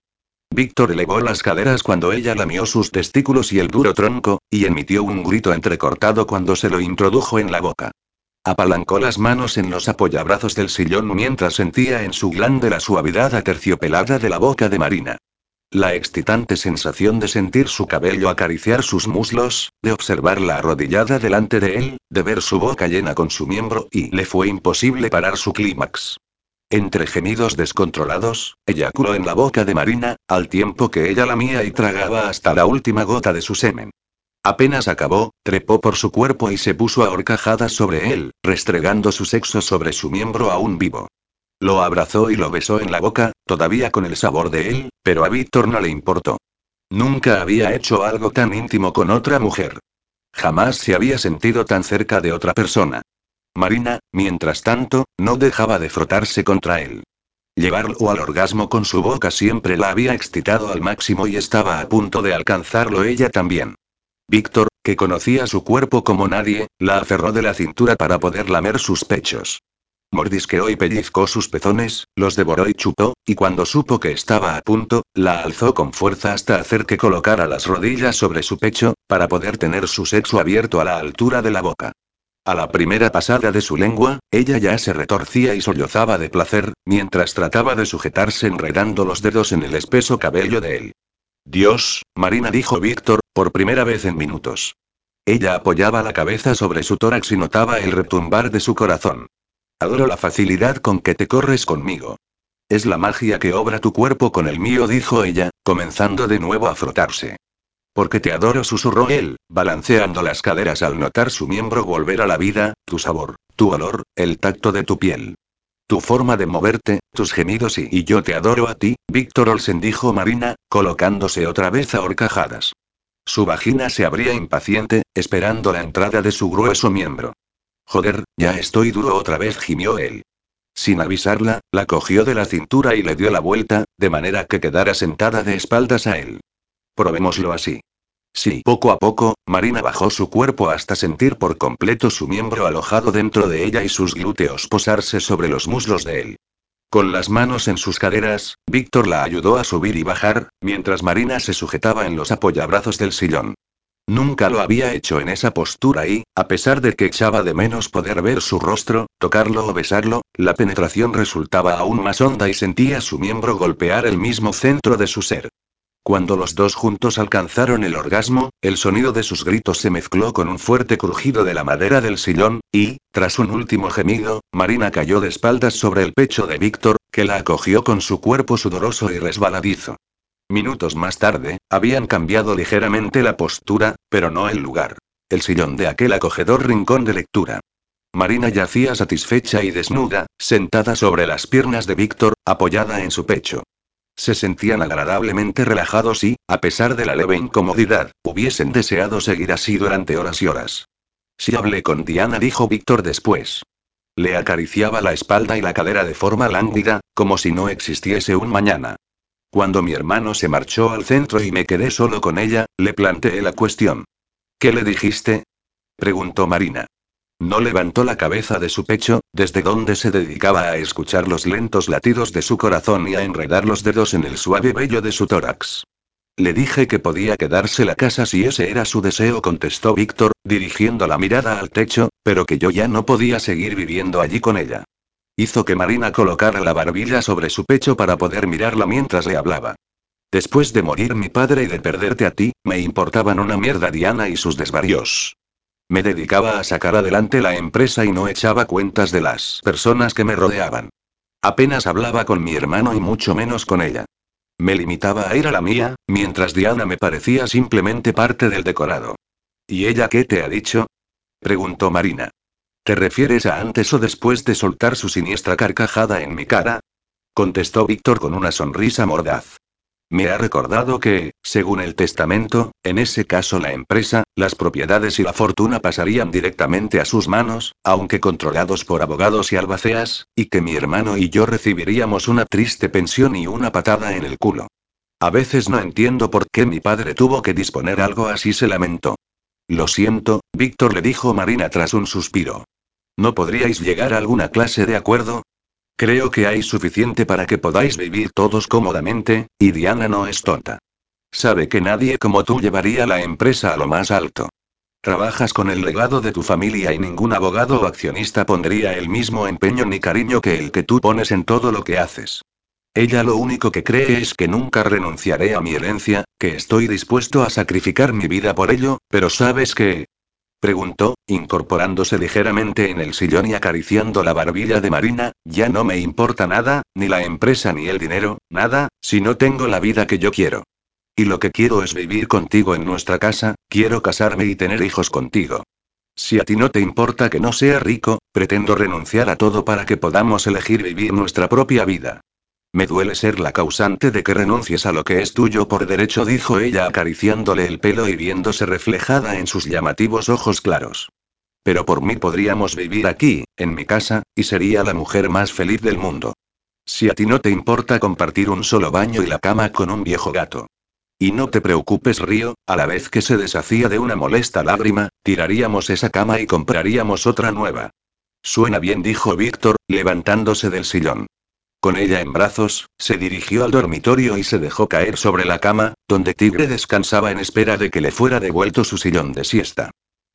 [SPEAKER 1] Víctor elevó las caderas cuando ella lamió sus testículos y el duro tronco, y emitió un grito entrecortado cuando se lo introdujo en la boca. Apalancó las manos en los apoyabrazos del sillón mientras sentía en su glande la suavidad aterciopelada de la boca de Marina. La excitante sensación de sentir su cabello acariciar sus muslos, de observarla arrodillada delante de él, de ver su boca llena con su miembro y le fue imposible parar su clímax. Entre gemidos descontrolados, eyaculó en la boca de Marina, al tiempo que ella lamía y tragaba hasta la última gota de su semen. Apenas acabó, trepó por su cuerpo y se puso a horcajadas sobre él, restregando su sexo sobre su miembro aún vivo. Lo abrazó y lo besó en la boca, todavía con el sabor de él, pero a Víctor no le importó. Nunca había hecho algo tan íntimo con otra mujer. Jamás se había sentido tan cerca de otra persona. Marina, mientras tanto, no dejaba de frotarse contra él. Llevarlo al orgasmo con su boca siempre la había excitado al máximo y estaba a punto de alcanzarlo ella también. Víctor, que conocía su cuerpo como nadie, la aferró de la cintura para poder lamer sus pechos. Mordisqueó y pellizcó sus pezones, los devoró y chupó, y cuando supo que estaba a punto, la alzó con fuerza hasta hacer que colocara las rodillas sobre su pecho, para poder tener su sexo abierto a la altura de la boca. A la primera pasada de su lengua, ella ya se retorcía y sollozaba de placer, mientras trataba de sujetarse enredando los dedos en el espeso cabello de él. Dios, Marina dijo Víctor, por primera vez en minutos. Ella apoyaba la cabeza sobre su tórax y notaba el retumbar de su corazón. Adoro la facilidad con que te corres conmigo. Es la magia que obra tu cuerpo con el mío, dijo ella, comenzando de nuevo a frotarse. Porque te adoro, susurró él, balanceando las caderas al notar su miembro volver a la vida, tu sabor, tu olor, el tacto de tu piel. Tu forma de moverte, tus gemidos y, y yo te adoro a ti, Víctor Olsen dijo Marina, colocándose otra vez a horcajadas. Su vagina se abría impaciente, esperando la entrada de su grueso miembro. Joder, ya estoy duro otra vez, gimió él. Sin avisarla, la cogió de la cintura y le dio la vuelta, de manera que quedara sentada de espaldas a él. Probémoslo así. Sí, poco a poco, Marina bajó su cuerpo hasta sentir por completo su miembro alojado dentro de ella y sus glúteos posarse sobre los muslos de él. Con las manos en sus caderas, Víctor la ayudó a subir y bajar, mientras Marina se sujetaba en los apoyabrazos del sillón. Nunca lo había hecho en esa postura y, a pesar de que echaba de menos poder ver su rostro, tocarlo o besarlo, la penetración resultaba aún más honda y sentía su miembro golpear el mismo centro de su ser. Cuando los dos juntos alcanzaron el orgasmo, el sonido de sus gritos se mezcló con un fuerte crujido de la madera del sillón, y, tras un último gemido, Marina cayó de espaldas sobre el pecho de Víctor, que la acogió con su cuerpo sudoroso y resbaladizo. Minutos más tarde, habían cambiado ligeramente la postura, pero no el lugar. El sillón de aquel acogedor rincón de lectura. Marina yacía satisfecha y desnuda, sentada sobre las piernas de Víctor, apoyada en su pecho. Se sentían agradablemente relajados y, a pesar de la leve incomodidad, hubiesen deseado seguir así durante horas y horas. Si hablé con Diana, dijo Víctor después. Le acariciaba la espalda y la cadera de forma lánguida, como si no existiese un mañana. Cuando mi hermano se marchó al centro y me quedé solo con ella, le planteé la cuestión. ¿Qué le dijiste? preguntó Marina. No levantó la cabeza de su pecho, desde donde se dedicaba a escuchar los lentos latidos de su corazón y a enredar los dedos en el suave vello de su tórax. Le dije que podía quedarse la casa si ese era su deseo, contestó Víctor, dirigiendo la mirada al techo, pero que yo ya no podía seguir viviendo allí con ella. Hizo que Marina colocara la barbilla sobre su pecho para poder mirarla mientras le hablaba. Después de morir mi padre y de perderte a ti, me importaban una mierda Diana y sus desvaríos. Me dedicaba a sacar adelante la empresa y no echaba cuentas de las personas que me rodeaban. Apenas hablaba con mi hermano y mucho menos con ella. Me limitaba a ir a la mía, mientras Diana me parecía simplemente parte del decorado. ¿Y ella qué te ha dicho? preguntó Marina. ¿Te refieres a antes o después de soltar su siniestra carcajada en mi cara? contestó Víctor con una sonrisa mordaz. Me ha recordado que, según el testamento, en ese caso la empresa, las propiedades y la fortuna pasarían directamente a sus manos, aunque controlados por abogados y albaceas, y que mi hermano y yo recibiríamos una triste pensión y una patada en el culo. A veces no entiendo por qué mi padre tuvo que disponer algo así, se lamentó. Lo siento, Víctor le dijo Marina tras un suspiro. ¿No podríais llegar a alguna clase de acuerdo? Creo que hay suficiente para que podáis vivir todos cómodamente, y Diana no es tonta. Sabe que nadie como tú llevaría la empresa a lo más alto. Trabajas con el legado de tu familia y ningún abogado o accionista pondría el mismo empeño ni cariño que el que tú pones en todo lo que haces. Ella lo único que cree es que nunca renunciaré a mi herencia, que estoy dispuesto a sacrificar mi vida por ello, pero sabes que, Preguntó, incorporándose ligeramente en el sillón y acariciando la barbilla de Marina, ya no me importa nada, ni la empresa ni el dinero, nada, si no tengo la vida que yo quiero. Y lo que quiero es vivir contigo en nuestra casa, quiero casarme y tener hijos contigo. Si a ti no te importa que no sea rico, pretendo renunciar a todo para que podamos elegir vivir nuestra propia vida. Me duele ser la causante de que renuncies a lo que es tuyo por derecho, dijo ella acariciándole el pelo y viéndose reflejada en sus llamativos ojos claros. Pero por mí podríamos vivir aquí, en mi casa, y sería la mujer más feliz del mundo. Si a ti no te importa compartir un solo baño y la cama con un viejo gato. Y no te preocupes, Río, a la vez que se deshacía de una molesta lágrima, tiraríamos esa cama y compraríamos otra nueva. Suena bien, dijo Víctor, levantándose del sillón. Con ella en brazos, se dirigió al dormitorio y se dejó caer sobre la cama, donde Tigre descansaba en espera de que le fuera devuelto su sillón de siesta.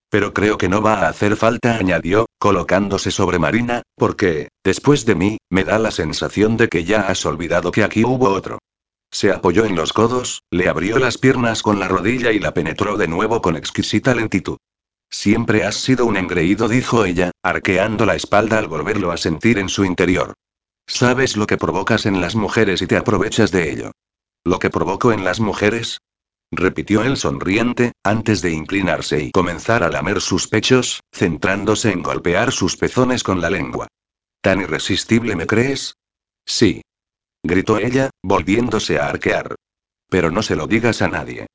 [SPEAKER 1] Pero creo que no va a hacer falta, añadió, colocándose sobre Marina, porque, después de mí, me da la sensación de que ya has olvidado que aquí hubo otro. Se apoyó en los codos, le abrió las piernas con la rodilla y la penetró de nuevo con exquisita lentitud. Siempre has sido un engreído, dijo ella, arqueando la espalda al volverlo a sentir en su interior. Sabes lo que provocas en las mujeres y te aprovechas de ello. ¿Lo que provoco en las mujeres? repitió él sonriente, antes de inclinarse y comenzar a lamer sus pechos, centrándose en golpear sus pezones con la lengua. ¿Tan irresistible me crees? Sí. gritó ella, volviéndose a arquear. Pero no se lo digas a nadie.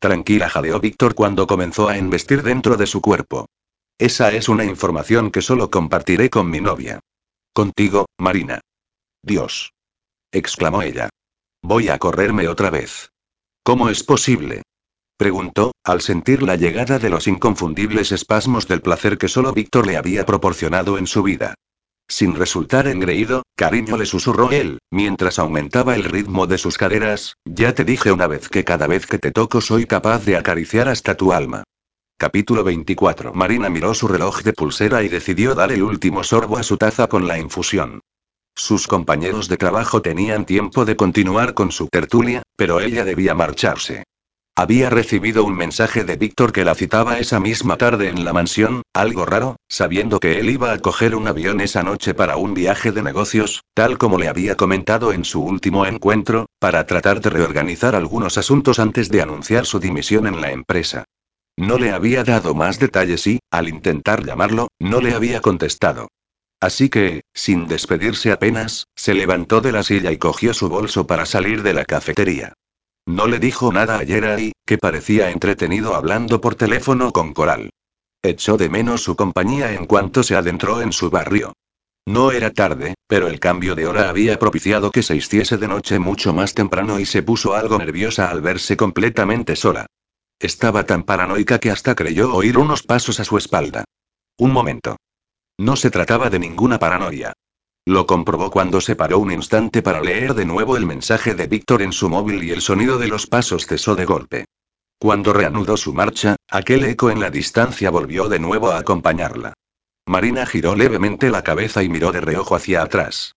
[SPEAKER 1] Tranquila, jadeó Víctor cuando comenzó a embestir dentro de su cuerpo. Esa es una información que solo compartiré con mi novia. Contigo, Marina. Dios. exclamó ella. Voy a correrme otra vez. ¿Cómo es posible? preguntó, al sentir la llegada de los inconfundibles espasmos del placer que solo Víctor le había proporcionado en su vida. Sin resultar engreído, cariño le susurró él, mientras aumentaba el ritmo de sus caderas, ya te dije una vez que cada vez que te toco soy capaz de acariciar hasta tu alma. Capítulo 24. Marina miró su reloj de pulsera y decidió dar el último sorbo a su taza con la infusión. Sus compañeros de trabajo tenían tiempo de continuar con su tertulia, pero ella debía marcharse. Había recibido un mensaje de Víctor que la citaba esa misma tarde en la mansión, algo raro, sabiendo que él iba a coger un avión esa noche para un viaje de negocios, tal como le había comentado en su último encuentro, para tratar de reorganizar algunos asuntos antes de anunciar su dimisión en la empresa. No le había dado más detalles y, al intentar llamarlo, no le había contestado. Así que, sin despedirse apenas, se levantó de la silla y cogió su bolso para salir de la cafetería. No le dijo nada a Jerry, que parecía entretenido hablando por teléfono con Coral. Echó de menos su compañía en cuanto se adentró en su barrio. No era tarde, pero el cambio de hora había propiciado que se hiciese de noche mucho más temprano y se puso algo nerviosa al verse completamente sola. Estaba tan paranoica que hasta creyó oír unos pasos a su espalda. Un momento. No se trataba de ninguna paranoia. Lo comprobó cuando se paró un instante para leer de nuevo el mensaje de Víctor en su móvil y el sonido de los pasos cesó de golpe. Cuando reanudó su marcha, aquel eco en la distancia volvió de nuevo a acompañarla. Marina giró levemente la cabeza y miró de reojo hacia atrás.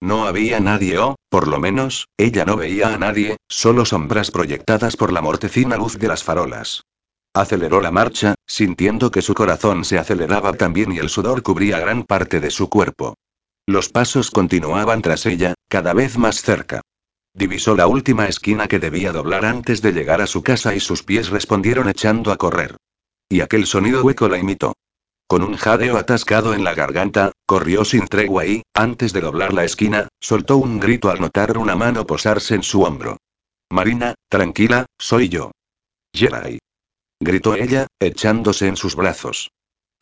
[SPEAKER 1] No había nadie o, por lo menos, ella no veía a nadie, solo sombras proyectadas por la mortecina luz de las farolas. Aceleró la marcha, sintiendo que su corazón se aceleraba también y el sudor cubría gran parte de su cuerpo. Los pasos continuaban tras ella, cada vez más cerca. Divisó la última esquina que debía doblar antes de llegar a su casa y sus pies respondieron echando a correr. Y aquel sonido hueco la imitó. Con un jadeo atascado en la garganta, corrió sin tregua y, antes de doblar la esquina, soltó un grito al notar una mano posarse en su hombro. Marina, tranquila, soy yo. Jerai gritó ella, echándose en sus brazos.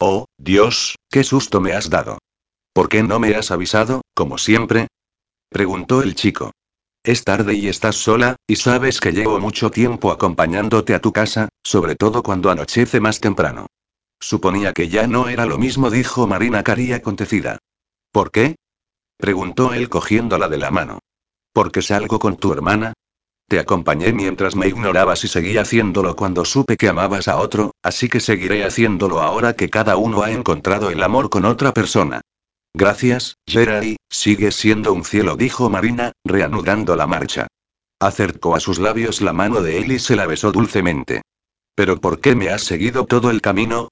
[SPEAKER 1] Oh, Dios, qué susto me has dado. ¿Por qué no me has avisado, como siempre? preguntó el chico. Es tarde y estás sola, y sabes que llevo mucho tiempo acompañándote a tu casa, sobre todo cuando anochece más temprano. Suponía que ya no era lo mismo, dijo Marina Cari acontecida. ¿Por qué? preguntó él cogiéndola de la mano. ¿Porque salgo con tu hermana? Te acompañé mientras me ignorabas y seguí haciéndolo cuando supe que amabas a otro, así que seguiré haciéndolo ahora que cada uno ha encontrado el amor con otra persona. Gracias, Jerry, sigues siendo un cielo, dijo Marina, reanudando la marcha. Acercó a sus labios la mano de él y se la besó dulcemente. ¿Pero por qué me has seguido todo el camino?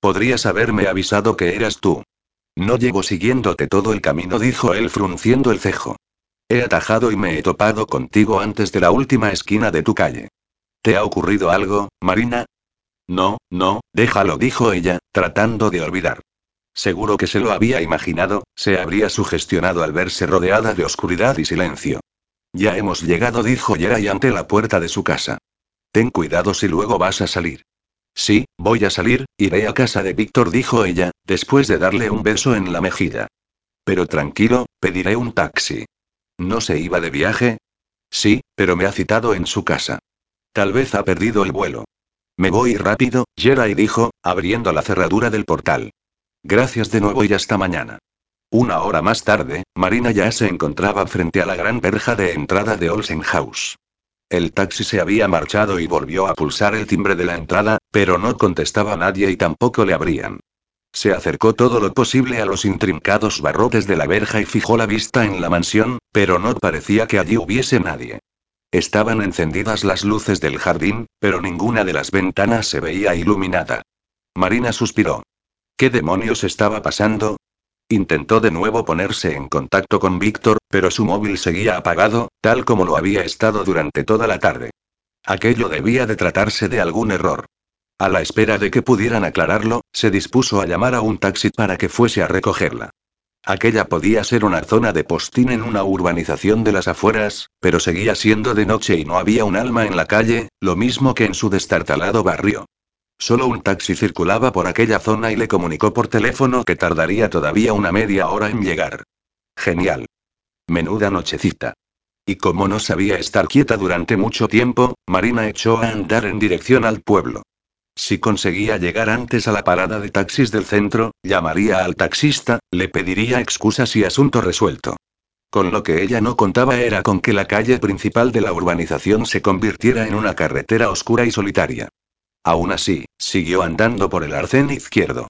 [SPEAKER 1] Podrías haberme avisado que eras tú. No llevo siguiéndote todo el camino, dijo él frunciendo el cejo. He atajado y me he topado contigo antes de la última esquina de tu calle. ¿Te ha ocurrido algo, Marina? No, no, déjalo, dijo ella, tratando de olvidar. Seguro que se lo había imaginado, se habría sugestionado al verse rodeada de oscuridad y silencio. Ya hemos llegado, dijo Yeray ante la puerta de su casa. Ten cuidado si luego vas a salir. Sí, voy a salir, iré a casa de Víctor, dijo ella, después de darle un beso en la mejilla. Pero tranquilo, pediré un taxi. ¿No se iba de viaje? Sí, pero me ha citado en su casa. Tal vez ha perdido el vuelo. Me voy rápido, Jerai dijo, abriendo la cerradura del portal. Gracias de nuevo y hasta mañana. Una hora más tarde, Marina ya se encontraba frente a la gran verja de entrada de Olsen House. El taxi se había marchado y volvió a pulsar el timbre de la entrada, pero no contestaba nadie y tampoco le abrían. Se acercó todo lo posible a los intrincados barrotes de la verja y fijó la vista en la mansión, pero no parecía que allí hubiese nadie. Estaban encendidas las luces del jardín, pero ninguna de las ventanas se veía iluminada. Marina suspiró. ¿Qué demonios estaba pasando? Intentó de nuevo ponerse en contacto con Víctor, pero su móvil seguía apagado, tal como lo había estado durante toda la tarde. Aquello debía de tratarse de algún error. A la espera de que pudieran aclararlo, se dispuso a llamar a un taxi para que fuese a recogerla. Aquella podía ser una zona de postín en una urbanización de las afueras, pero seguía siendo de noche y no había un alma en la calle, lo mismo que en su destartalado barrio. Solo un taxi circulaba por aquella zona y le comunicó por teléfono que tardaría todavía una media hora en llegar. Genial. Menuda nochecita. Y como no sabía estar quieta durante mucho tiempo, Marina echó a andar en dirección al pueblo. Si conseguía llegar antes a la parada de taxis del centro, llamaría al taxista, le pediría excusas y asunto resuelto. Con lo que ella no contaba era con que la calle principal de la urbanización se convirtiera en una carretera oscura y solitaria. Aún así, siguió andando por el arcén izquierdo.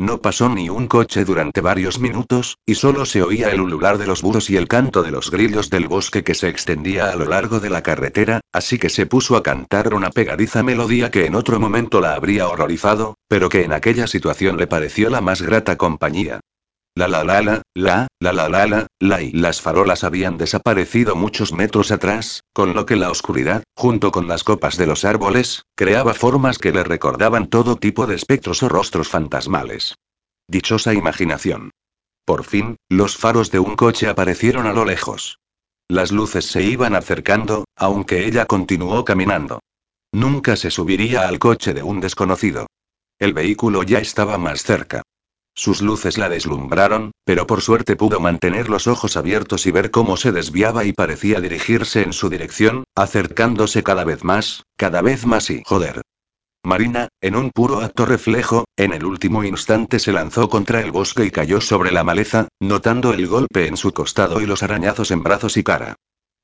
[SPEAKER 1] No pasó ni un coche durante varios minutos, y solo se oía el ulular de los búhos y el canto de los grillos del bosque que se extendía a lo largo de la carretera, así que se puso a cantar una pegadiza melodía que en otro momento la habría horrorizado, pero que en aquella situación le pareció la más grata compañía. La la la la, la, la la la la, la y las farolas habían desaparecido muchos metros atrás, con lo que la oscuridad, junto con las copas de los árboles, creaba formas que le recordaban todo tipo de espectros o rostros fantasmales. Dichosa imaginación. Por fin, los faros de un coche aparecieron a lo lejos. Las luces se iban acercando, aunque ella continuó caminando. Nunca se subiría al coche de un desconocido. El vehículo ya estaba más cerca. Sus luces la deslumbraron, pero por suerte pudo mantener los ojos abiertos y ver cómo se desviaba y parecía dirigirse en su dirección, acercándose cada vez más, cada vez más y joder. Marina, en un puro acto reflejo, en el último instante se lanzó contra el bosque y cayó sobre la maleza, notando el golpe en su costado y los arañazos en brazos y cara.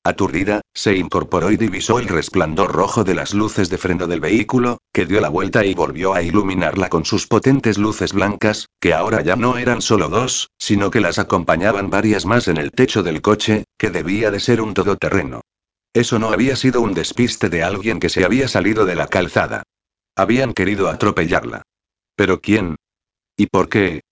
[SPEAKER 1] Aturdida, se incorporó y divisó el resplandor rojo de las luces de freno del vehículo, que dio la vuelta y volvió a iluminarla con sus potentes luces blancas, que ahora ya no eran solo dos, sino que las acompañaban varias más en el techo del coche, que debía de ser un todoterreno. Eso no había sido un despiste de alguien que se había salido de la calzada. Habían querido atropellarla. ¿Pero quién? ¿Y por qué?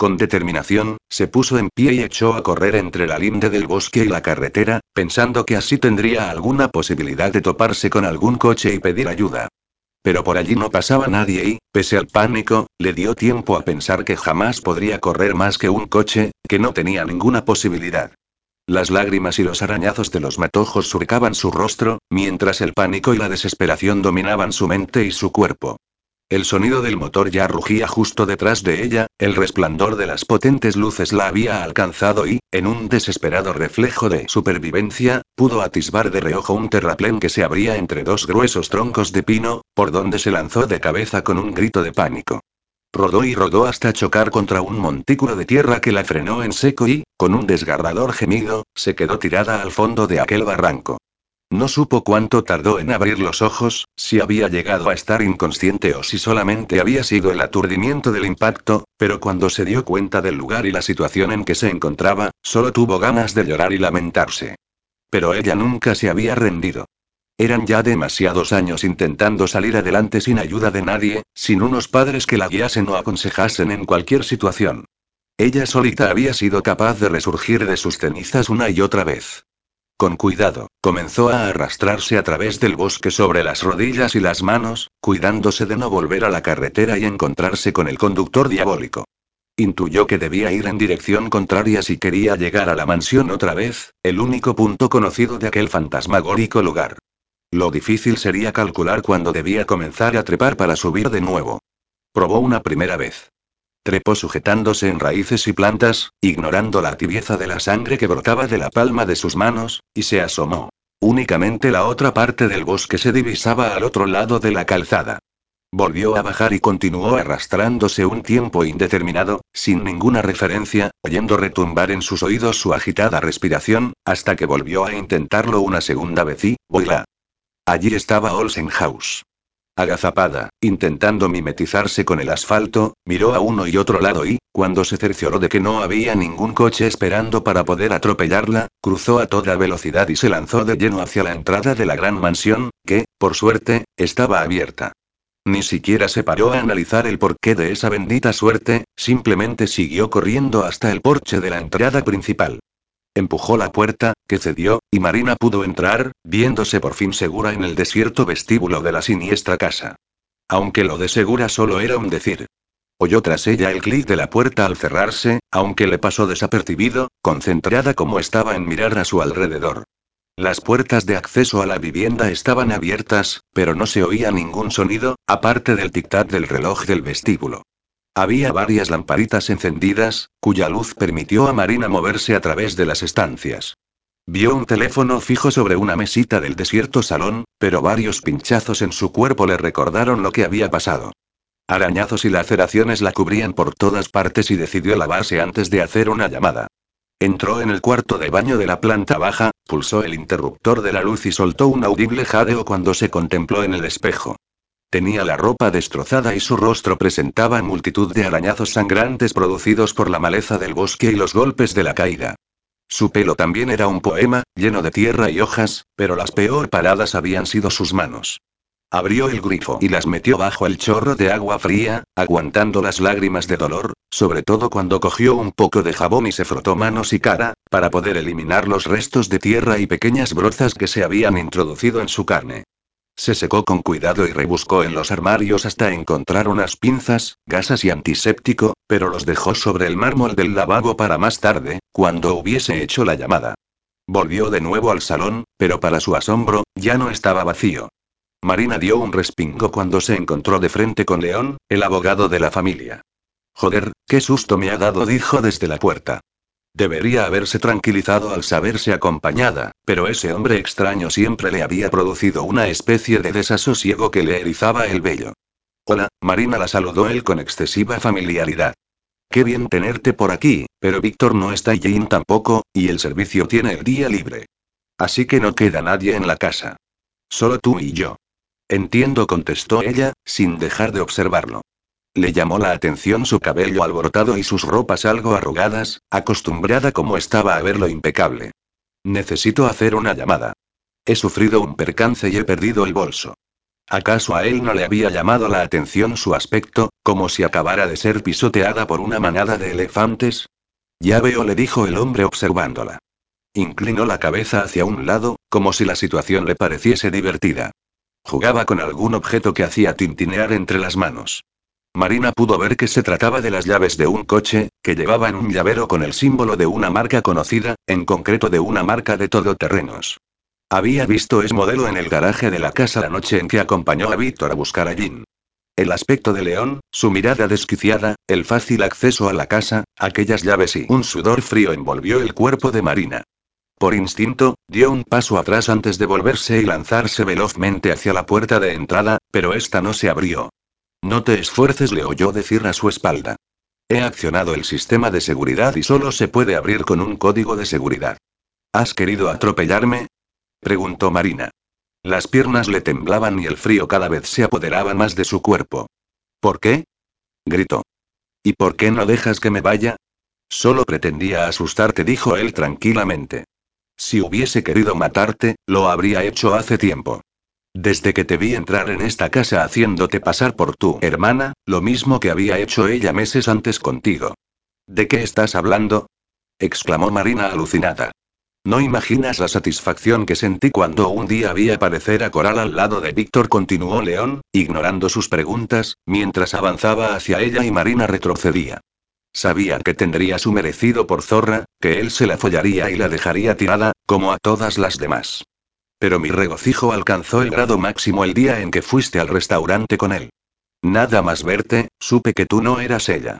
[SPEAKER 1] Con determinación, se puso en pie y echó a correr entre la linde del bosque y la carretera, pensando que así tendría alguna posibilidad de toparse con algún coche y pedir ayuda. Pero por allí no pasaba nadie y, pese al pánico, le dio tiempo a pensar que jamás podría correr más que un coche, que no tenía ninguna posibilidad. Las lágrimas y los arañazos de los matojos surcaban su rostro, mientras el pánico y la desesperación dominaban su mente y su cuerpo. El sonido del motor ya rugía justo detrás de ella, el resplandor de las potentes luces la había alcanzado y, en un desesperado reflejo de supervivencia, pudo atisbar de reojo un terraplén que se abría entre dos gruesos troncos de pino, por donde se lanzó de cabeza con un grito de pánico. Rodó y rodó hasta chocar contra un montículo de tierra que la frenó en seco y, con un desgarrador gemido, se quedó tirada al fondo de aquel barranco. No supo cuánto tardó en abrir los ojos, si había llegado a estar inconsciente o si solamente había sido el aturdimiento del impacto, pero cuando se dio cuenta del lugar y la situación en que se encontraba, solo tuvo ganas de llorar y lamentarse. Pero ella nunca se había rendido. Eran ya demasiados años intentando salir adelante sin ayuda de nadie, sin unos padres que la guiasen o aconsejasen en cualquier situación. Ella solita había sido capaz de resurgir de sus cenizas una y otra vez. Con cuidado, comenzó a arrastrarse a través del bosque sobre las rodillas y las manos, cuidándose de no volver a la carretera y encontrarse con el conductor diabólico. Intuyó que debía ir en dirección contraria si quería llegar a la mansión otra vez, el único punto conocido de aquel fantasmagórico lugar. Lo difícil sería calcular cuándo debía comenzar a trepar para subir de nuevo. Probó una primera vez. Trepó sujetándose en raíces y plantas, ignorando la tibieza de la sangre que brotaba de la palma de sus manos, y se asomó. Únicamente la otra parte del bosque se divisaba al otro lado de la calzada. Volvió a bajar y continuó arrastrándose un tiempo indeterminado, sin ninguna referencia, oyendo retumbar en sus oídos su agitada respiración, hasta que volvió a intentarlo una segunda vez y, ¡voila! Allí estaba Olsen House. Agazapada, intentando mimetizarse con el asfalto, miró a uno y otro lado y, cuando se cercioró de que no había ningún coche esperando para poder atropellarla, cruzó a toda velocidad y se lanzó de lleno hacia la entrada de la gran mansión, que, por suerte, estaba abierta. Ni siquiera se paró a analizar el porqué de esa bendita suerte, simplemente siguió corriendo hasta el porche de la entrada principal. Empujó la puerta, que cedió, y Marina pudo entrar, viéndose por fin segura en el desierto vestíbulo de la siniestra casa. Aunque lo de segura solo era un decir. Oyó tras ella el clic de la puerta al cerrarse, aunque le pasó desapercibido, concentrada como estaba en mirar a su alrededor. Las puertas de acceso a la vivienda estaban abiertas, pero no se oía ningún sonido, aparte del tic-tac del reloj del vestíbulo. Había varias lamparitas encendidas, cuya luz permitió a Marina moverse a través de las estancias. Vio un teléfono fijo sobre una mesita del desierto salón, pero varios pinchazos en su cuerpo le recordaron lo que había pasado. Arañazos y laceraciones la cubrían por todas partes y decidió lavarse antes de hacer una llamada. Entró en el cuarto de baño de la planta baja, pulsó el interruptor de la luz y soltó un audible jadeo cuando se contempló en el espejo. Tenía la ropa destrozada y su rostro presentaba multitud de arañazos sangrantes producidos por la maleza del bosque y los golpes de la caída. Su pelo también era un poema, lleno de tierra y hojas, pero las peor paradas habían sido sus manos. Abrió el grifo y las metió bajo el chorro de agua fría, aguantando las lágrimas de dolor, sobre todo cuando cogió un poco de jabón y se frotó manos y cara, para poder eliminar los restos de tierra y pequeñas brozas que se habían introducido en su carne. Se secó con cuidado y rebuscó en los armarios hasta encontrar unas pinzas, gasas y antiséptico, pero los dejó sobre el mármol del lavabo para más tarde, cuando hubiese hecho la llamada. Volvió de nuevo al salón, pero para su asombro, ya no estaba vacío. Marina dio un respingo cuando se encontró de frente con León, el abogado de la familia. Joder, qué susto me ha dado, dijo desde la puerta. Debería haberse tranquilizado al saberse acompañada, pero ese hombre extraño siempre le había producido una especie de desasosiego que le erizaba el vello. Hola, Marina la saludó él con excesiva familiaridad. Qué bien tenerte por aquí, pero Víctor no está y tampoco, y el servicio tiene el día libre. Así que no queda nadie en la casa. Solo tú y yo. Entiendo, contestó ella, sin dejar de observarlo. Le llamó la atención su cabello alborotado y sus ropas algo arrugadas, acostumbrada como estaba a verlo impecable. Necesito hacer una llamada. He sufrido un percance y he perdido el bolso. ¿Acaso a él no le había llamado la atención su aspecto, como si acabara de ser pisoteada por una manada de elefantes? Ya veo, le dijo el hombre observándola. Inclinó la cabeza hacia un lado, como si la situación le pareciese divertida. Jugaba con algún objeto que hacía tintinear entre las manos. Marina pudo ver que se trataba de las llaves de un coche, que llevaba en un llavero con el símbolo de una marca conocida, en concreto de una marca de todoterrenos. Había visto ese modelo en el garaje de la casa la noche en que acompañó a Víctor a buscar a Jean. El aspecto de León, su mirada desquiciada, el fácil acceso a la casa, aquellas llaves y un sudor frío envolvió el cuerpo de Marina. Por instinto, dio un paso atrás antes de volverse y lanzarse velozmente hacia la puerta de entrada, pero esta no se abrió. No te esfuerces, le oyó decir a su espalda. He accionado el sistema de seguridad y solo se puede abrir con un código de seguridad. ¿Has querido atropellarme? preguntó Marina. Las piernas le temblaban y el frío cada vez se apoderaba más de su cuerpo. ¿Por qué? gritó. ¿Y por qué no dejas que me vaya? Solo pretendía asustarte, dijo él tranquilamente. Si hubiese querido matarte, lo habría hecho hace tiempo. Desde que te vi entrar en esta casa haciéndote pasar por tu hermana, lo mismo que había hecho ella meses antes contigo. ¿De qué estás hablando? exclamó Marina alucinada. No imaginas la satisfacción que sentí cuando un día vi aparecer a Coral al lado de Víctor, continuó León, ignorando sus preguntas, mientras avanzaba hacia ella y Marina retrocedía. Sabía que tendría su merecido por zorra, que él se la follaría y la dejaría tirada, como a todas las demás. Pero mi regocijo alcanzó el grado máximo el día en que fuiste al restaurante con él. Nada más verte, supe que tú no eras ella.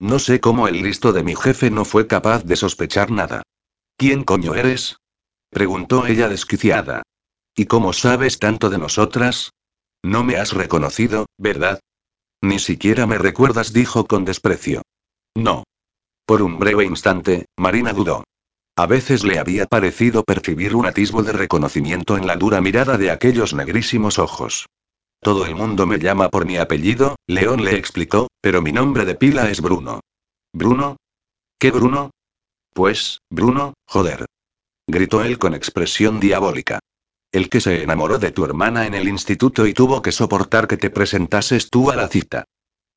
[SPEAKER 1] No sé cómo el listo de mi jefe no fue capaz de sospechar nada. ¿Quién coño eres? preguntó ella desquiciada. ¿Y cómo sabes tanto de nosotras? No me has reconocido, ¿verdad? Ni siquiera me recuerdas, dijo con desprecio. No. Por un breve instante, Marina dudó. A veces le había parecido percibir un atisbo de reconocimiento en la dura mirada de aquellos negrísimos ojos. Todo el mundo me llama por mi apellido, León le explicó, pero mi nombre de pila es Bruno. ¿Bruno? ¿Qué Bruno? Pues, Bruno, joder. Gritó él con expresión diabólica. El que se enamoró de tu hermana en el instituto y tuvo que soportar que te presentases tú a la cita.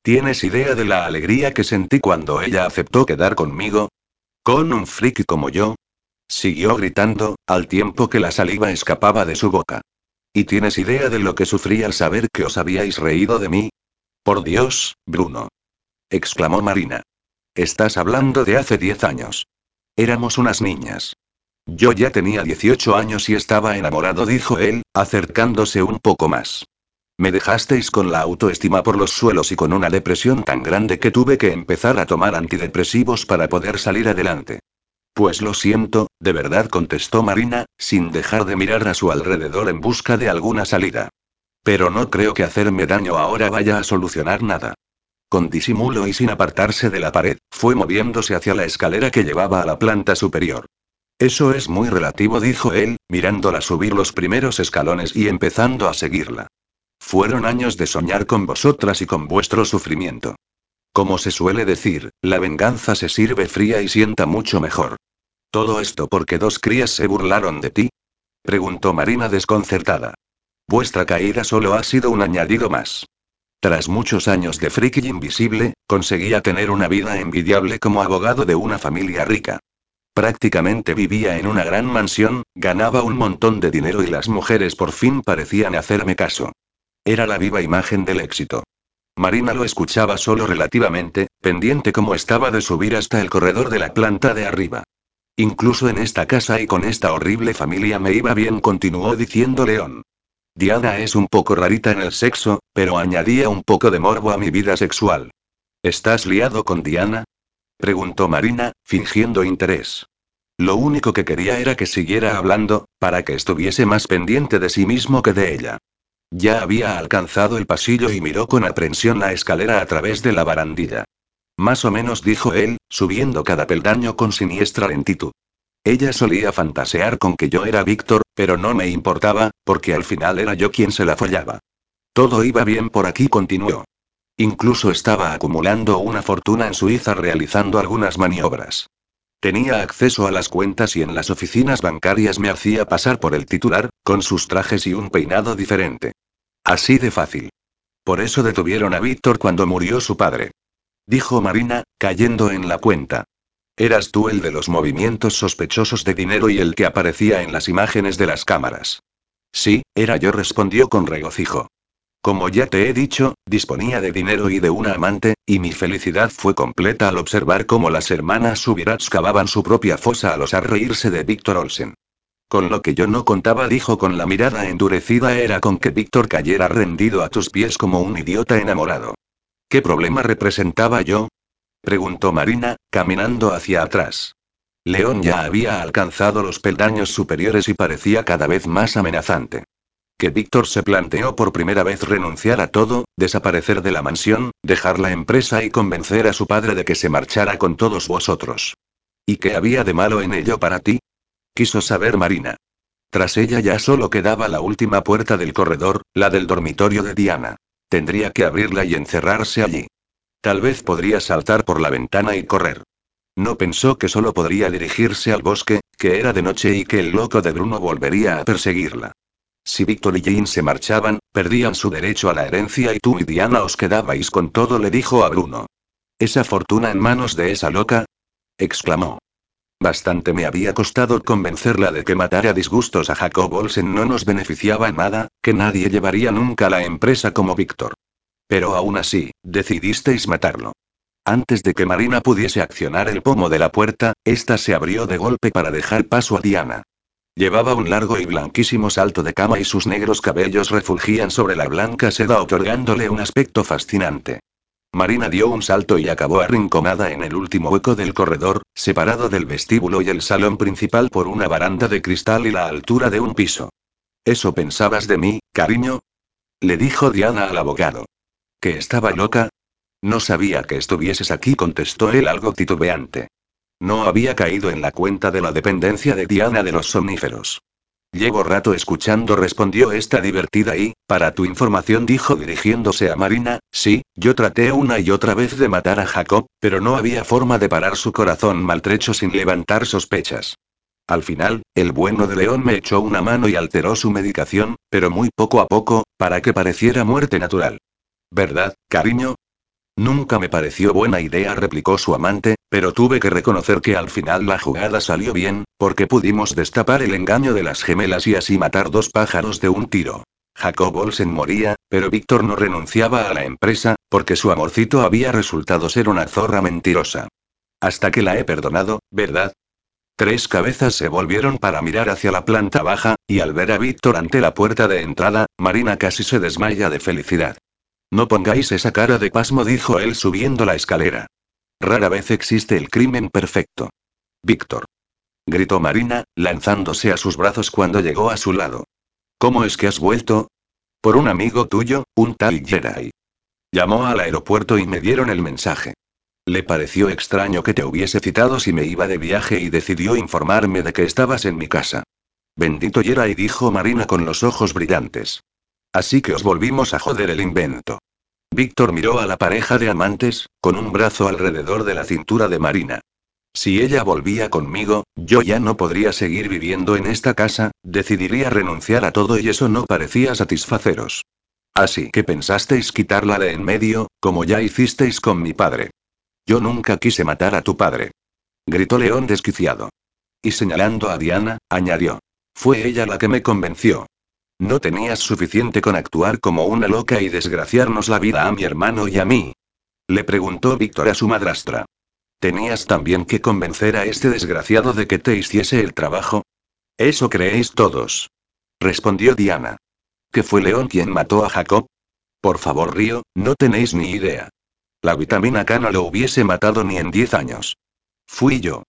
[SPEAKER 1] ¿Tienes idea de la alegría que sentí cuando ella aceptó quedar conmigo? ¿Con un friki como yo? Siguió gritando, al tiempo que la saliva escapaba de su boca. ¿Y tienes idea de lo que sufrí al saber que os habíais reído de mí? Por Dios, Bruno. exclamó Marina. Estás hablando de hace diez años. Éramos unas niñas. Yo ya tenía 18 años y estaba enamorado, dijo él, acercándose un poco más. Me dejasteis con la autoestima por los suelos y con una depresión tan grande que tuve que empezar a tomar antidepresivos para poder salir adelante. Pues lo siento, de verdad contestó Marina, sin dejar de mirar a su alrededor en busca de alguna salida. Pero no creo que hacerme daño ahora vaya a solucionar nada. Con disimulo y sin apartarse de la pared, fue moviéndose hacia la escalera que llevaba a la planta superior. Eso es muy relativo, dijo él, mirándola subir los primeros escalones y empezando a seguirla. Fueron años de soñar con vosotras y con vuestro sufrimiento. Como se suele decir, la venganza se sirve fría y sienta mucho mejor. ¿Todo esto porque dos crías se burlaron de ti? Preguntó Marina desconcertada. Vuestra caída solo ha sido un añadido más. Tras muchos años de friki invisible, conseguía tener una vida envidiable como abogado de una familia rica. Prácticamente vivía en una gran mansión, ganaba un montón de dinero y las mujeres por fin parecían hacerme caso. Era la viva imagen del éxito. Marina lo escuchaba solo relativamente, pendiente como estaba de subir hasta el corredor de la planta de arriba. Incluso en esta casa y con esta horrible familia me iba bien, continuó diciendo León. Diana es un poco rarita en el sexo, pero añadía un poco de morbo a mi vida sexual. ¿Estás liado con Diana? preguntó Marina, fingiendo interés. Lo único que quería era que siguiera hablando, para que estuviese más pendiente de sí mismo que de ella. Ya había alcanzado el pasillo y miró con aprensión la escalera a través de la barandilla. Más o menos dijo él, subiendo cada peldaño con siniestra lentitud. Ella solía fantasear con que yo era Víctor, pero no me importaba, porque al final era yo quien se la follaba. Todo iba bien por aquí, continuó. Incluso estaba acumulando una fortuna en Suiza realizando algunas maniobras. Tenía acceso a las cuentas y en las oficinas bancarias me hacía pasar por el titular, con sus trajes y un peinado diferente. Así de fácil. Por eso detuvieron a Víctor cuando murió su padre. Dijo Marina, cayendo en la cuenta. Eras tú el de los movimientos sospechosos de dinero y el que aparecía en las imágenes de las cámaras. Sí, era yo, respondió con regocijo. Como ya te he dicho, disponía de dinero y de una amante, y mi felicidad fue completa al observar cómo las hermanas Subirats cavaban su propia fosa al osar reírse de Víctor Olsen. Con lo que yo no contaba, dijo con la mirada endurecida, era con que Víctor cayera rendido a tus pies como un idiota enamorado. ¿Qué problema representaba yo? preguntó Marina, caminando hacia atrás. León ya había alcanzado los peldaños superiores y parecía cada vez más amenazante que Víctor se planteó por primera vez renunciar a todo, desaparecer de la mansión, dejar la empresa y convencer a su padre de que se marchara con todos vosotros. ¿Y qué había de malo en ello para ti? Quiso saber Marina. Tras ella ya solo quedaba la última puerta del corredor, la del dormitorio de Diana. Tendría que abrirla y encerrarse allí. Tal vez podría saltar por la ventana y correr. No pensó que solo podría dirigirse al bosque, que era de noche y que el loco de Bruno volvería a perseguirla. Si Víctor y Jane se marchaban, perdían su derecho a la herencia y tú y Diana os quedabais con todo, le dijo a Bruno. ¿Esa fortuna en manos de esa loca? exclamó. Bastante me había costado convencerla de que matar a disgustos a Jacob Olsen no nos beneficiaba en nada, que nadie llevaría nunca la empresa como Víctor. Pero aún así, decidisteis matarlo. Antes de que Marina pudiese accionar el pomo de la puerta, ésta se abrió de golpe para dejar paso a Diana. Llevaba un largo y blanquísimo salto de cama y sus negros cabellos refulgían sobre la blanca seda otorgándole un aspecto fascinante. Marina dio un salto y acabó arrinconada en el último hueco del corredor, separado del vestíbulo y el salón principal por una baranda de cristal y la altura de un piso. ¿Eso pensabas de mí, cariño? Le dijo Diana al abogado. ¿Que estaba loca? No sabía que estuvieses aquí, contestó él algo titubeante. No había caído en la cuenta de la dependencia de Diana de los somníferos. Llevo rato escuchando, respondió esta divertida y, para tu información, dijo dirigiéndose a Marina, sí, yo traté una y otra vez de matar a Jacob, pero no había forma de parar su corazón maltrecho sin levantar sospechas. Al final, el bueno de León me echó una mano y alteró su medicación, pero muy poco a poco, para que pareciera muerte natural. ¿Verdad, cariño? Nunca me pareció buena idea, replicó su amante, pero tuve que reconocer que al final la jugada salió bien, porque pudimos destapar el engaño de las gemelas y así matar dos pájaros de un tiro. Jacob Olsen moría, pero Víctor no renunciaba a la empresa, porque su amorcito había resultado ser una zorra mentirosa. Hasta que la he perdonado, ¿verdad? Tres cabezas se volvieron para mirar hacia la planta baja, y al ver a Víctor ante la puerta de entrada, Marina casi se desmaya de felicidad. No pongáis esa cara de pasmo, dijo él subiendo la escalera. Rara vez existe el crimen perfecto. Víctor. Gritó Marina, lanzándose a sus brazos cuando llegó a su lado. ¿Cómo es que has vuelto? Por un amigo tuyo, un tal Jerai. Llamó al aeropuerto y me dieron el mensaje. Le pareció extraño que te hubiese citado si me iba de viaje y decidió informarme de que estabas en mi casa. Bendito Jerai, dijo Marina con los ojos brillantes. Así que os volvimos a joder el invento. Víctor miró a la pareja de amantes, con un brazo alrededor de la cintura de Marina. Si ella volvía conmigo, yo ya no podría seguir viviendo en esta casa, decidiría renunciar a todo y eso no parecía satisfaceros. Así que pensasteis quitarla de en medio, como ya hicisteis con mi padre. Yo nunca quise matar a tu padre. Gritó León desquiciado. Y señalando a Diana, añadió. Fue ella la que me convenció. ¿No tenías suficiente con actuar como una loca y desgraciarnos la vida a mi hermano y a mí? Le preguntó Víctor a su madrastra. ¿Tenías también que convencer a este desgraciado de que te hiciese el trabajo? Eso creéis todos. Respondió Diana. ¿Que fue León quien mató a Jacob? Por favor, Río, no tenéis ni idea. La vitamina K no lo hubiese matado ni en diez años. Fui yo.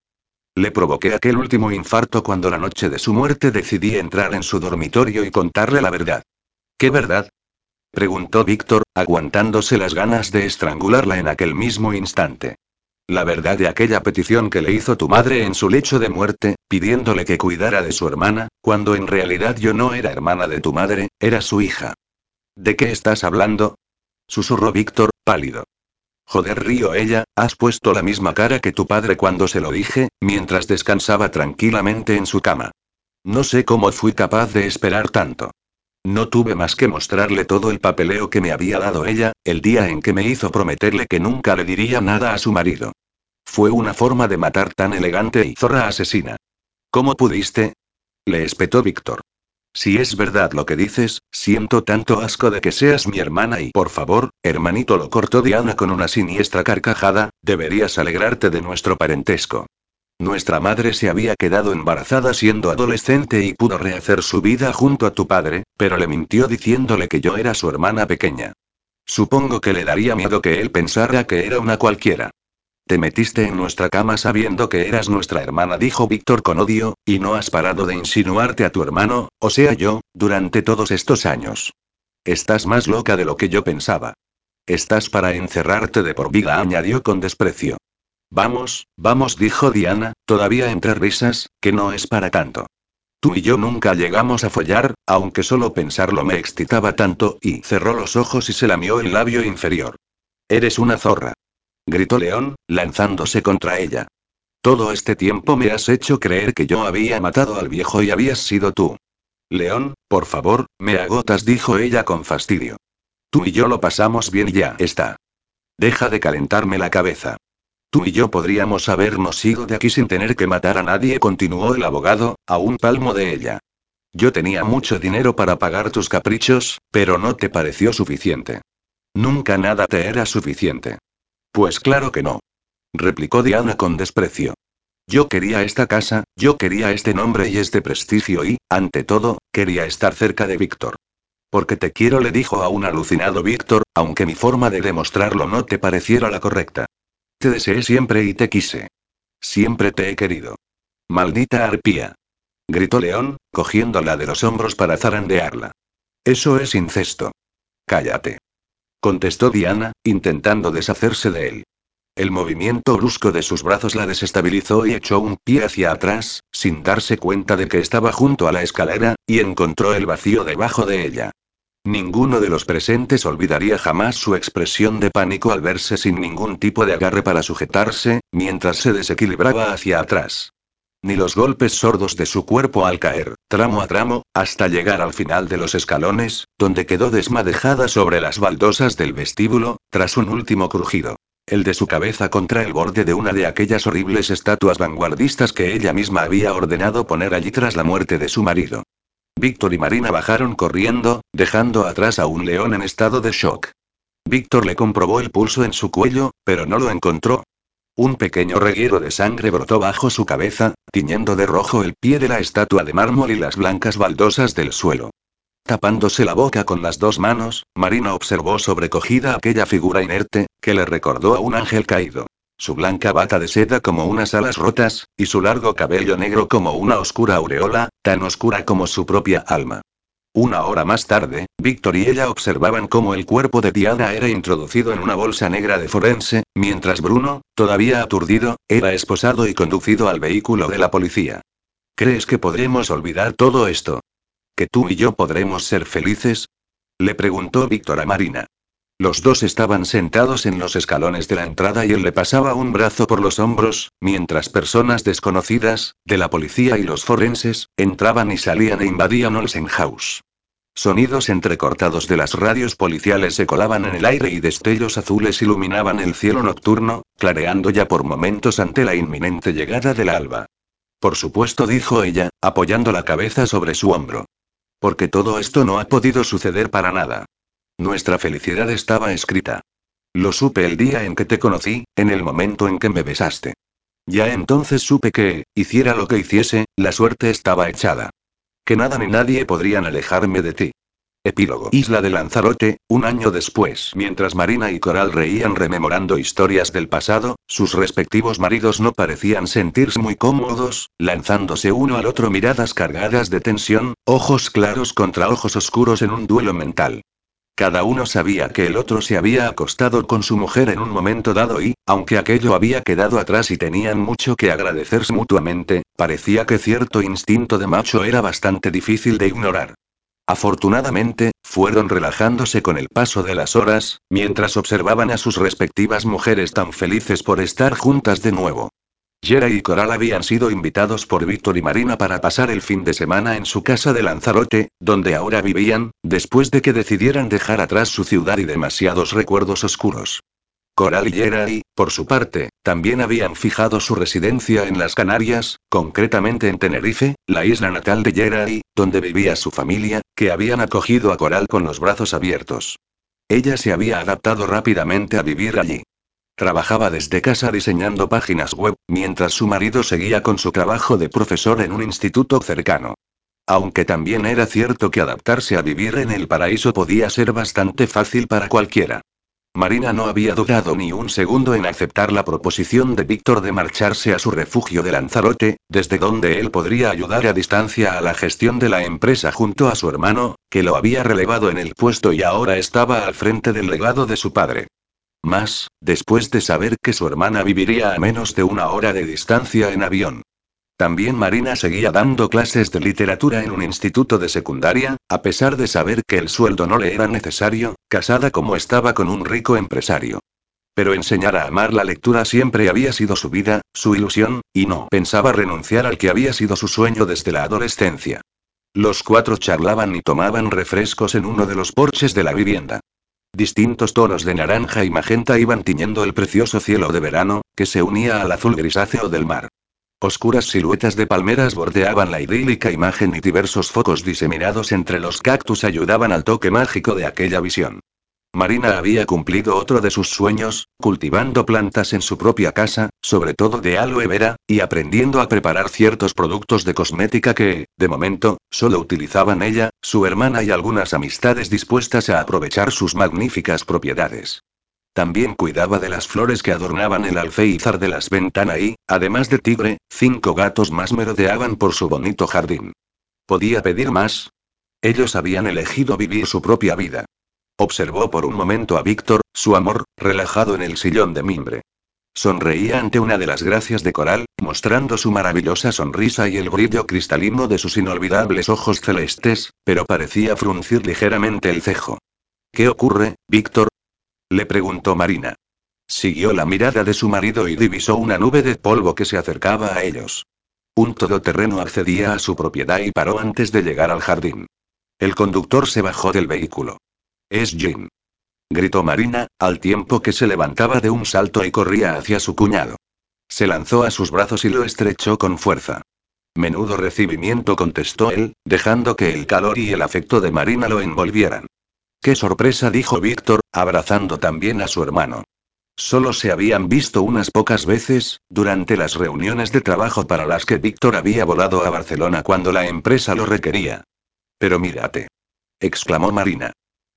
[SPEAKER 1] Le provoqué aquel último infarto cuando la noche de su muerte decidí entrar en su dormitorio y contarle la verdad. ¿Qué verdad? preguntó Víctor, aguantándose las ganas de estrangularla en aquel mismo instante. La verdad de aquella petición que le hizo tu madre en su lecho de muerte, pidiéndole que cuidara de su hermana, cuando en realidad yo no era hermana de tu madre, era su hija. ¿De qué estás hablando? susurró Víctor, pálido. Joder, río ella, has puesto la misma cara que tu padre cuando se lo dije, mientras descansaba tranquilamente en su cama. No sé cómo fui capaz de esperar tanto. No tuve más que mostrarle todo el papeleo que me había dado ella, el día en que me hizo prometerle que nunca le diría nada a su marido. Fue una forma de matar tan elegante y zorra asesina. ¿Cómo pudiste? Le espetó Víctor. Si es verdad lo que dices, siento tanto asco de que seas mi hermana y por favor, hermanito lo cortó Diana con una siniestra carcajada, deberías alegrarte de nuestro parentesco. Nuestra madre se había quedado embarazada siendo adolescente y pudo rehacer su vida junto a tu padre, pero le mintió diciéndole que yo era su hermana pequeña. Supongo que le daría miedo que él pensara que era una cualquiera. Te metiste en nuestra cama sabiendo que eras nuestra hermana, dijo Víctor con odio, y no has parado de insinuarte a tu hermano, o sea yo, durante todos estos años. Estás más loca de lo que yo pensaba. Estás para encerrarte de por vida, añadió con desprecio. Vamos, vamos, dijo Diana, todavía entre risas, que no es para tanto. Tú y yo nunca llegamos a follar, aunque solo pensarlo me excitaba tanto, y cerró los ojos y se lamió el labio inferior. Eres una zorra gritó León, lanzándose contra ella. Todo este tiempo me has hecho creer que yo había matado al viejo y habías sido tú. León, por favor, me agotas, dijo ella con fastidio. Tú y yo lo pasamos bien y ya está. Deja de calentarme la cabeza. Tú y yo podríamos habernos ido de aquí sin tener que matar a nadie, continuó el abogado, a un palmo de ella. Yo tenía mucho dinero para pagar tus caprichos, pero no te pareció suficiente. Nunca nada te era suficiente. Pues claro que no. Replicó Diana con desprecio. Yo quería esta casa, yo quería este nombre y este prestigio y, ante todo, quería estar cerca de Víctor. Porque te quiero, le dijo a un alucinado Víctor, aunque mi forma de demostrarlo no te pareciera la correcta. Te deseé siempre y te quise. Siempre te he querido. Maldita arpía. Gritó León, cogiéndola de los hombros para zarandearla. Eso es incesto. cállate. Contestó Diana, intentando deshacerse de él. El movimiento brusco de sus brazos la desestabilizó y echó un pie hacia atrás, sin darse cuenta de que estaba junto a la escalera, y encontró el vacío debajo de ella. Ninguno de los presentes olvidaría jamás su expresión de pánico al verse sin ningún tipo de agarre para sujetarse, mientras se desequilibraba hacia atrás. Ni los golpes sordos de su cuerpo al caer, tramo a tramo, hasta llegar al final de los escalones, donde quedó desmadejada sobre las baldosas del vestíbulo, tras un último crujido. El de su cabeza contra el borde de una de aquellas horribles estatuas vanguardistas que ella misma había ordenado poner allí tras la muerte de su marido. Víctor y Marina bajaron corriendo, dejando atrás a un león en estado de shock. Víctor le comprobó el pulso en su cuello, pero no lo encontró. Un pequeño reguero de sangre brotó bajo su cabeza, tiñendo de rojo el pie de la estatua de mármol y las blancas baldosas del suelo. Tapándose la boca con las dos manos, Marina observó sobrecogida aquella figura inerte, que le recordó a un ángel caído. Su blanca bata de seda como unas alas rotas, y su largo cabello negro como una oscura aureola, tan oscura como su propia alma. Una hora más tarde, Víctor y ella observaban cómo el cuerpo de Diana era introducido en una bolsa negra de forense, mientras Bruno, todavía aturdido, era esposado y conducido al vehículo de la policía. ¿Crees que podremos olvidar todo esto? ¿Que tú y yo podremos ser felices? Le preguntó Víctor a Marina. Los dos estaban sentados en los escalones de la entrada y él le pasaba un brazo por los hombros, mientras personas desconocidas, de la policía y los forenses, entraban y salían e invadían Olsen House. Sonidos entrecortados de las radios policiales se colaban en el aire y destellos azules iluminaban el cielo nocturno, clareando ya por momentos ante la inminente llegada del alba. Por supuesto, dijo ella, apoyando la cabeza sobre su hombro. Porque todo esto no ha podido suceder para nada. Nuestra felicidad estaba escrita. Lo supe el día en que te conocí, en el momento en que me besaste. Ya entonces supe que, hiciera lo que hiciese, la suerte estaba echada. Que nada ni nadie podrían alejarme de ti. Epílogo. Isla de Lanzarote, un año después. Mientras Marina y Coral reían rememorando historias del pasado, sus respectivos maridos no parecían sentirse muy cómodos, lanzándose uno al otro miradas cargadas de tensión, ojos claros contra ojos oscuros en un duelo mental. Cada uno sabía que el otro se había acostado con su mujer en un momento dado y, aunque aquello había quedado atrás y tenían mucho que agradecerse mutuamente, parecía que cierto instinto de macho era bastante difícil de ignorar. Afortunadamente, fueron relajándose con el paso de las horas, mientras observaban a sus respectivas mujeres tan felices por estar juntas de nuevo. Jera y Coral habían sido invitados por Víctor y Marina para pasar el fin de semana en su casa de Lanzarote, donde ahora vivían, después de que decidieran dejar atrás su ciudad y demasiados recuerdos oscuros. Coral y Jerry, por su parte, también habían fijado su residencia en las Canarias, concretamente en Tenerife, la isla natal de Jerry, donde vivía su familia, que habían acogido a Coral con los brazos abiertos. Ella se había adaptado rápidamente a vivir allí. Trabajaba desde casa diseñando páginas web, mientras su marido seguía con su trabajo de profesor en un instituto cercano. Aunque también era cierto que adaptarse a vivir en el paraíso podía ser bastante fácil para cualquiera. Marina no había dudado ni un segundo en aceptar la proposición de Víctor de marcharse a su refugio de Lanzarote, desde donde él podría ayudar a distancia a la gestión de la empresa junto a su hermano, que lo había relevado en el puesto y ahora estaba al frente del legado de su padre. Más, después de saber que su hermana viviría a menos de una hora de distancia en avión. También Marina seguía dando clases de literatura en un instituto de secundaria, a pesar de saber que el sueldo no le era necesario, casada como estaba con un rico empresario. Pero enseñar a amar la lectura siempre había sido su vida, su ilusión, y no pensaba renunciar al que había sido su sueño desde la adolescencia. Los cuatro charlaban y tomaban refrescos en uno de los porches de la vivienda. Distintos tonos de naranja y magenta iban tiñendo el precioso cielo de verano, que se unía al azul grisáceo del mar. Oscuras siluetas de palmeras bordeaban la idílica imagen y diversos focos diseminados entre los cactus ayudaban al toque mágico de aquella visión. Marina había cumplido otro de sus sueños, cultivando plantas en su propia casa, sobre todo de aloe vera, y aprendiendo a preparar ciertos productos de cosmética que, de momento, solo utilizaban ella, su hermana y algunas amistades dispuestas a aprovechar sus magníficas propiedades. También cuidaba de las flores que adornaban el alféizar de las ventanas y, además de Tigre, cinco gatos más merodeaban por su bonito jardín. ¿Podía pedir más? Ellos habían elegido vivir su propia vida. Observó por un momento a Víctor, su amor, relajado en el sillón de mimbre. Sonreía ante una de las gracias de coral, mostrando su maravillosa sonrisa y el brillo cristalino de sus inolvidables ojos celestes, pero parecía fruncir ligeramente el cejo. ¿Qué ocurre, Víctor? le preguntó Marina. Siguió la mirada de su marido y divisó una nube de polvo que se acercaba a ellos. Un todoterreno accedía a su propiedad y paró antes de llegar al jardín. El conductor se bajó del vehículo. Es Jim. Gritó Marina, al tiempo que se levantaba de un salto y corría hacia su cuñado. Se lanzó a sus brazos y lo estrechó con fuerza. Menudo recibimiento contestó él, dejando que el calor y el afecto de Marina lo envolvieran. Qué sorpresa dijo Víctor, abrazando también a su hermano. Solo se habían visto unas pocas veces, durante las reuniones de trabajo para las que Víctor había volado a Barcelona cuando la empresa lo requería. Pero mírate. exclamó Marina.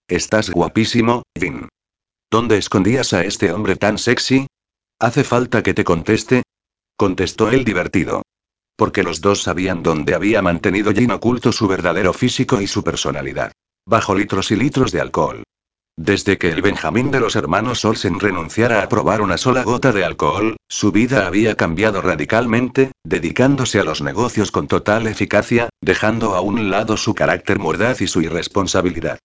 [SPEAKER 1] Estás guapísimo, Vin. ¿Dónde escondías a este hombre tan sexy? ¿Hace falta que te conteste? Contestó él divertido. Porque los dos sabían dónde había mantenido Jin oculto su verdadero físico y su personalidad. Bajo litros y litros de alcohol. Desde que el Benjamín de los hermanos Olsen renunciara a probar una sola gota de alcohol, su vida había cambiado radicalmente, dedicándose a los negocios con total eficacia, dejando a un lado su carácter mordaz y su irresponsabilidad.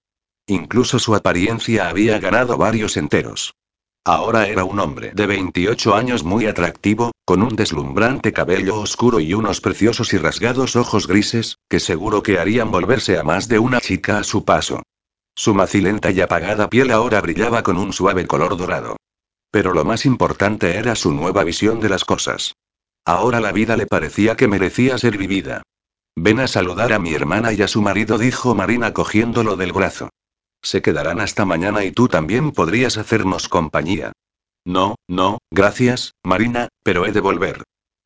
[SPEAKER 1] Incluso su apariencia había ganado varios enteros. Ahora era un hombre de 28 años muy atractivo, con un deslumbrante cabello oscuro y unos preciosos y rasgados ojos grises, que seguro que harían volverse a más de una chica a su paso. Su macilenta y apagada piel ahora brillaba con un suave color dorado. Pero lo más importante era su nueva visión de las cosas. Ahora la vida le parecía que merecía ser vivida. Ven a saludar a mi hermana y a su marido, dijo Marina cogiéndolo del brazo. Se quedarán hasta mañana y tú también podrías hacernos compañía. No, no, gracias, Marina, pero he de volver.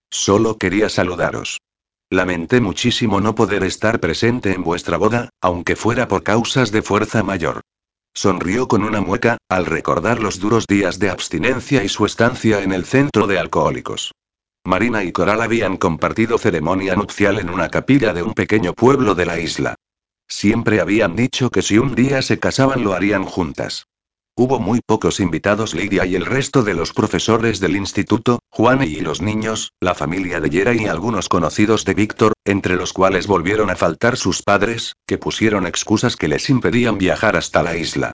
[SPEAKER 1] Solo quería saludaros. Lamenté muchísimo no poder estar presente en vuestra boda, aunque fuera por causas de fuerza mayor. Sonrió con una mueca, al recordar los duros días de abstinencia y su estancia en el centro de alcohólicos. Marina y Coral habían compartido ceremonia nupcial en una capilla de un pequeño pueblo de la isla. Siempre habían dicho que si un día se casaban lo harían juntas. Hubo muy pocos invitados Lidia y el resto de los profesores del instituto, Juan y los niños, la familia de Yera y algunos conocidos de Víctor, entre los cuales volvieron a faltar sus padres, que pusieron excusas que les impedían viajar hasta la isla.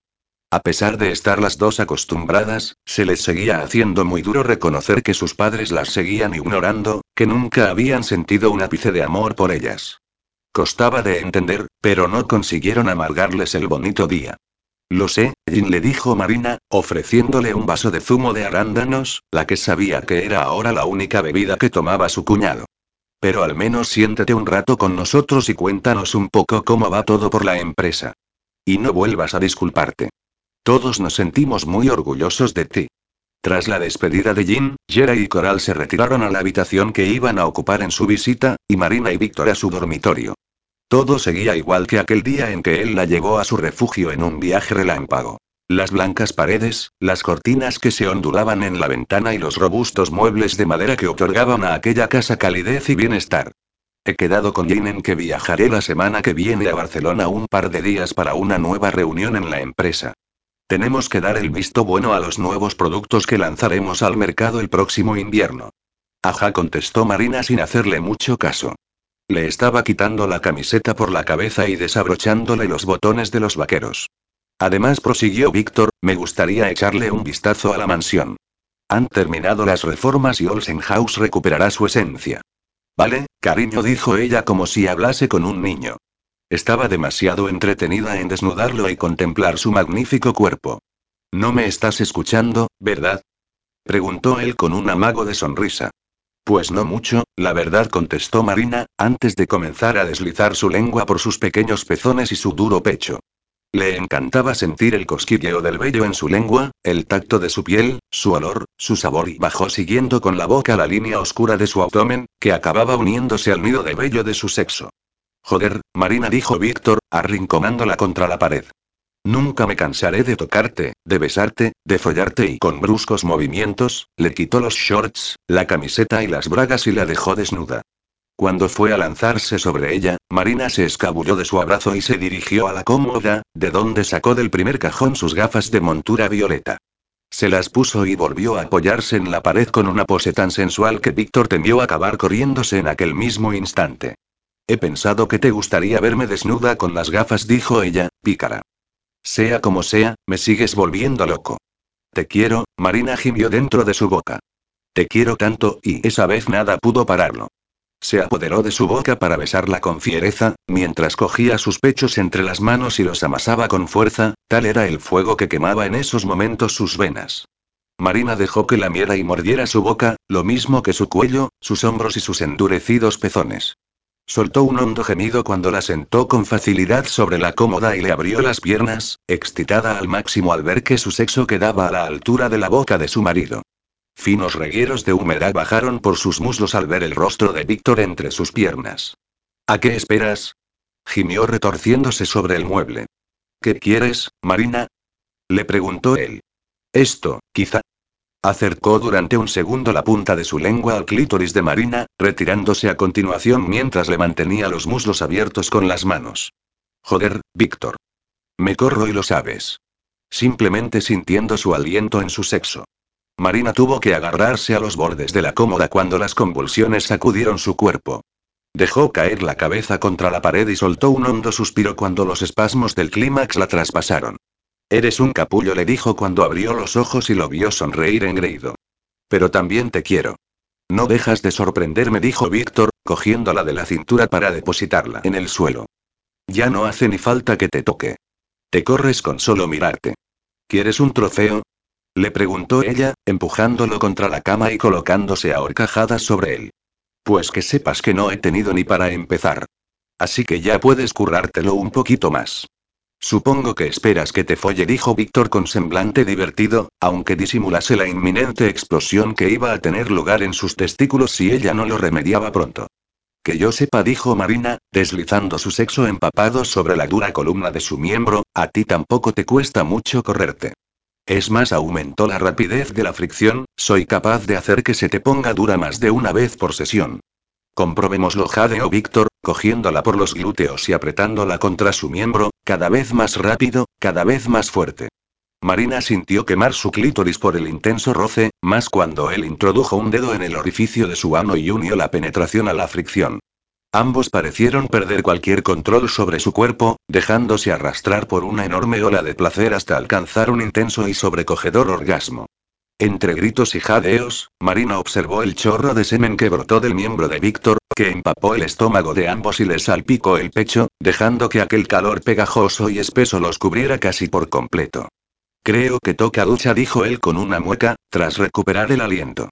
[SPEAKER 1] A pesar de estar las dos acostumbradas, se les seguía haciendo muy duro reconocer que sus padres las seguían ignorando, que nunca habían sentido un ápice de amor por ellas. Costaba de entender, pero no consiguieron amargarles el bonito día. Lo sé, Jin le dijo Marina, ofreciéndole un vaso de zumo de arándanos, la que sabía que era ahora la única bebida que tomaba su cuñado. Pero al menos siéntete un rato con nosotros y cuéntanos un poco cómo va todo por la empresa. Y no vuelvas a disculparte. Todos nos sentimos muy orgullosos de ti. Tras la despedida de Jin, Jera y Coral se retiraron a la habitación que iban a ocupar en su visita, y Marina y Víctor a su dormitorio. Todo seguía igual que aquel día en que él la llevó a su refugio en un viaje relámpago. Las blancas paredes, las cortinas que se ondulaban en la ventana y los robustos muebles de madera que otorgaban a aquella casa calidez y bienestar. He quedado con Jane en que viajaré la semana que viene a Barcelona un par de días para una nueva reunión en la empresa. Tenemos que dar el visto bueno a los nuevos productos que lanzaremos al mercado el próximo invierno. Ajá, contestó Marina sin hacerle mucho caso. Le estaba quitando la camiseta por la cabeza y desabrochándole los botones de los vaqueros. Además, prosiguió Víctor, me gustaría echarle un vistazo a la mansión. Han terminado las reformas y Olsen House recuperará su esencia. Vale, cariño, dijo ella como si hablase con un niño. Estaba demasiado entretenida en desnudarlo y contemplar su magnífico cuerpo. No me estás escuchando, ¿verdad? preguntó él con un amago de sonrisa. Pues no mucho, la verdad contestó Marina, antes de comenzar a deslizar su lengua por sus pequeños pezones y su duro pecho. Le encantaba sentir el cosquilleo del vello en su lengua, el tacto de su piel, su olor, su sabor y bajó siguiendo con la boca la línea oscura de su abdomen, que acababa uniéndose al nido de vello de su sexo. Joder, Marina dijo Víctor, arrinconándola contra la pared. Nunca me cansaré de tocarte, de besarte, de follarte y con bruscos movimientos, le quitó los shorts, la camiseta y las bragas y la dejó desnuda. Cuando fue a lanzarse sobre ella, Marina se escabulló de su abrazo y se dirigió a la cómoda, de donde sacó del primer cajón sus gafas de montura violeta. Se las puso y volvió a apoyarse en la pared con una pose tan sensual que Víctor temió acabar corriéndose en aquel mismo instante. He pensado que te gustaría verme desnuda con las gafas, dijo ella, pícara. Sea como sea, me sigues volviendo loco. Te quiero, Marina gimió dentro de su boca. Te quiero tanto, y esa vez nada pudo pararlo. Se apoderó de su boca para besarla con fiereza, mientras cogía sus pechos entre las manos y los amasaba con fuerza, tal era el fuego que quemaba en esos momentos sus venas. Marina dejó que lamiera y mordiera su boca, lo mismo que su cuello, sus hombros y sus endurecidos pezones. Soltó un hondo gemido cuando la sentó con facilidad sobre la cómoda y le abrió las piernas, excitada al máximo al ver que su sexo quedaba a la altura de la boca de su marido. Finos regueros de humedad bajaron por sus muslos al ver el rostro de Víctor entre sus piernas. ¿A qué esperas? gimió retorciéndose sobre el mueble. ¿Qué quieres, Marina? le preguntó él. Esto, quizá. Acercó durante un segundo la punta de su lengua al clítoris de Marina, retirándose a continuación mientras le mantenía los muslos abiertos con las manos. Joder, Víctor. Me corro y lo sabes. Simplemente sintiendo su aliento en su sexo. Marina tuvo que agarrarse a los bordes de la cómoda cuando las convulsiones sacudieron su cuerpo. Dejó caer la cabeza contra la pared y soltó un hondo suspiro cuando los espasmos del clímax la traspasaron. Eres un capullo, le dijo cuando abrió los ojos y lo vio sonreír engreído. Pero también te quiero. No dejas de sorprenderme, dijo Víctor, cogiéndola de la cintura para depositarla en el suelo. Ya no hace ni falta que te toque. Te corres con solo mirarte. ¿Quieres un trofeo? Le preguntó ella, empujándolo contra la cama y colocándose a horcajadas sobre él. Pues que sepas que no he tenido ni para empezar. Así que ya puedes currártelo un poquito más. Supongo que esperas que te folle, dijo Víctor con semblante divertido, aunque disimulase la inminente explosión que iba a tener lugar en sus testículos si ella no lo remediaba pronto. Que yo sepa, dijo Marina, deslizando su sexo empapado sobre la dura columna de su miembro, a ti tampoco te cuesta mucho correrte. Es más, aumentó la rapidez de la fricción, soy capaz de hacer que se te ponga dura más de una vez por sesión. Comprobémoslo, jadeó Víctor, cogiéndola por los glúteos y apretándola contra su miembro, cada vez más rápido, cada vez más fuerte. Marina sintió quemar su clítoris por el intenso roce, más cuando él introdujo un dedo en el orificio de su ano y unió la penetración a la fricción. Ambos parecieron perder cualquier control sobre su cuerpo, dejándose arrastrar por una enorme ola de placer hasta alcanzar un intenso y sobrecogedor orgasmo. Entre gritos y jadeos, Marina observó el chorro de semen que brotó del miembro de Víctor, que empapó el estómago de ambos y les salpicó el pecho, dejando que aquel calor pegajoso y espeso los cubriera casi por completo. Creo que toca ducha, dijo él con una mueca, tras recuperar el aliento.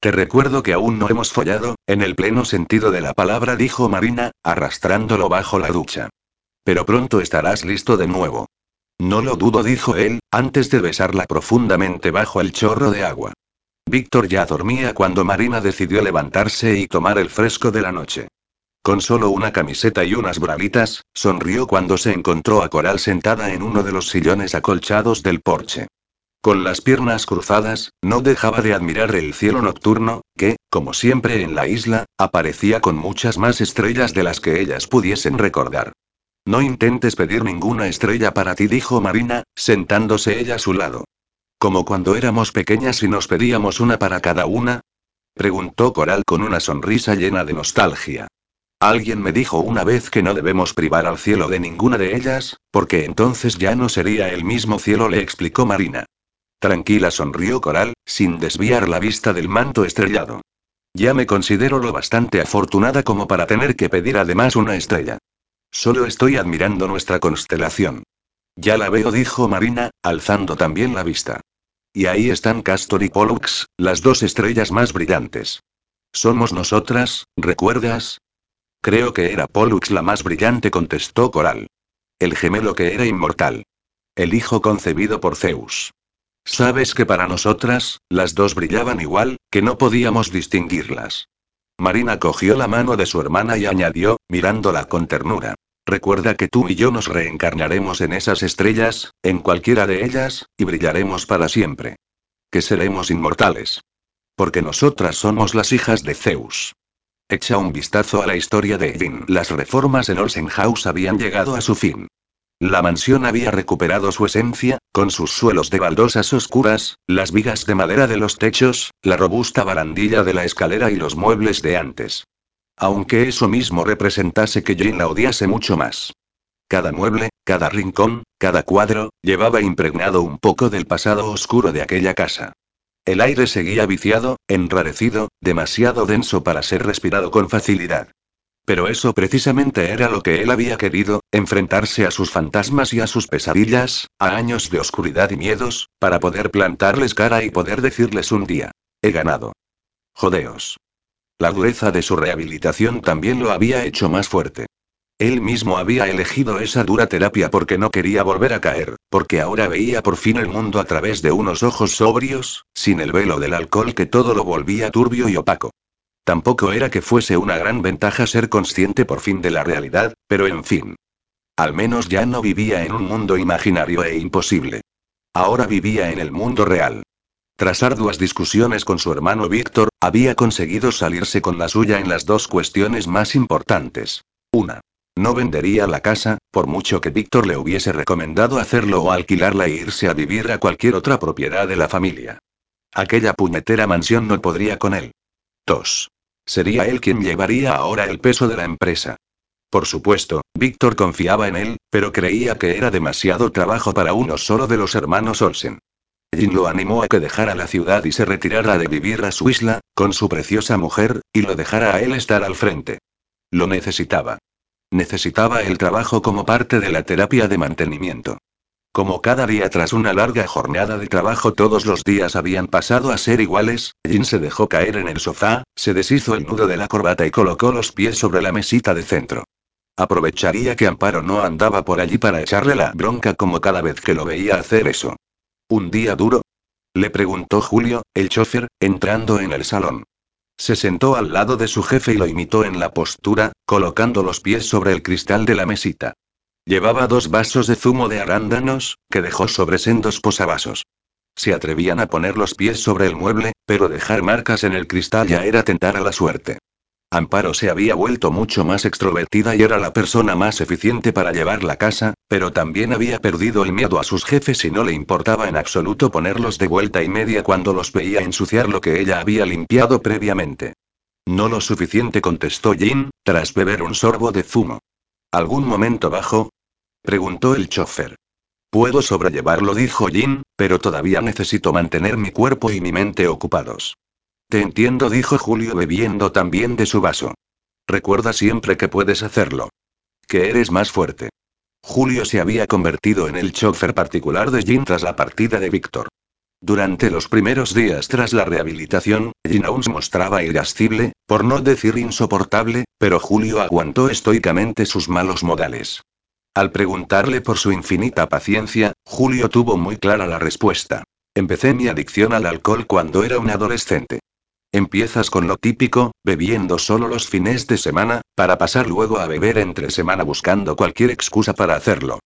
[SPEAKER 1] Te recuerdo que aún no hemos follado, en el pleno sentido de la palabra, dijo Marina, arrastrándolo bajo la ducha. Pero pronto estarás listo de nuevo. No lo dudo, dijo él, antes de besarla profundamente bajo el chorro de agua. Víctor ya dormía cuando Marina decidió levantarse y tomar el fresco de la noche. Con solo una camiseta y unas bralitas, sonrió cuando se encontró a Coral sentada en uno de los sillones acolchados del porche. Con las piernas cruzadas, no dejaba de admirar el cielo nocturno, que, como siempre en la isla, aparecía con muchas más estrellas de las que ellas pudiesen recordar. No intentes pedir ninguna estrella para ti, dijo Marina, sentándose ella a su lado. Como cuando éramos pequeñas y nos pedíamos una para cada una. Preguntó Coral con una sonrisa llena de nostalgia. Alguien me dijo una vez que no debemos privar al cielo de ninguna de ellas, porque entonces ya no sería el mismo cielo, le explicó Marina. Tranquila sonrió Coral, sin desviar la vista del manto estrellado. Ya me considero lo bastante afortunada como para tener que pedir además una estrella. Solo estoy admirando nuestra constelación. Ya la veo, dijo Marina, alzando también la vista. Y ahí están Castor y Pollux, las dos estrellas más brillantes. Somos nosotras, ¿recuerdas? Creo que era Pollux la más brillante, contestó Coral. El gemelo que era inmortal. El hijo concebido por Zeus. Sabes que para nosotras, las dos brillaban igual, que no podíamos distinguirlas. Marina cogió la mano de su hermana y añadió, mirándola con ternura. Recuerda que tú y yo nos reencarnaremos en esas estrellas, en cualquiera de ellas, y brillaremos para siempre. Que seremos inmortales. Porque nosotras somos las hijas de Zeus. Echa un vistazo a la historia de Jin. Las reformas en Olsen House habían llegado a su fin. La mansión había recuperado su esencia, con sus suelos de baldosas oscuras, las vigas de madera de los techos, la robusta barandilla de la escalera y los muebles de antes. Aunque eso mismo representase que Jin la odiase mucho más. Cada mueble, cada rincón, cada cuadro, llevaba impregnado un poco del pasado oscuro de aquella casa. El aire seguía viciado, enrarecido, demasiado denso para ser respirado con facilidad. Pero eso precisamente era lo que él había querido, enfrentarse a sus fantasmas y a sus pesadillas, a años de oscuridad y miedos, para poder plantarles cara y poder decirles un día, he ganado. Jodeos. La dureza de su rehabilitación también lo había hecho más fuerte. Él mismo había elegido esa dura terapia porque no quería volver a caer, porque ahora veía por fin el mundo a través de unos ojos sobrios, sin el velo del alcohol que todo lo volvía turbio y opaco. Tampoco era que fuese una gran ventaja ser consciente por fin de la realidad, pero en fin. Al menos ya no vivía en un mundo imaginario e imposible. Ahora vivía en el mundo real. Tras arduas discusiones con su hermano Víctor, había conseguido salirse con la suya en las dos cuestiones más importantes. Una. No vendería la casa, por mucho que Víctor le hubiese recomendado hacerlo o alquilarla e irse a vivir a cualquier otra propiedad de la familia. Aquella puñetera mansión no podría con él. 2. Sería él quien llevaría ahora el peso de la empresa. Por supuesto, Víctor confiaba en él, pero creía que era demasiado trabajo para uno solo de los hermanos Olsen. Jin lo animó a que dejara la ciudad y se retirara de vivir a su isla, con su preciosa mujer, y lo dejara a él estar al frente. Lo necesitaba. Necesitaba el trabajo como parte de la terapia de mantenimiento. Como cada día tras una larga jornada de trabajo todos los días habían pasado a ser iguales, Jin se dejó caer en el sofá, se deshizo el nudo de la corbata y colocó los pies sobre la mesita de centro. Aprovecharía que Amparo no andaba por allí para echarle la bronca como cada vez que lo veía hacer eso. ¿Un día duro? Le preguntó Julio, el chofer, entrando en el salón. Se sentó al lado de su jefe y lo imitó en la postura, colocando los pies sobre el cristal de la mesita. Llevaba dos vasos de zumo de arándanos, que dejó sobre sendos posavasos. Se atrevían a poner los pies sobre el mueble, pero dejar marcas en el cristal ya era tentar a la suerte. Amparo se había vuelto mucho más extrovertida y era la persona más eficiente para llevar la casa, pero también había perdido el miedo a sus jefes y no le importaba en absoluto ponerlos de vuelta y media cuando los veía ensuciar lo que ella había limpiado previamente. No lo suficiente, contestó Jin, tras beber un sorbo de zumo. ¿Algún momento bajo? Preguntó el chofer. Puedo sobrellevarlo, dijo Jin, pero todavía necesito mantener mi cuerpo y mi mente ocupados. Te entiendo, dijo Julio bebiendo también de su vaso. Recuerda siempre que puedes hacerlo. Que eres más fuerte. Julio se había convertido en el chofer particular de Jin tras la partida de Víctor. Durante los primeros días tras la rehabilitación, Jin aún se mostraba irascible, por no decir insoportable, pero Julio aguantó estoicamente sus malos modales. Al preguntarle por su infinita paciencia, Julio tuvo muy clara la respuesta. Empecé mi adicción al alcohol cuando era un adolescente. Empiezas con lo típico, bebiendo solo los fines de semana, para pasar luego a beber entre semana buscando cualquier excusa para hacerlo.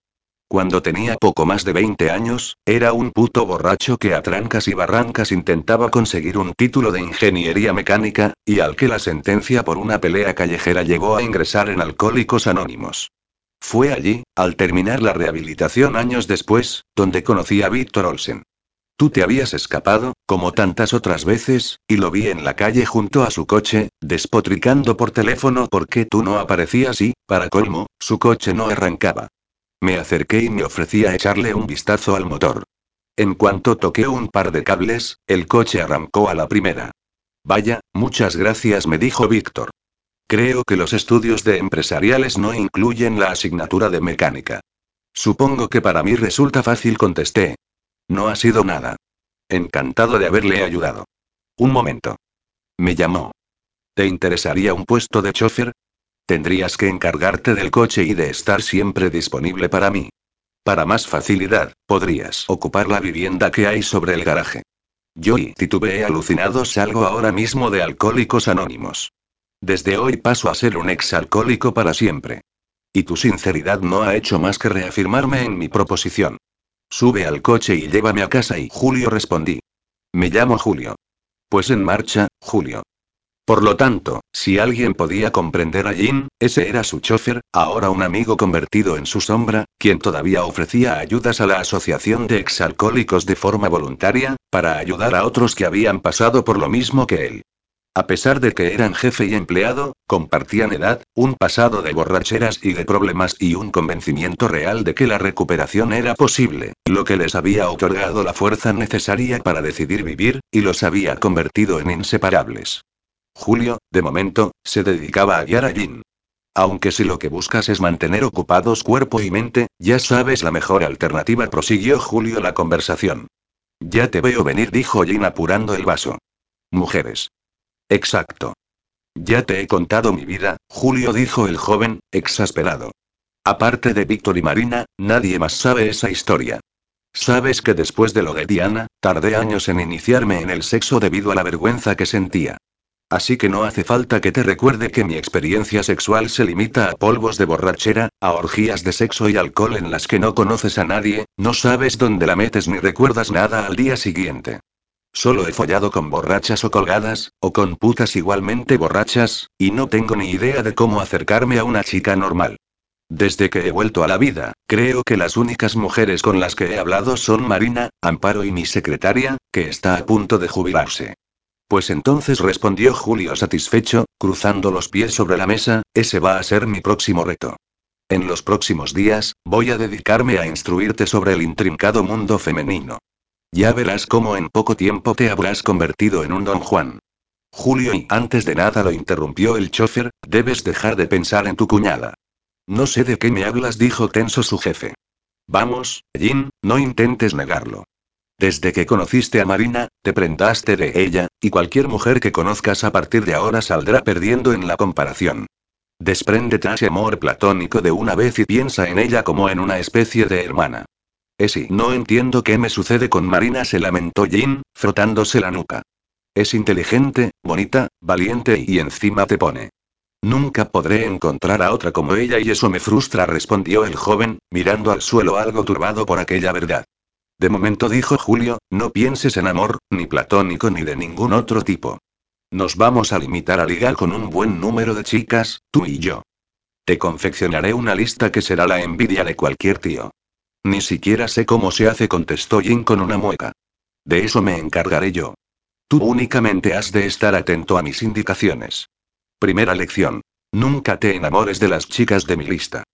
[SPEAKER 1] Cuando tenía poco más de 20 años, era un puto borracho que a trancas y barrancas intentaba conseguir un título de ingeniería mecánica, y al que la sentencia por una pelea callejera llegó a ingresar en Alcohólicos Anónimos. Fue allí, al terminar la rehabilitación años después, donde conocí a Víctor Olsen. Tú te habías escapado, como tantas otras veces, y lo vi en la calle junto a su coche, despotricando por teléfono porque tú no aparecías y, para colmo, su coche no arrancaba. Me acerqué y me ofrecí a echarle un vistazo al motor. En cuanto toqué un par de cables, el coche arrancó a la primera. Vaya, muchas gracias, me dijo Víctor. Creo que los estudios de empresariales no incluyen la asignatura de mecánica. Supongo que para mí resulta fácil, contesté. No ha sido nada. Encantado de haberle ayudado. Un momento. Me llamó. ¿Te interesaría un puesto de chofer? Tendrías que encargarte del coche y de estar siempre disponible para mí. Para más facilidad, podrías ocupar la vivienda que hay sobre el garaje. Yo y titubeé alucinado salgo ahora mismo de Alcohólicos Anónimos. Desde hoy paso a ser un exalcohólico para siempre. Y tu sinceridad no ha hecho más que reafirmarme en mi proposición. Sube al coche y llévame a casa y Julio respondí. Me llamo Julio. Pues en marcha, Julio. Por lo tanto, si alguien podía comprender a Jin, ese era su chofer, ahora un amigo convertido en su sombra, quien todavía ofrecía ayudas a la Asociación de Exalcohólicos de forma voluntaria, para ayudar a otros que habían pasado por lo mismo que él. A pesar de que eran jefe y empleado, compartían edad, un pasado de borracheras y de problemas y un convencimiento real de que la recuperación era posible, lo que les había otorgado la fuerza necesaria para decidir vivir, y los había convertido en inseparables. Julio, de momento, se dedicaba a guiar a Jin. Aunque si lo que buscas es mantener ocupados cuerpo y mente, ya sabes la mejor alternativa, prosiguió Julio la conversación. Ya te veo venir, dijo Jin apurando el vaso. Mujeres. Exacto. Ya te he contado mi vida, Julio dijo el joven, exasperado. Aparte de Víctor y Marina, nadie más sabe esa historia. Sabes que después de lo de Diana, tardé años en iniciarme en el sexo debido a la vergüenza que sentía. Así que no hace falta que te recuerde que mi experiencia sexual se limita a polvos de borrachera, a orgías de sexo y alcohol en las que no conoces a nadie, no sabes dónde la metes ni recuerdas nada al día siguiente. Solo he follado con borrachas o colgadas, o con putas igualmente borrachas, y no tengo ni idea de cómo acercarme a una chica normal. Desde que he vuelto a la vida, creo que las únicas mujeres con las que he hablado son Marina, Amparo y mi secretaria, que está a punto de jubilarse. Pues entonces respondió Julio satisfecho, cruzando los pies sobre la mesa, ese va a ser mi próximo reto. En los próximos días, voy a dedicarme a instruirte sobre el intrincado mundo femenino. Ya verás cómo en poco tiempo te habrás convertido en un don Juan. Julio y antes de nada lo interrumpió el chofer, debes dejar de pensar en tu cuñada. No sé de qué me hablas, dijo tenso su jefe. Vamos, Jin, no intentes negarlo. Desde que conociste a Marina, te prendaste de ella, y cualquier mujer que conozcas a partir de ahora saldrá perdiendo en la comparación. Despréndete ese amor platónico de una vez y piensa en ella como en una especie de hermana. Esi, no entiendo qué me sucede con Marina, se lamentó Jin, frotándose la nuca. Es inteligente, bonita, valiente y encima te pone. Nunca podré encontrar a otra como ella y eso me frustra, respondió el joven, mirando al suelo algo turbado por aquella verdad. De momento dijo Julio, no pienses en amor, ni platónico ni de ningún otro tipo. Nos vamos a limitar a ligar con un buen número de chicas, tú y yo. Te confeccionaré una lista que será la envidia de cualquier tío. Ni siquiera sé cómo se hace, contestó Jin con una mueca. De eso me encargaré yo. Tú únicamente has de estar atento a mis indicaciones. Primera lección. Nunca te enamores de las chicas de mi lista.